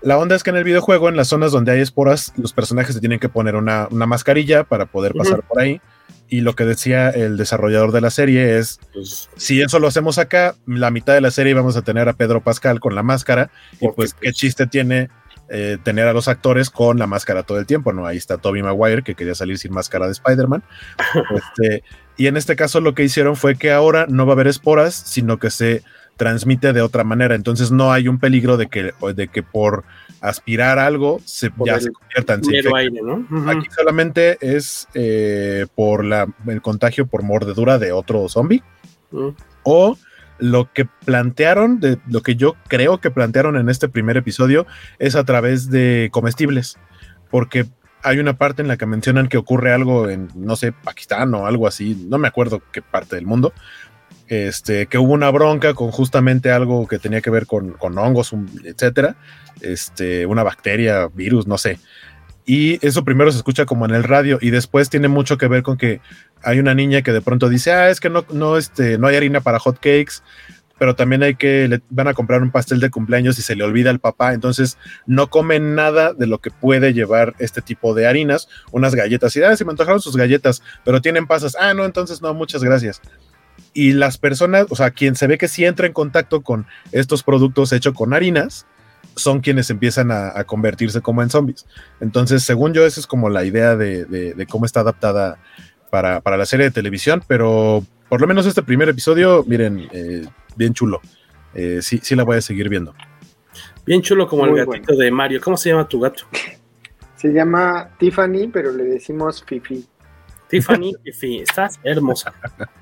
La onda es que en el videojuego, en las zonas donde hay esporas, los personajes se tienen que poner una, una mascarilla para poder pasar por ahí. Y lo que decía el desarrollador de la serie es, Pues, si eso lo hacemos acá, la mitad de la serie vamos a tener a Pedro Pascal con la máscara. Y pues, ¿qué chiste tiene eh, tener a los actores con la máscara todo el tiempo? No, ahí está Toby Maguire, que quería salir sin máscara de Spider-Man. Este, y en este caso lo que hicieron fue que ahora no va a haber esporas, sino que se transmite de otra manera. Entonces no hay un peligro de que, de que por aspirar algo se, Por ya el se convierta en se aire, ¿no? Ujú. Aquí solamente es eh, por la, el contagio por mordedura de otro zombie Ujú. o lo que plantearon, de lo que yo creo que plantearon en este primer episodio es a través de comestibles, porque hay una parte en la que mencionan que ocurre algo en, no sé, Pakistán o algo así, no me acuerdo qué parte del mundo, este, que hubo una bronca con justamente algo que tenía que ver con, con hongos, etcétera, este, una bacteria, virus, no sé. Y eso primero se escucha como en el radio y después tiene mucho que ver con que hay una niña que de pronto dice, ah, es que no, no, este, no hay harina para hot cakes, pero también hay que, le van a comprar un pastel de cumpleaños y se le olvida al papá, entonces no comen nada de lo que puede llevar este tipo de harinas, unas galletas, y ah, se me antojaron sus galletas, pero tienen pasas, ah, no, entonces no, muchas gracias. Y las personas, o sea, quien se ve que sí entra en contacto con estos productos hechos con harinas, son quienes empiezan a, a convertirse como en zombies. Entonces, según yo, esa es como la idea de, de- de cómo está adaptada para, para la serie de televisión, pero por lo menos este primer episodio, miren, eh, bien chulo. Eh, sí, sí la voy a seguir viendo. Bien chulo como Muy el gatito de Mario. ¿Cómo se llama tu gato? Se llama Tiffany, pero le decimos Fifi. Tiffany, Fifi, estás hermosa.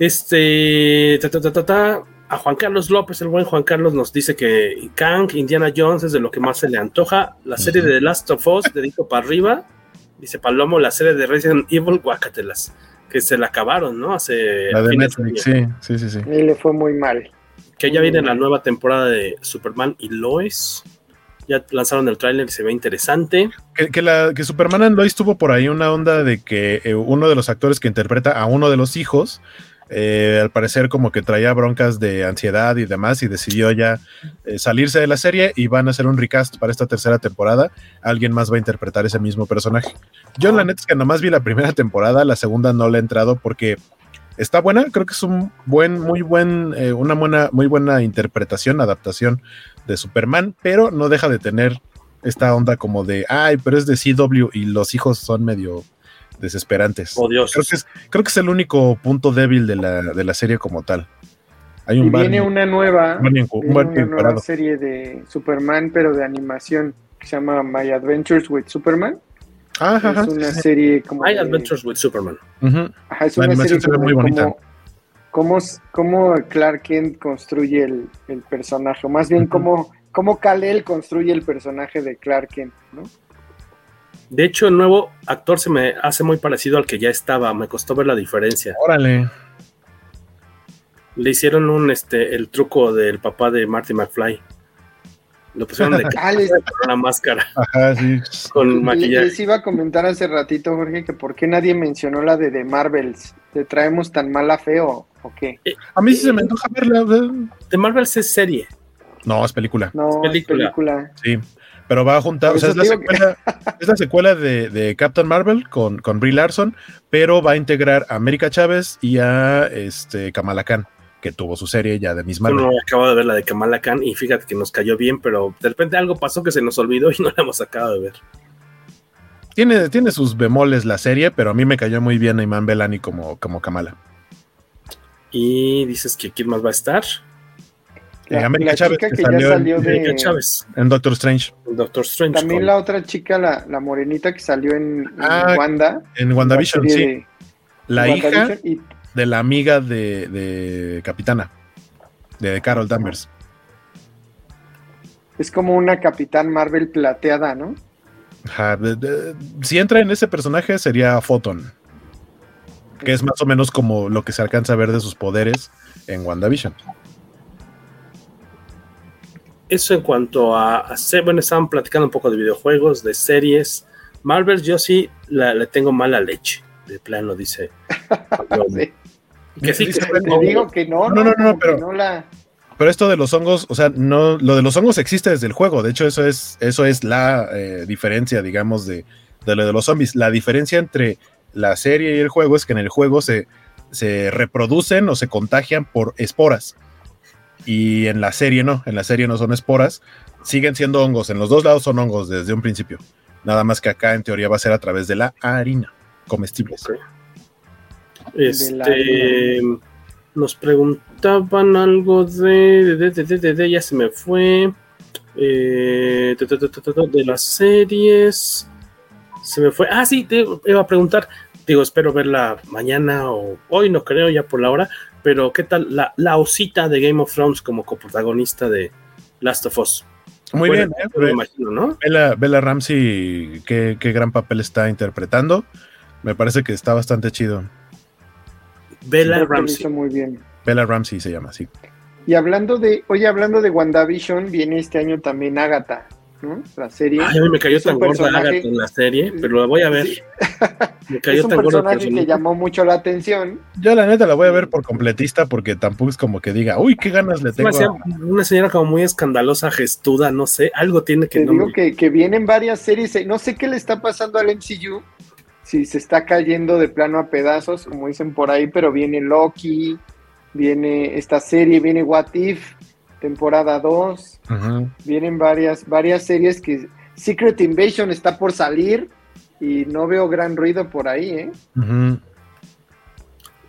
Este, ta, ta, ta, ta, ta. a Juan Carlos López, el buen Juan Carlos, nos dice que Kang, Indiana Jones es de lo que más se le antoja. La serie de The Last of Us, dedito para arriba. Dice Palomo, la serie de Resident Evil, guacatelas. Que se la acabaron, ¿no? Hace. La de Netflix, sí, sí, sí, sí. Y le fue muy mal. Que ya viene la nueva temporada de Superman y Lois. Ya lanzaron el tráiler y se ve interesante. Que, que la, que Superman and Lois tuvo por ahí una onda de que eh, uno de los actores que interpreta a uno de los hijos, eh, al parecer como que traía broncas de ansiedad y demás y decidió ya eh, salirse de la serie y van a hacer un recast para esta tercera temporada. Alguien más va a interpretar ese mismo personaje. Yo la neta es que nomás vi la primera temporada, la segunda no le he entrado porque está buena, creo que es un buen, muy buen, eh, una buena, muy buena interpretación, adaptación de Superman, pero no deja de tener esta onda como de, ay, pero es de CW y los hijos son medio desesperantes. Odiosos. Creo que es, creo que es el único punto débil de la, de la serie como tal. Hay Y un viene Barney- una nueva, Barney encu- un viene Barney una nueva serie de Superman, pero de animación, que se llama My Adventures with Superman. Ajá, ajá, es una serie como de- Adventures with Superman. Ajá, es La una animación serie se ve como muy bonita. cómo, cómo, cómo Clark Kent construye el, el personaje, o más bien cómo, cómo Kal-El construye el personaje de Clark Kent, ¿no? De hecho, el nuevo actor se me hace muy parecido al que ya estaba. Me costó ver la diferencia. Órale. Le hicieron un este el truco del papá de Marty McFly. Lo pusieron de Ah, con una máscara Ajá, sí. con maquillaje. les iba a comentar hace ratito, Jorge, que por qué nadie mencionó la de The Marvels. ¿Te traemos tan mala feo o qué? A mí sí se me antoja verla. eh. De Marvels es serie. No, es película. No, es película. película. Sí, pero va a juntar, o sea, es la, que- secuela, es la secuela de, de Captain Marvel con, con Brie Larson, pero va a integrar a América Chávez y a este, Kamala Khan, que tuvo su serie ya de Miss Yo Marvel. no acabo de ver la de Kamala Khan y fíjate que nos cayó bien, pero de repente algo pasó que se nos olvidó y no la hemos acabado de ver. Tiene, tiene sus bemoles la serie, pero a mí me cayó muy bien Iman Belani como, como Kamala. Y dices que quién más va a estar. Eh, La, América la Chávez, chica que que ya salió en- de... Chávez, En Doctor Strange, Doctor Strange. También con- la otra chica, la, la morenita que salió en, en Ah, Wanda. en WandaVision, la sí. de La hija WandaVision, y de la amiga de, de Capitana, de Carol Danvers. es como una Capitán Marvel plateada, ¿no? Ajá, de- de- si entra en ese personaje sería Photon, que es más o menos como lo que se alcanza a ver de sus poderes en WandaVision. Eso en cuanto a, a bueno, estaban platicando un poco de videojuegos, de series. Marvel, yo sí la- le tengo mala leche. De plano, dice. Pablo. Sí. que sí, Dice que Te tengo- digo que no, No, no, no, no, pero- no la... Pero esto de los hongos, o sea, no, lo de los hongos existe desde el juego. De hecho, eso es, eso es la eh, diferencia, digamos, de, de lo de los zombies. La diferencia entre la serie y el juego es que en el juego se, se reproducen o se contagian por esporas. Y en la serie no, en la serie no son esporas, siguen siendo hongos. En los dos lados son hongos desde un principio. Nada más que acá en teoría va a ser a través de la harina, comestibles. Este, nos preguntaban algo de, de, de, de, de- de- ya se me fue. Eh, de, de- de- de- de- de las series. Se me fue. Ah, sí, te iba a preguntar. Digo, espero verla mañana o hoy, no creo, ya por la hora. Pero, ¿qué tal la, la osita de Game of Thrones como coprotagonista de Last of Us? Muy Bueno, bien, ¿eh? me imagino, ¿no? Bella, Bella Ramsey, qué, qué gran papel está interpretando. Me parece que está bastante chido. Bella Ramsey. hizo muy bien. Bella Ramsey se llama, sí. Y hablando de, oye, hablando de WandaVision, viene este año también Agatha, ¿no? La serie. Ay, me cayó tan gorda personaje- en la serie, pero la voy a ver. Sí. Me cayó Es un tan personaje que llamó mucho la atención. Yo la neta la voy a ver por completista porque tampoco es como que diga, uy, qué ganas le tengo. hacía a-". una señora como muy escandalosa, gestuda, no sé, algo tiene que Te no digo me- que, que vienen varias series. eh, No sé qué le está pasando al MCU. Si se está cayendo de plano a pedazos, como dicen por ahí, pero viene Loki, viene esta serie, viene What If, temporada 2. Ujú. Vienen varias, varias series que Secret Invasion está por salir y no veo gran ruido por ahí, ¿eh?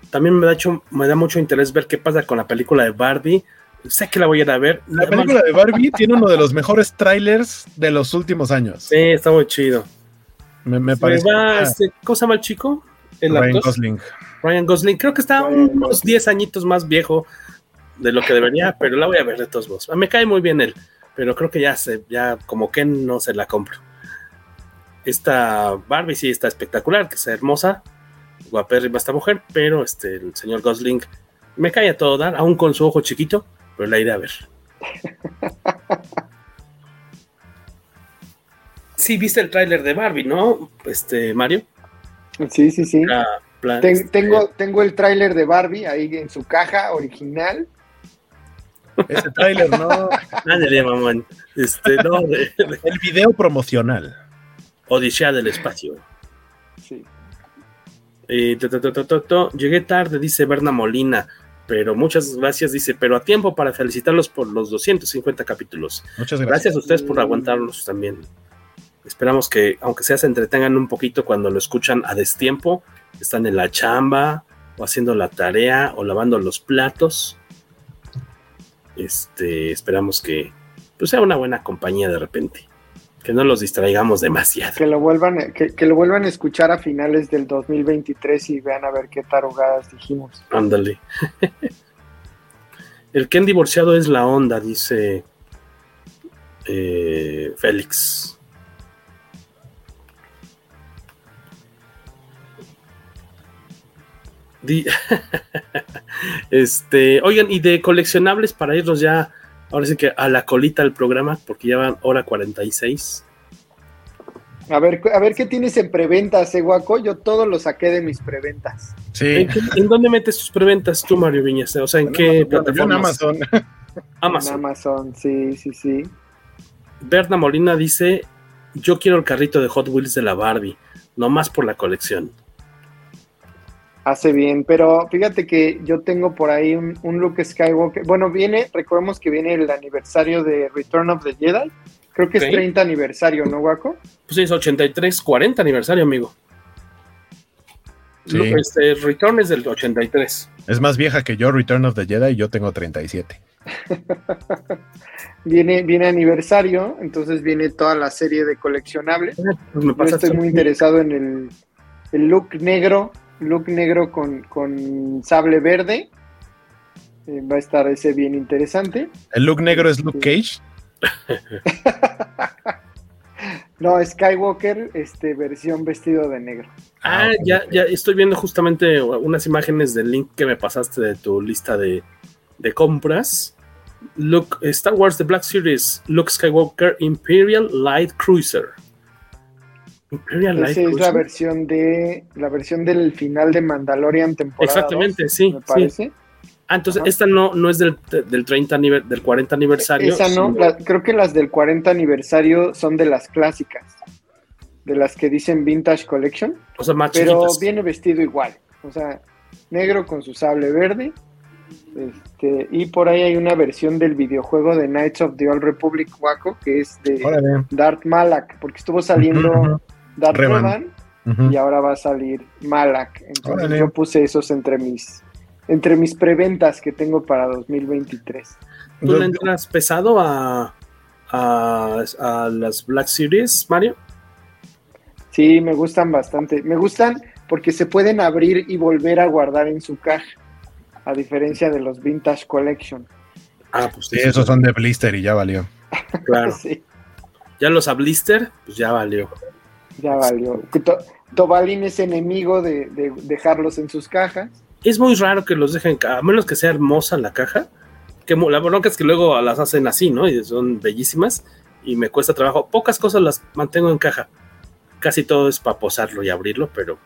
También me da, hecho- me da mucho interés ver qué pasa con la película de Barbie. Sé que la voy a ir a ver. La película de Barbie tiene uno de los mejores trailers de los últimos años. Sí, está muy chido. Me, me Me parece. va, Ah, este, ¿Cómo se llama el chico? El Ryan actor. Gosling. Ryan Gosling. Creo que está Ryan unos 10 añitos más viejo. De lo que debería, pero la voy a ver de todos modos. Me cae muy bien él, pero creo que ya se, ya como que no se la compro. Esta Barbie sí está espectacular, que es hermosa, guapérrima esta mujer, pero este, el señor Gosling me cae a todo dar, aún con su ojo chiquito, pero la iré a ver. Sí, viste el tráiler de Barbie, ¿no? Este, Mario. Sí, sí, sí. Ten- este, tengo, tengo el tráiler de Barbie ahí en su caja original. Ese tráiler, no. ándale, mamón. Este, no, de- de El video promocional. Odisea del espacio. Sí. Eh, to, to, to, to, to, to. Llegué tarde, dice Berna Molina, pero muchas gracias, dice, pero a tiempo para felicitarlos por los 250 capítulos. Muchas Gracias gracias. a ustedes por aguantarlos también. Esperamos que, aunque sea, se entretengan un poquito cuando lo escuchan a destiempo, están en la chamba, o haciendo la tarea, o lavando los platos. Este, esperamos que pues, sea una buena compañía de repente. Que no los distraigamos demasiado. Que lo vuelvan, que, que lo vuelvan a escuchar a finales del 2023 y vean a ver qué tarugadas dijimos. Ándale. El Ken divorciado es la onda, dice eh, Félix. este, oigan, y de coleccionables para irnos ya, ahora sí que a la colita del programa, porque ya van hora 46. A ver, a ver qué tienes en preventas, eh, Guaco. Yo todo lo saqué de mis preventas. Sí. ¿En, qué- en dónde metes tus preventas tú, Mario Viñas? O sea, ¿en qué Yo en plataforma? Amazon. Amazon. En Amazon, sí, sí, sí. Berna Molina dice: Yo quiero el carrito de Hot Wheels de la Barbie, no más por la colección. Hace bien, pero fíjate que yo tengo por ahí un, un Luke Skywalker. Bueno, viene, recordemos que viene el aniversario de Return of the Jedi. Creo que es 30 aniversario, ¿no, Guaco? Pues sí, es 83, 40 aniversario, amigo. Sí. Lo- Este, Return es del 83. Es más vieja que yo, Return of the Jedi, y yo tengo 37. Viene, viene aniversario, entonces viene toda la serie de coleccionables. Pues me Yo estoy muy interesado en el, el look negro, look negro con, con sable verde. Eh, va a estar ese bien interesante. El look negro es Luke Cage. No, Skywalker, este, versión vestido de negro. Ah, ya, ya estoy viendo justamente unas imágenes del link que me pasaste de tu lista de, de compras. Look, Star Wars The Black Series, Luke Skywalker Imperial Light Cruiser. Imperial Light Esa es la versión de la versión del final de Mandalorian temporada. Exactamente, 2, sí, Me sí. parece. Ah, entonces Ajá. esta no, no es del, del 30 aniver- del 40 aniversario. Esa no, la- creo que las del 40 aniversario son de las clásicas, de las que dicen Vintage Collection, o sea, más pero chiquitas. viene vestido igual, o sea, negro con su sable verde. Este, y por ahí hay una versión del videojuego de Knights of the Old Republic Waco que es de Órale. Darth Malak, porque estuvo saliendo. Darth Revan. Y ahora va a salir Malak. Entonces Órale. yo puse esos entre mis entre mis preventas que tengo para 2023. ¿Tú le entras pesado a, a, a las Black Series, Mario? Sí, me gustan bastante. Me gustan porque se pueden abrir y volver a guardar en su caja, a diferencia de los Vintage Collection. Ah, pues Sí, esos son de blister y ya valió. Claro. Sí, Ya los a blister, pues ya valió. Ya valió. To- Tobalín es enemigo de, de dejarlos en sus cajas. Es muy raro que los dejen, a menos que sea hermosa la caja. Que la bronca es que luego las hacen así, ¿no? Y son bellísimas y me cuesta trabajo. Pocas cosas las mantengo en caja. Casi todo es para posarlo y abrirlo, pero...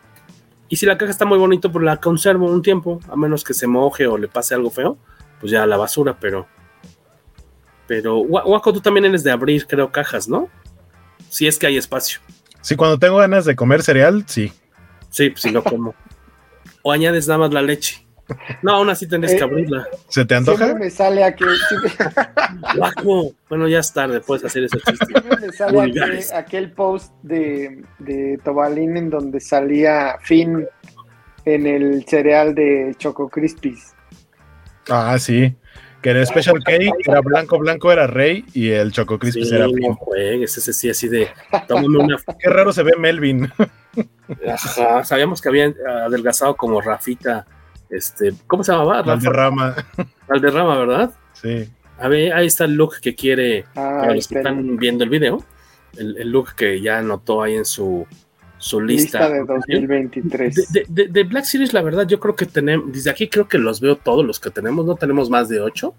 Y si la caja está muy bonito, pues la conservo un tiempo, a menos que se moje o le pase algo feo, pues ya a la basura, pero... Pero, Guaco, tú también eres de abrir, creo, cajas, ¿no? Si es que hay espacio. Sí, cuando tengo ganas de comer cereal, sí. Sí, pues si no como. o añades nada más la leche. No, aún así tendrías que Eh, abrirla. ¿Se te antoja? Siempre me sale aquel, siempre, Guaco. Bueno, ya es tarde, puedes hacer ese chiste. siempre me sale aquel, aquel post de, de Tobalín en donde salía Finn en el cereal de Choco Crispies. Ah, sí. Que el Special K era blanco, blanco era rey y el Choco Crispis Sí, era no Finn. juegues, ese sí, así de. Tómame una. Qué raro se ve Melvin. Ajá, sabíamos que había adelgazado como Rafita Este, ¿Cómo se llamaba? Valderrama. Valderrama, ¿verdad? Sí. A ver, ahí está el look que quiere, Ah, para los que están viendo el video, el, el look que ya anotó ahí en su, su lista. Lista de 2023. De, de- de- Black Series, la verdad, yo creo que tenemos, desde aquí creo que los veo todos los que tenemos, no tenemos más de ocho.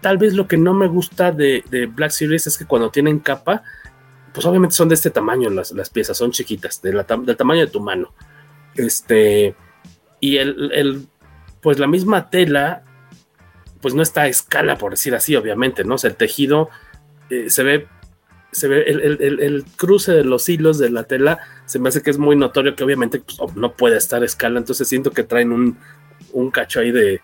Tal vez lo que no me gusta de, de Black Series es que cuando tienen capa, pues obviamente son de este tamaño las, las piezas, son chiquitas, de la del tamaño de tu mano. Este, y el, el- pues la misma tela, pues no está a escala, por decir así, obviamente, ¿no? O sea, el tejido eh, se ve, se ve el- el- el cruce de los hilos de la tela, se me hace que es muy notorio que obviamente pues, no puede estar a escala, entonces siento que traen un, un cacho ahí de,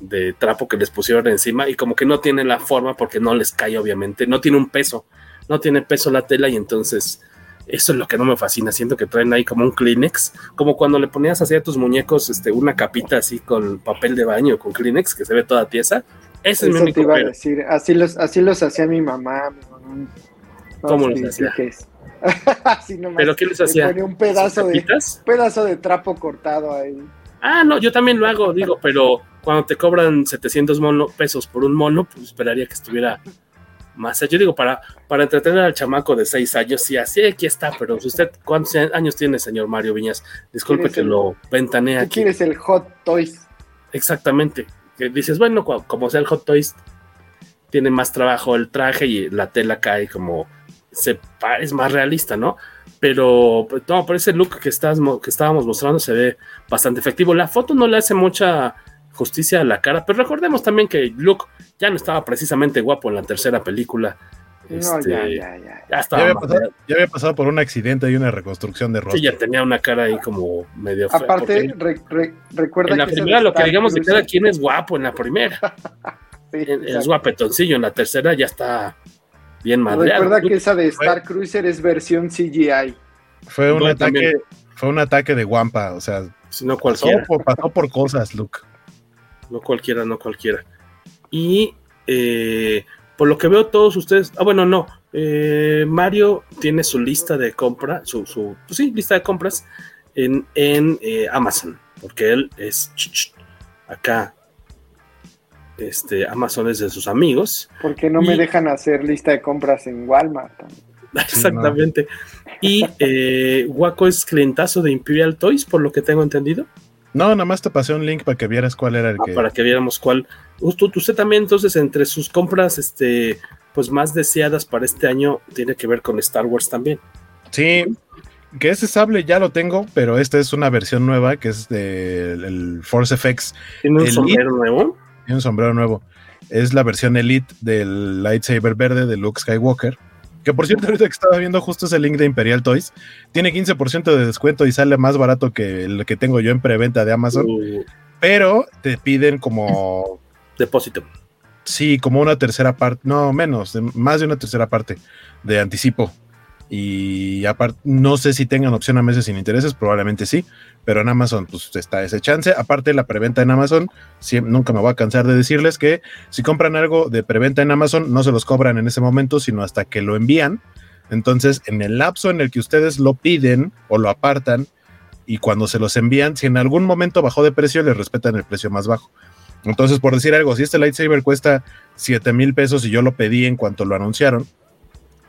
de trapo que les pusieron encima y como que no tiene la forma porque no les cae, obviamente, no tiene un peso, no tiene peso la tela y entonces eso es lo que no me fascina. Siento que traen ahí como un Kleenex, como cuando le ponías así a tus muñecos este, una capita así con papel de baño, con Kleenex, que se ve toda tiesa. Ese es mi Eso te único iba a decir. Así los, así los hacía mi mamá. mi mamá. ¿Cómo los hacía? Así nomás. ¿Pero qué les le hacía? ponía un pedazo de, pedazo de trapo cortado ahí. Ah, no, yo también lo hago, digo, pero cuando te cobran 700 mono, pesos por un mono, pues esperaría que estuviera más. Yo digo, para, para entretener al chamaco de 6 años, sí, así aquí está, pero usted, ¿cuántos años tiene, señor Mario Viñas? Disculpe ¿Quieres que el- lo ventanee ¿Tú aquí. quieres el Hot Toys? Exactamente. Que dices, bueno, como sea el Hot Toys, tiene más trabajo el traje y la tela cae como se es más realista, ¿no? Pero pues, no, por ese look que, estás, que estábamos mostrando se ve bastante efectivo. La foto no le hace mucha justicia a la cara, pero recordemos también que Luke ya no estaba precisamente guapo en la tercera película. No, Este, ya, ya, ya. ya Ya estaba había, pasado, ya había pasado por un accidente y una reconstrucción de rostro. Sí, ya tenía una cara ahí como medio fea, Aparte, re- re- recuerda en la que primera lo que digamos de cada quien es guapo en la primera. Sí, es guapetoncillo, en la tercera ya está bien madreado. Recuerda que esa de Star Cruiser es versión CGI. Fue un No, ataque, también. fue un ataque de Wampa, o sea, Si no pasó cualquiera. por, pasó por cosas, Luke. No cualquiera, no cualquiera. Y eh, por lo que veo todos ustedes, ah bueno, no, eh, Mario tiene su lista de compra, su, su pues sí, lista de compras en, en eh, Amazon, porque él es ch, ch, acá, este, Amazon es de sus amigos, Porque no me dejan hacer lista de compras en Walmart. exactamente. Y eh, Waco es clientazo de Imperial Toys, por lo que tengo entendido. No, nada más te pasé un link para que vieras cuál era el Ah, que. para que viéramos cuál. Usted, usted también, entonces, entre sus compras, este, pues más deseadas para este año, tiene que ver con Star Wars también. Sí, que ese sable ya lo tengo, pero esta es una versión nueva que es del el Force FX. Tiene un sombrero nuevo. Tiene un sombrero nuevo. Es la versión Elite del lightsaber verde de Luke Skywalker. Que por cierto, ahorita que estaba viendo justo ese link de Imperial Toys, tiene 15% de descuento y sale más barato que el que tengo yo en preventa de Amazon. Uh, Pero te piden como, depósito. sí, como una tercera parte, no menos, de- más de una tercera parte de anticipo. Y aparte, no sé si tengan opción a meses sin intereses, probablemente sí, pero en Amazon pues está ese chance. Aparte, la preventa en Amazon, siem- nunca me voy a cansar de decirles que si compran algo de preventa en Amazon, no se los cobran en ese momento, sino hasta que lo envían. Entonces, en el lapso en el que ustedes lo piden o lo apartan, y cuando se los envían, si en algún momento bajó de precio, les respetan el precio más bajo. Entonces, por decir algo, si este lightsaber cuesta 7 mil pesos y yo lo pedí en cuanto lo anunciaron,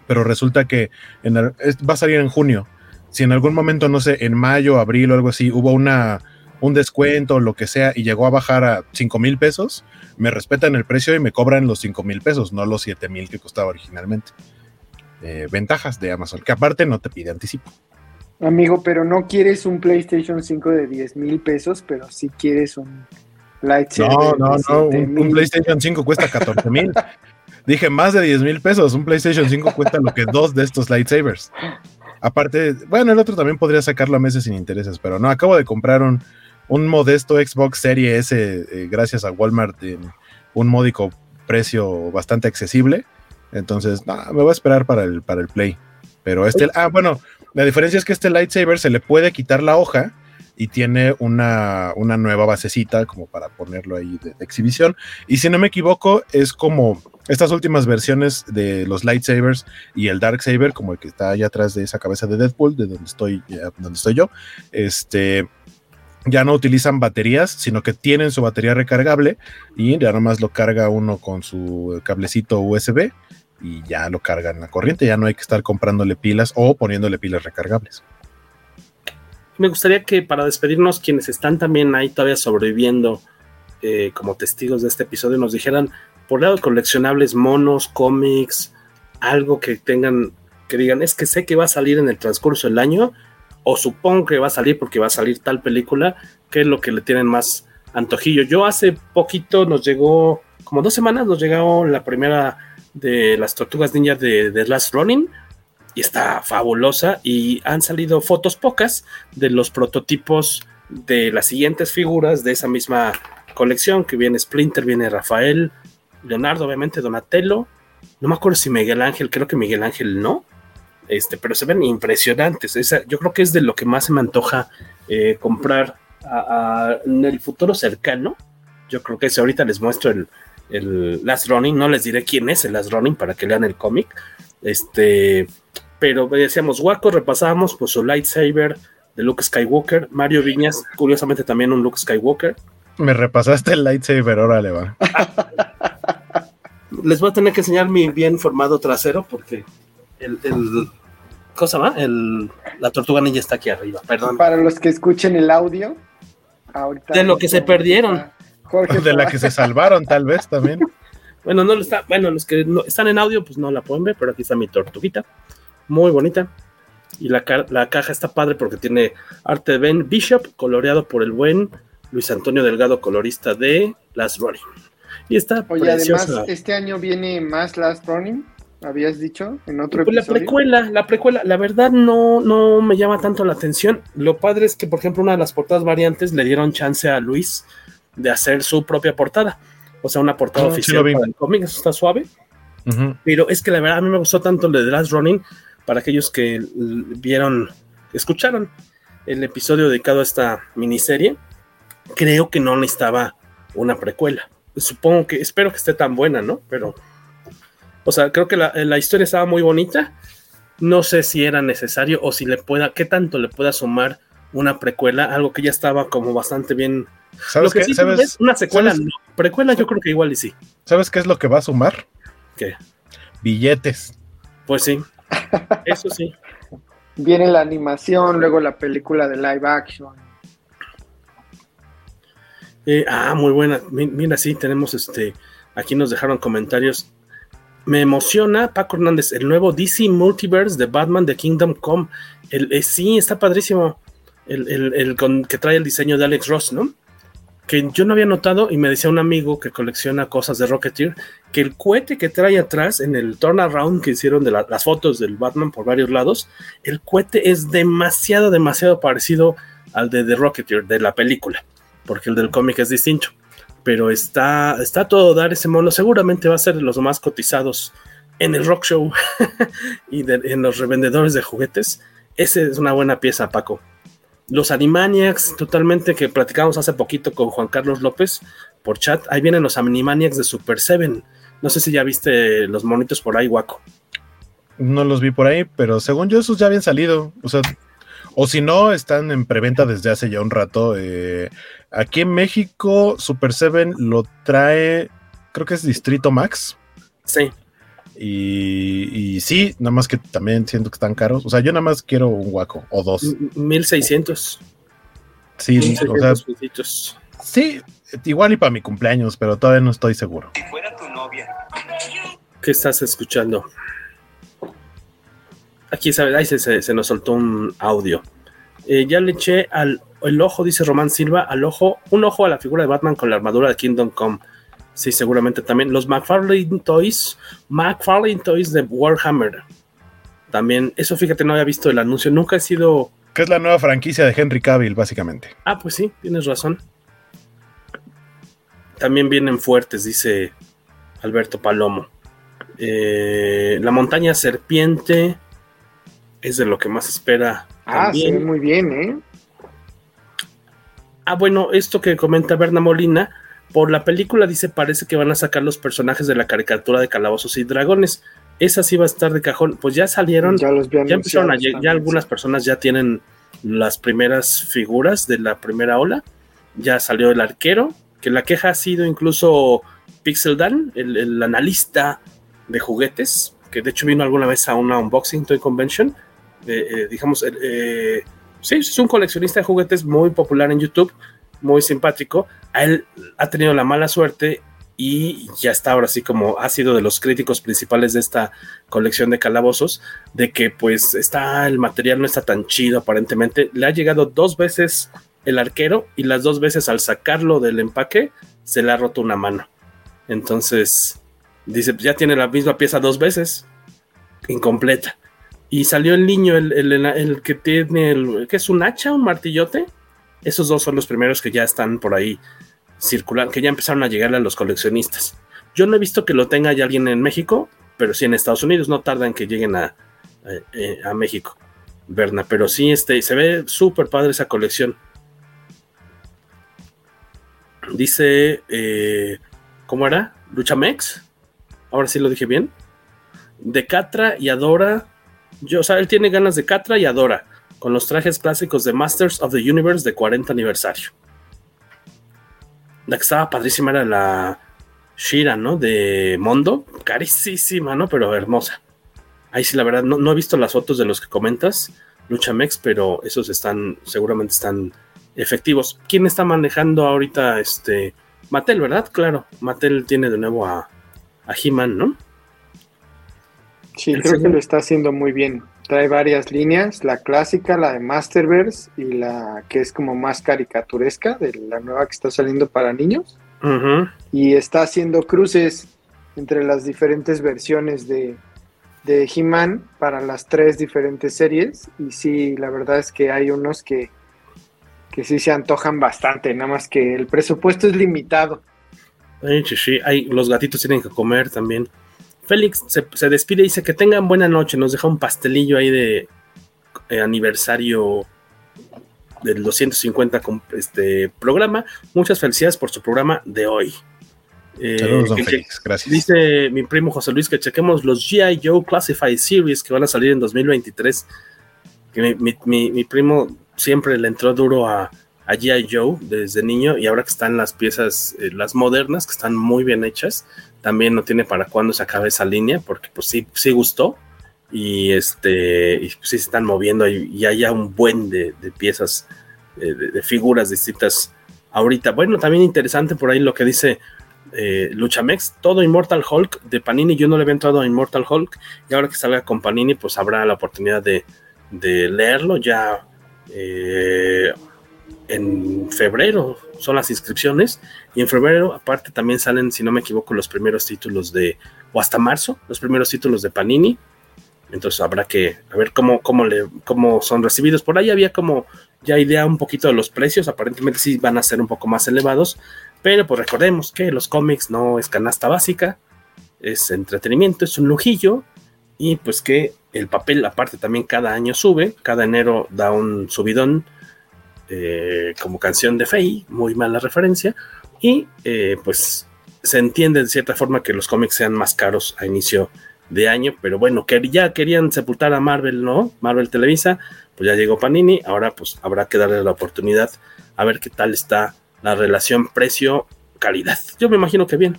pero resulta que en el- va a salir en junio. Si en algún momento, no sé, en mayo, abril o algo así, hubo una, un descuento o lo que sea y llegó a bajar a 5 mil pesos, me respetan el precio y me cobran los 5 mil pesos, no los 7 mil que costaba originalmente. Eh, ventajas de Amazon, que aparte no te pide anticipo. Amigo, pero no quieres un PlayStation 5 de 10 mil pesos, pero sí quieres un lightsaber. No, no, no, un, 7,000. un PlayStation 5 cuesta 14 mil. Dije más de 10 mil pesos. Un PlayStation 5 cuesta lo que dos de estos lightsabers. Aparte, bueno, el otro también podría sacarlo a meses sin intereses, pero no, acabo de comprar un, un modesto Xbox Serie S eh, gracias a Walmart en un módico precio bastante accesible. Entonces, no, me voy a esperar para el, para el Play. Pero este, ah, bueno, la diferencia es que este lightsaber se le puede quitar la hoja y tiene una, una nueva basecita como para ponerlo ahí de, exhibición. Y si no me equivoco, es como estas últimas versiones de los lightsabers y el darksaber, como el que está allá atrás de esa cabeza de Deadpool, de donde estoy, eh, donde estoy yo. Este ya no utilizan baterías, sino que tienen su batería recargable y ya nomás lo carga uno con su cablecito USB y ya lo carga en la corriente, ya no hay que estar comprándole pilas o poniéndole pilas recargables. Me gustaría que para despedirnos, quienes están también ahí todavía sobreviviendo eh, como testigos de este episodio, nos dijeran por lado coleccionables, monos, cómics, algo que tengan, que digan, es que sé que va a salir en el transcurso del año, o supongo que va a salir porque va a salir tal película, que es lo que le tienen más antojillo. Yo hace poquito nos llegó, como dos semanas, nos llegó la primera de las tortugas ninja de, de Last Running y está fabulosa y han salido fotos pocas de los prototipos de las siguientes figuras de esa misma colección que viene Splinter, viene Rafael, Leonardo, obviamente Donatello, no me acuerdo si Miguel Ángel, creo que Miguel Ángel no, este, pero se ven impresionantes. Esa, yo creo que es de lo que más se me antoja eh, comprar en el futuro cercano. Yo creo que si ahorita les muestro el, el Last Running, no les diré quién es el Last Running para que lean el cómic. Este, pero decíamos, Waco, repasábamos pues su lightsaber de Luke Skywalker, Mario Viñas, curiosamente también un Luke Skywalker. Me repasaste el lightsaber, órale va. Les voy a tener que enseñar mi bien formado trasero porque el, el cosa va, el, la tortuga ninja está aquí arriba, perdón. Para los que escuchen el audio, ahorita de lo que se perdieron. Jorge de la que se salvaron, tal vez también. Bueno, no lo está, bueno, los que no, están en audio, pues no la pueden ver, pero aquí está mi tortuguita. Muy bonita. Y la, la caja está padre porque tiene arte de Ben Bishop, coloreado por el buen Luis Antonio Delgado, colorista de Last Running. Y está Oye, preciosa. además, este año viene más Last Running, habías dicho en otro pues episodio. La precuela, la precuela, la verdad no, no me llama tanto la atención. Lo padre es que, por ejemplo, una de las portadas variantes le dieron chance a Luis de hacer su propia portada. O sea, una portada Ah, sí oficial vi. para el cómic, eso está suave. Ujú. Pero es que la verdad a mí me gustó tanto lo de The Last Running para aquellos que vieron, escucharon el episodio dedicado a esta miniserie. Creo que no necesitaba una precuela. Supongo que, espero que esté tan buena, ¿no? Pero, o sea, creo que la, la historia estaba muy bonita. No sé si era necesario o si le pueda, qué tanto le pueda sumar una precuela, algo que ya estaba como bastante bien. ¿Sabes Lo que qué? sí, ¿Sabes- es una secuela, sabes- no. Precuela yo creo que igual y sí. ¿Sabes qué es lo que va a sumar? ¿Qué? Billetes. Pues sí. Eso sí. Viene la animación, luego la película de live action. Eh, ah, muy buena. Mi- Mira, sí, tenemos este. Aquí nos dejaron comentarios. Me emociona, Paco Hernández, el nuevo DC Multiverse de Batman de Kingdom Come. El, eh, sí, está padrísimo. El, el- el con, que trae el diseño de Alex Ross, ¿no? Que yo no había notado y me decía un amigo que colecciona cosas de Rocketeer que el cohete que trae atrás en el turnaround que hicieron de la- las fotos del Batman por varios lados, el cohete es demasiado, demasiado parecido al de The Rocketeer de la película porque el del cómic es distinto. Pero está, está todo dar ese mono. Seguramente va a ser de los más cotizados en el rock show y en los revendedores de juguetes. Esa es una buena pieza, Paco. Los Animaniacs, totalmente que platicamos hace poquito con Juan Carlos López por chat. Ahí vienen los Animaniacs de Super Seven. No sé si ya viste los monitos por ahí, Waco. No los vi por ahí, pero según yo, esos ya habían salido. O sea, o si no, están en preventa desde hace ya un rato. Eh, aquí en México, Super 7 lo trae, creo que es Distrito Max. Sí. Y, y sí, nada más que también siento que están caros. O sea, yo nada más quiero un guaco o dos. 1600. Sí, o sea, 1600 pesitos. sí, igual y para mi cumpleaños, pero todavía no estoy seguro. ¿Qué estás escuchando? Aquí sabe, ahí se, se- se nos soltó un audio. Eh, ya le eché al el ojo, dice Román Silva, al ojo, un ojo a la figura de Batman con la armadura de Kingdom Come. Sí, seguramente también. Los McFarlane Toys, McFarlane Toys de Warhammer. También, eso fíjate, no había visto el anuncio. Nunca he sido. Que es la nueva franquicia de Henry Cavill, básicamente. Ah, pues sí, tienes razón. También vienen fuertes, dice Alberto Palomo. Eh, la montaña serpiente es de lo que más espera. Ah, se ve también. muy bien, ¿eh? Ah, bueno, esto que comenta Berna Molina, por la película dice parece que van a sacar los personajes de la caricatura de Calabozos y Dragones. Esa sí va a estar de cajón. Pues ya salieron, Ya los ya empezaron a ya algunas personas ya tienen las primeras figuras de la primera ola. Ya salió el arquero, que la queja ha sido incluso Pixel Dan, el, el analista de juguetes, que de hecho vino alguna vez a una unboxing toy convention. Eh, eh, digamos, eh, sí, es un coleccionista de juguetes muy popular en YouTube, muy simpático. A él ha tenido la mala suerte y ya está ahora sí como ha sido de los críticos principales de esta colección de calabozos, de que pues está el material no está tan chido aparentemente. Le ha llegado dos veces el arquero y las dos veces al sacarlo del empaque se le ha roto una mano. Entonces dice, ya tiene la misma pieza dos veces, incompleta. Y salió el niño, el, el, el que tiene, el, que es un hacha, un martillote. Esos dos son los primeros que ya están por ahí circular, que ya empezaron a llegar a los coleccionistas. Yo no he visto que lo tenga ya alguien en México, pero sí en Estados Unidos, no tardan que lleguen a, a, a México, Berna, pero sí este, se ve súper padre esa colección. Dice, eh, ¿cómo era? Luchamex, ahora sí lo dije bien. De Catra y Adora, yo, o sea, él tiene ganas de Catra y Adora, con los trajes clásicos de Masters of the Universe de 40 aniversario. La que estaba padrísima era la Shira, ¿no? De Mondo. Carísima, ¿no? Pero hermosa. Ahí sí, la verdad, no, no, he visto las fotos de los que comentas, Luchamex, pero esos están, seguramente están efectivos. ¿Quién está manejando ahorita este? Mattel, ¿verdad? Claro, Mattel tiene de nuevo a, a He-Man, ¿no? Sí, El creo que lo está haciendo muy bien. Trae varias líneas, la clásica, la de Masterverse y la que es como más caricaturesca, de la nueva que está saliendo para niños. Uh -huh. Y está haciendo cruces entre las diferentes versiones de, de He-Man para las tres diferentes series. Y sí, la verdad es que hay unos que, que sí se antojan bastante, nada más que el presupuesto es limitado. Ay, sí, sí. Ay, los gatitos tienen que comer también. Félix se, se, despide y dice que tengan buena noche. Nos deja un pastelillo ahí de eh, aniversario del 250 con este programa. Muchas felicidades por su programa de hoy. Eh, Saludos, don Félix. Gracias. Dice mi primo José Luis que chequemos los G.I. Joe Classified Series que van a salir en 2023. Que mi, mi, mi, mi primo siempre le entró duro a, a G.I. Joe desde niño y ahora que están las piezas, eh, las modernas, que están muy bien hechas, también no tiene para cuándo se acabe esa línea, porque pues sí, sí gustó y este y pues, sí se están moviendo y, y hay ya un buen de, de piezas, eh, de, figuras distintas ahorita. Bueno, también interesante por ahí lo que dice eh, Luchamex, todo Immortal Hulk de Panini, yo no le había entrado a Immortal Hulk y ahora que salga con Panini pues habrá la oportunidad de, de leerlo ya eh, en febrero son las inscripciones y en febrero aparte también salen, si no me equivoco, los primeros títulos de, o hasta marzo, los primeros títulos de Panini. Entonces habrá que ver cómo, cómo, cómo son recibidos. Por ahí había como ya idea un poquito de los precios, aparentemente sí van a ser un poco más elevados, pero pues recordemos que los cómics no es canasta básica, es entretenimiento, es un lujillo y pues que el papel aparte también cada año sube, cada enero da un subidón eh, como canción de Faye, muy mala referencia, y eh, pues se entiende de cierta forma que los cómics sean más caros a inicio de año, pero bueno, que ya querían sepultar a Marvel, ¿no? Marvel Televisa, pues ya llegó Panini, ahora pues habrá que darle la oportunidad a ver qué tal está la relación precio-calidad. Yo me imagino que bien.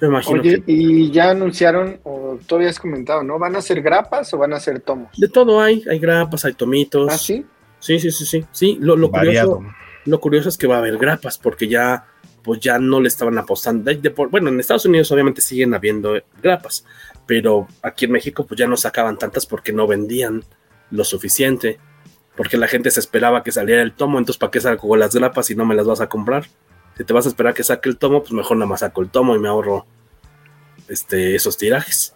Yo me imagino Oye, que... y ya anunciaron, o tú habías comentado, ¿no? ¿Van a ser grapas o van a ser tomos? De todo hay, hay grapas, hay tomitos. ¿Ah, sí? Sí, sí, sí, sí. sí lo, lo curioso, lo curioso es que va a haber grapas, porque ya, pues ya no le estaban apostando. De, de, bueno, en Estados Unidos obviamente siguen habiendo grapas, pero aquí en México pues ya no sacaban tantas porque no vendían lo suficiente, porque la gente se esperaba que saliera el tomo, entonces ¿para qué saco las grapas si no me las vas a comprar? Si te vas a esperar que saque el tomo, pues mejor nada más saco el tomo y me ahorro este, esos tirajes.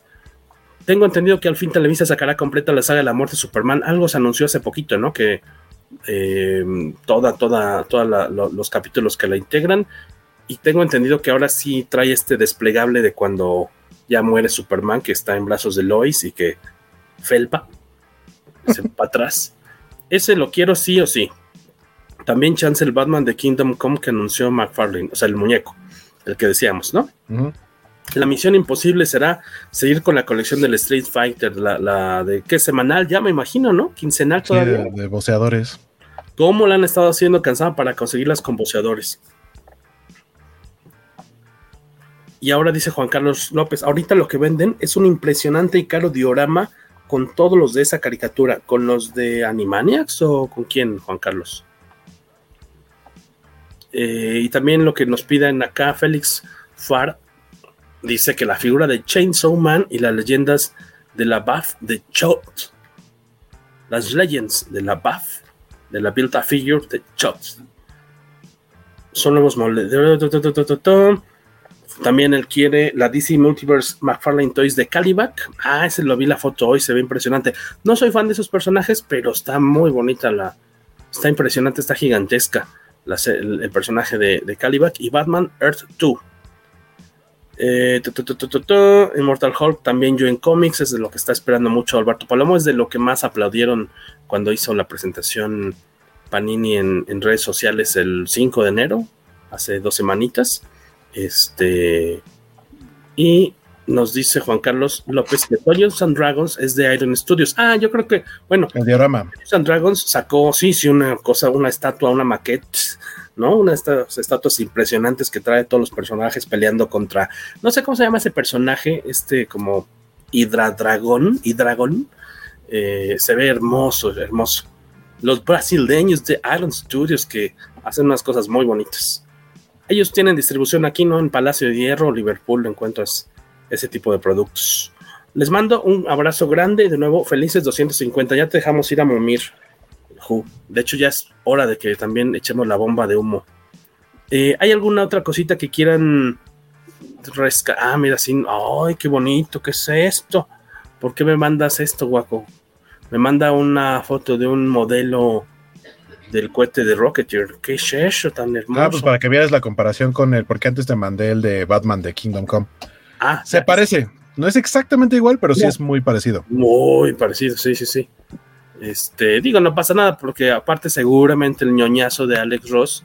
Tengo entendido que al fin Televisa sacará completa la saga de la muerte de Superman. Algo se anunció hace poquito, ¿no? Que eh, toda, toda, todos lo, los capítulos que la integran. Y tengo entendido que ahora sí trae este desplegable de cuando ya muere Superman, que está en brazos de Lois y que felpa, se para atrás. Ese lo quiero sí o sí. También chance el Batman de Kingdom Come que anunció McFarlane, o sea, el muñeco, el que decíamos, ¿no? Uh -huh. La misión imposible será seguir con la colección del Street Fighter, la, la de qué semanal, ya me imagino, ¿no? Quincenal Sí, todavía. de, de boceadores. ¿Cómo la han estado haciendo cansada para conseguirlas con boceadores? Y ahora dice Juan Carlos López, ahorita lo que venden es un impresionante y caro diorama con todos los de esa caricatura, ¿con los de Animaniacs o con quién, Juan Carlos? Eh, y también lo que nos piden acá, Félix Far dice que la figura de Chainsaw Man y las leyendas de la BAF de Chot, las legends de la BAF, de la Build a Figure de Chot, son nuevos moldes. También él quiere la DC Multiverse McFarlane Toys de Calibac. Ah, ese lo vi la foto hoy, se ve impresionante. No soy fan de esos personajes, pero está muy bonita la. Está impresionante, está gigantesca el, el personaje de, de Calibac y Batman Earth 2. Eh, tu, tu, tu, Immortal Hulk también yo en cómics es de lo que está esperando mucho Alberto Palomo, es de lo que más aplaudieron cuando hizo la presentación Panini en, en redes sociales el 5 de enero, hace dos semanitas. Este y nos dice Juan Carlos López que Dungeons and Dragons es de Iron Studios. Ah, yo creo que, bueno, El diorama. Dungeons and Dragons sacó, sí, sí, una cosa, una estatua, una maquette, ¿no? Una de estas estatuas impresionantes que trae todos los personajes peleando contra, no sé cómo se llama ese personaje, este como Hidradragón, Hidragón, eh, se ve hermoso, hermoso. Los brasileños de Iron Studios que hacen unas cosas muy bonitas. Ellos tienen distribución aquí, ¿no? En Palacio de Hierro, Liverpool, encuentras ese tipo de productos. Les mando un abrazo grande de nuevo felices 250. Ya te dejamos ir a momir. De hecho, ya es hora de que también echemos la bomba de humo. Eh, ¿Hay alguna otra cosita que quieran resca- Ah, mira, sí. ¡Ay, qué bonito! ¿Qué es esto? ¿Por qué me mandas esto, guaco? Me manda una foto de un modelo del cohete de Rocketeer. ¿Qué es eso tan hermoso? Ah, pues para que veas la comparación con el, porque antes te mandé el de Batman de Kingdom Come. Ah, Se parece. No es exactamente igual, pero sí es muy parecido. Muy parecido, sí, sí, sí. Este, digo, no pasa nada, porque aparte seguramente el ñoñazo de Alex Ross,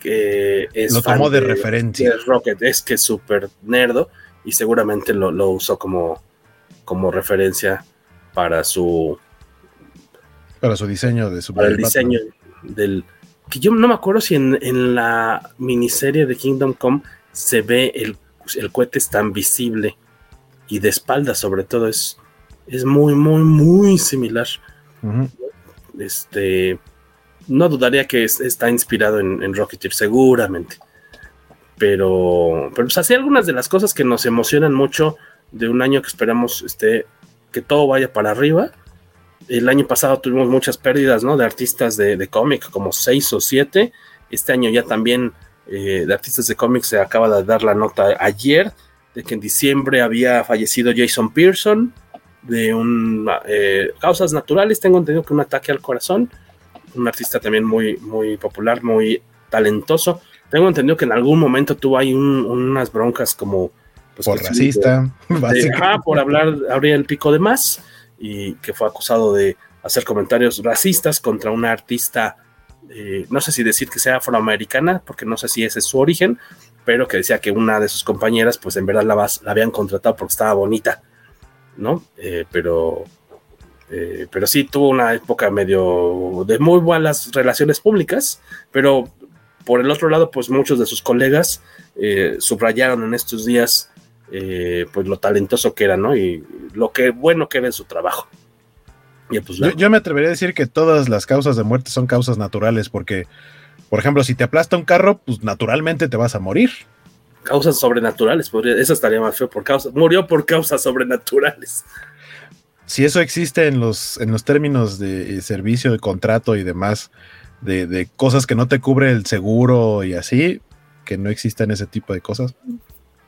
que es Lo tomó de referencia. de Rocket, es que es súper nerdo, y seguramente lo, lo usó como, como referencia para su Para su diseño de su para el diseño del que yo no me acuerdo si en, en la miniserie de Kingdom Come se ve el, el cohete es tan visible y de espalda sobre todo es es muy muy muy similar. Este no dudaría que es- está inspirado en, en Rocketeer seguramente. Pero pero pues así algunas de las cosas que nos emocionan mucho de un año que esperamos este que todo vaya para arriba. El año pasado tuvimos muchas pérdidas, ¿no? De artistas de, de cómic, como seis o siete. Este año ya también eh, de artistas de cómic se acaba de dar la nota ayer de que en diciembre había fallecido Jason Pearson de un eh, causas naturales. Tengo entendido que un ataque al corazón. Un artista también muy, muy popular, muy talentoso. Tengo entendido que en algún momento tuvo ahí un- unas broncas como pues, Por racista. de- de- por hablar, abrir el pico de más y que fue acusado de hacer comentarios racistas contra una artista, eh, no sé si decir que sea afroamericana, porque no sé si ese es su origen, pero que decía que una de sus compañeras, pues en verdad la, la habían contratado porque estaba bonita, ¿no? Eh, pero, eh, pero sí tuvo una época medio de muy buenas relaciones públicas, pero por el otro lado, pues muchos de sus colegas eh, subrayaron en estos días pues lo talentoso que era, ¿no? Y lo que bueno que era en su trabajo. Y pues Yo, yo me atrevería a decir que todas las causas de muerte son causas naturales, porque, por ejemplo, si te aplasta un carro, pues naturalmente te vas a morir. Causas sobrenaturales, podría, eso estaría más feo por causa, murió por causas sobrenaturales. Si eso existe en los, en los términos de eh, servicio, de contrato y demás, de, de cosas que no te cubre el seguro y así, que no existan ese tipo de cosas.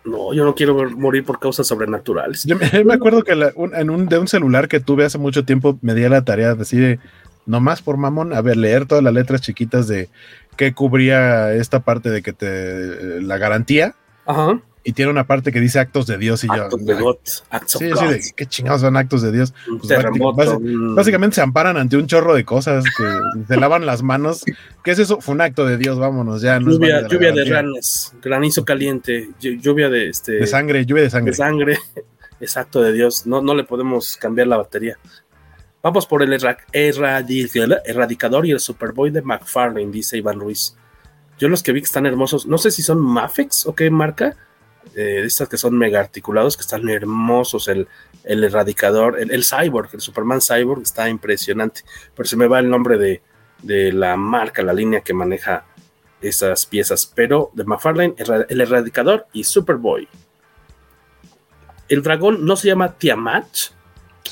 No, yo no quiero morir por causas sobrenaturales. Yo me, me acuerdo que la- un- en un, de un celular que tuve hace mucho tiempo me di la tarea de decir, nomás por mamón, a ver, leer todas las letras chiquitas de qué cubría esta parte de que te, la garantía. Ajá. y tiene una parte que dice actos de Dios y actos yo. De God, acts sí, of sí, God. de qué chingados son actos de Dios. Pues, Básicamente se amparan ante un chorro de cosas que se lavan las manos. ¿Qué es eso? Fue un acto de Dios, vámonos ya. no lluvia, la lluvia de ranas, granizo caliente, llu- lluvia de este De sangre, lluvia de sangre. de sangre. Exacto de Dios. No, no le podemos cambiar la batería. Vamos por el erra- erradi- erradicador y el Superboy de McFarlane, dice Iván Ruiz. Yo los que vi que están hermosos, no sé si son Mafex o qué marca, eh, de estas que son mega articulados, que están hermosos. El, el erradicador, el, el Cyborg, el Superman Cyborg está impresionante. Pero se me va el nombre de, de la marca, la línea que maneja esas piezas. Pero de McFarlane, el erradicador y Superboy. El dragón no se llama Tiamat.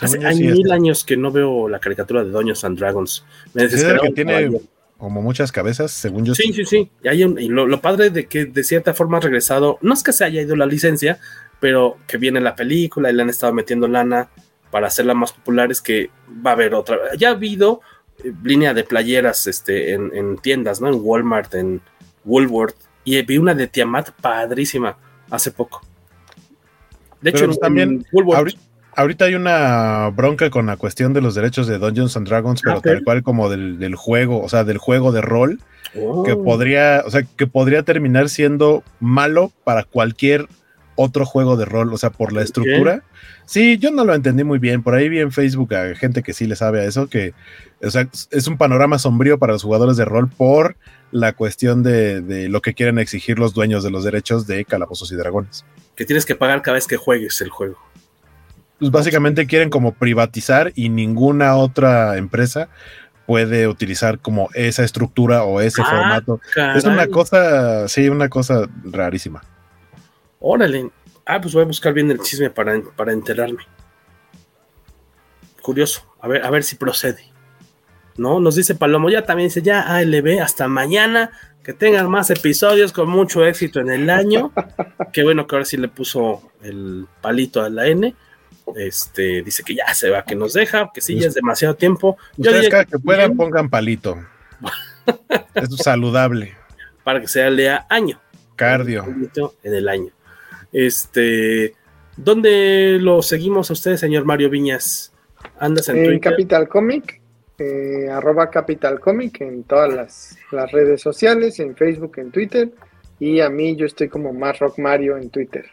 Hace hay mil este. años que no veo la caricatura de Dungeons and Dragons. Me desesperaba que tiene. Como muchas cabezas, según yo. Sí, sí, sí. Y, hay un- y lo, lo padre de que de cierta forma ha regresado, no es que se haya ido la licencia, pero que viene la película y le han estado metiendo lana para hacerla más popular, es que va a haber otra. Ya ha habido eh, línea de playeras este, en, en tiendas, ¿no? En Walmart, en Woolworth. Y vi una de Tiamat padrísima hace poco. De hecho, Pero también, en Woolworth. ahorita, ahorita hay una bronca con la cuestión de los derechos de Dungeons and Dragons, pero ok. tal cual como del, del juego, o sea, del juego de rol, Oh. que podría, o sea, que podría terminar siendo malo para cualquier otro juego de rol, o sea, por la estructura. Sí, yo no lo entendí muy bien. Por ahí vi en Facebook a gente que sí le sabe a eso, que o sea, es un panorama sombrío para los jugadores de rol por la cuestión de, de lo que quieren exigir los dueños de los derechos de Calabozos y Dragones. que tienes que pagar cada vez que juegues el juego. Pues básicamente quieren como privatizar y ninguna otra empresa puede utilizar como esa estructura o ese Ah, formato. caray. Es una cosa, sí, una cosa rarísima. Órale. Ah, pues voy a buscar bien el chisme para, para enterarme. Curioso. A ver, a ver si procede. ¿No? Nos dice Palomo, ya también dice, ya ALB, hasta mañana. Que tengan más episodios con mucho éxito en el año. Qué bueno que ahora sí le puso el palito a la N. Este, dice que ya se va, que nos deja, que sí, ya es demasiado tiempo. Yo Ustedes cada que que puedan bien, pongan palito. es saludable. para que sea lea año. Cardio. en el año. Este, ¿dónde lo seguimos a usted, señor Mario Viñas? ¿Andas en En Twitter? Capital Comic, eh, arroba Capital Comic en todas las, las redes sociales, en Facebook, en Twitter. Y a mí yo estoy como más Rock Mario en Twitter.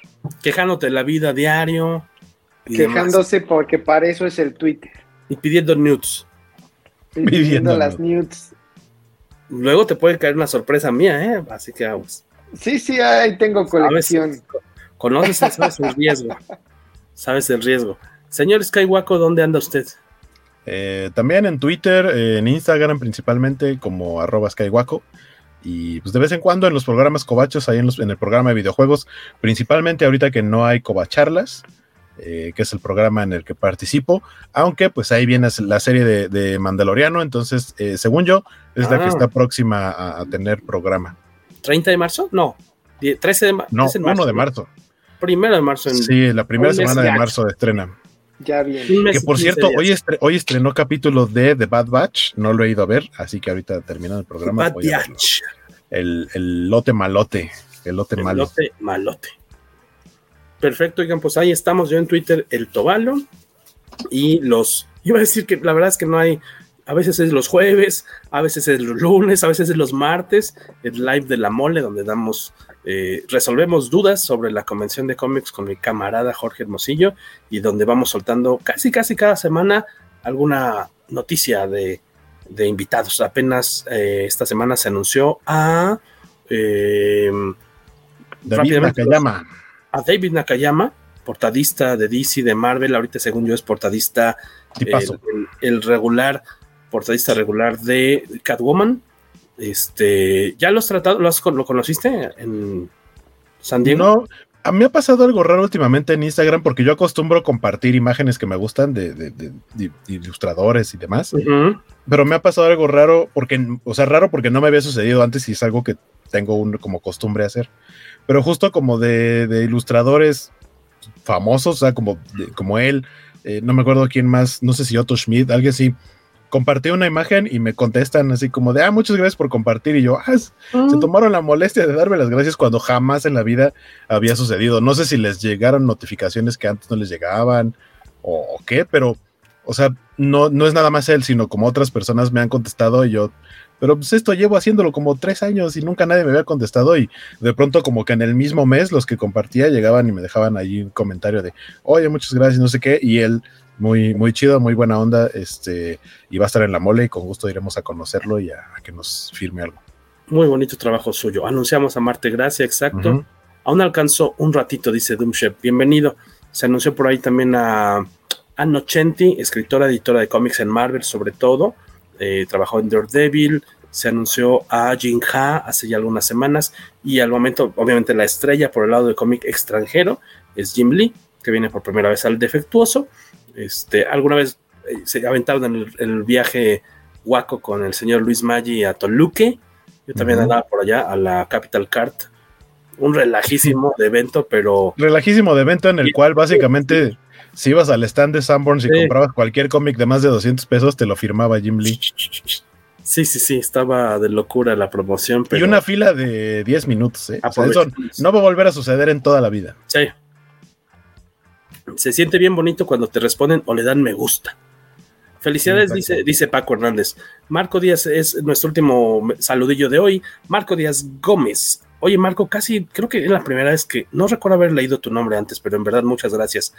Quejándote de la vida diario. Y demás. Quejándose porque para eso es el Twitter. Y pidiendo nudes. Y pidiendo las nudes. Luego te puede caer una sorpresa mía, ¿eh? Así que aguas. Sí, sí, ahí tengo colección. Conoces, sabes el riesgo. Sabes el riesgo. Señor Skywalker, ¿dónde anda usted? Eh, también en Twitter, eh, en Instagram principalmente como arroba skywaco. Y pues de vez en cuando en los programas cobachos, ahí en, los- en el programa de videojuegos, principalmente ahorita que no hay cobacharlas, eh, que es el programa en el que participo, aunque pues ahí viene la serie de, de Mandaloriano, entonces eh, según yo es la Ah. que está próxima a, a tener programa. ¿30 de marzo? No. Die- 13 de, ma- No, 13 1 de marzo. Primero de marzo. En, Sí, la primera semana de marzo estrena. Ya bien. Que por 15 cierto, hoy, estre- hoy estrenó capítulo de The Bad Batch, no lo he ido a ver, así que ahorita terminando el programa Bad voy a verlo. Batch. El, el lote malote, el lote malo. Malote, malote. Perfecto, oigan, pues ahí estamos yo en Twitter, el Tobalo. Y los. Iba a decir que la verdad es que no hay. A veces es los jueves, a veces es los lunes, a veces es los martes, el live de la mole, donde damos. eh, resolvemos dudas sobre la convención de cómics con mi camarada Jorge Hermosillo y donde vamos soltando casi, casi cada semana alguna noticia de, de invitados. Apenas eh, esta semana se anunció a. eh, David Nakayama. A David Nakayama, portadista de DC, de Marvel, ahorita según yo es portadista, el, regular, portadista regular de Catwoman. Este, ¿ya lo has tratado, lo, has, lo conociste en San Diego? No, a mí me ha pasado algo raro últimamente en Instagram porque yo acostumbro compartir imágenes que me gustan de, de- de- de ilustradores y demás. Pero me ha pasado algo raro porque, o sea, raro porque no me había sucedido antes y es algo que tengo un, como costumbre hacer. Pero justo como de, de ilustradores famosos, o sea, como, de- como él, eh, no me acuerdo quién más, no sé si Otto Schmidt, alguien así, compartí una imagen y me contestan así como de, ah, muchas gracias por compartir. Y yo, ah, se Mm. tomaron la molestia de darme las gracias cuando jamás en la vida había sucedido. No sé si les llegaron notificaciones que antes no les llegaban o, o qué, pero, o sea, no, no es nada más él, sino como otras personas me han contestado y yo, pero pues esto llevo haciéndolo como tres años y nunca nadie me había contestado y de pronto como que en el mismo mes los que compartía llegaban y me dejaban allí un comentario de, oye, muchas gracias, no sé qué, y él muy, muy chido, muy buena onda, este, y va a estar en la mole y con gusto iremos a conocerlo y a, a que nos firme algo. Muy bonito trabajo suyo. Anunciamos a Marte Gracia, exacto. Ujú. Aún alcanzó un ratito, dice Doomshep. Bienvenido. Se anunció por ahí también a Anno Chenti, escritora, editora de cómics en Marvel, sobre todo. Eh, trabajó en Daredevil. Se anunció a Jin Ha hace ya algunas semanas. Y al momento, obviamente, la estrella por el lado del cómic extranjero es Jim Lee, que viene por primera vez al Defectuoso. Este, alguna vez eh, se aventaron en el, el viaje guaco con el señor Luis Maggi a Toluque. Yo también andaba por allá a la Capital Cart. Un relajísimo de evento, pero Relajísimo de evento en el cual básicamente si ibas al stand de Sanborns y Sí. comprabas cualquier cómic de más de 200 pesos, te lo firmaba Jim Lee. sí, sí, sí, estaba de locura la promoción. Pero Y una fila de 10 minutos, ¿eh? O sea, eso no va a volver a suceder en toda la vida. Sí. Se siente bien bonito cuando te responden o le dan me gusta. Felicidades, Sí, dice, dice Paco Hernández. Marco Díaz es nuestro último saludillo de hoy. Marco Díaz Gómez. Oye, Marco, casi creo que es la primera vez que no recuerdo haber leído tu nombre antes, pero en verdad muchas gracias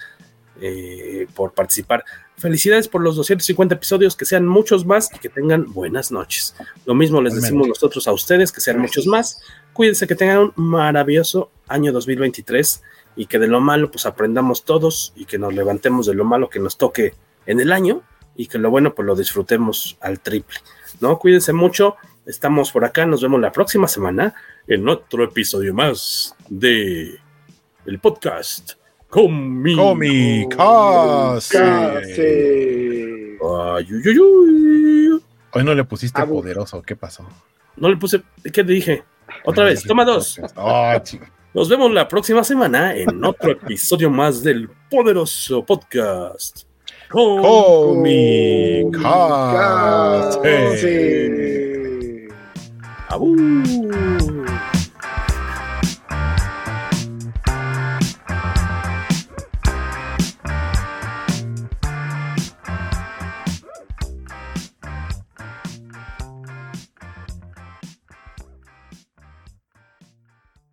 eh, por participar. Felicidades por los 250 episodios, que sean muchos más y que tengan buenas noches. Lo mismo les decimos nosotros a ustedes, que sean muchos más. Cuídense que tengan un maravilloso año 2023 y que de lo malo pues aprendamos todos y que nos levantemos de lo malo que nos toque en el año y que lo bueno pues lo disfrutemos al triple. ¿No? Cuídense mucho. Estamos por acá, nos vemos la próxima semana en otro episodio más de el podcast Comi. Comicase. Casi. Ay, uy, uy, uy. Hoy no le pusiste Abu. poderoso, ¿qué pasó? No le puse, ¿qué te dije? Otra vez, toma dos. Nos vemos la próxima semana en otro episodio más del poderoso podcast. Comicase. Casi. Abu.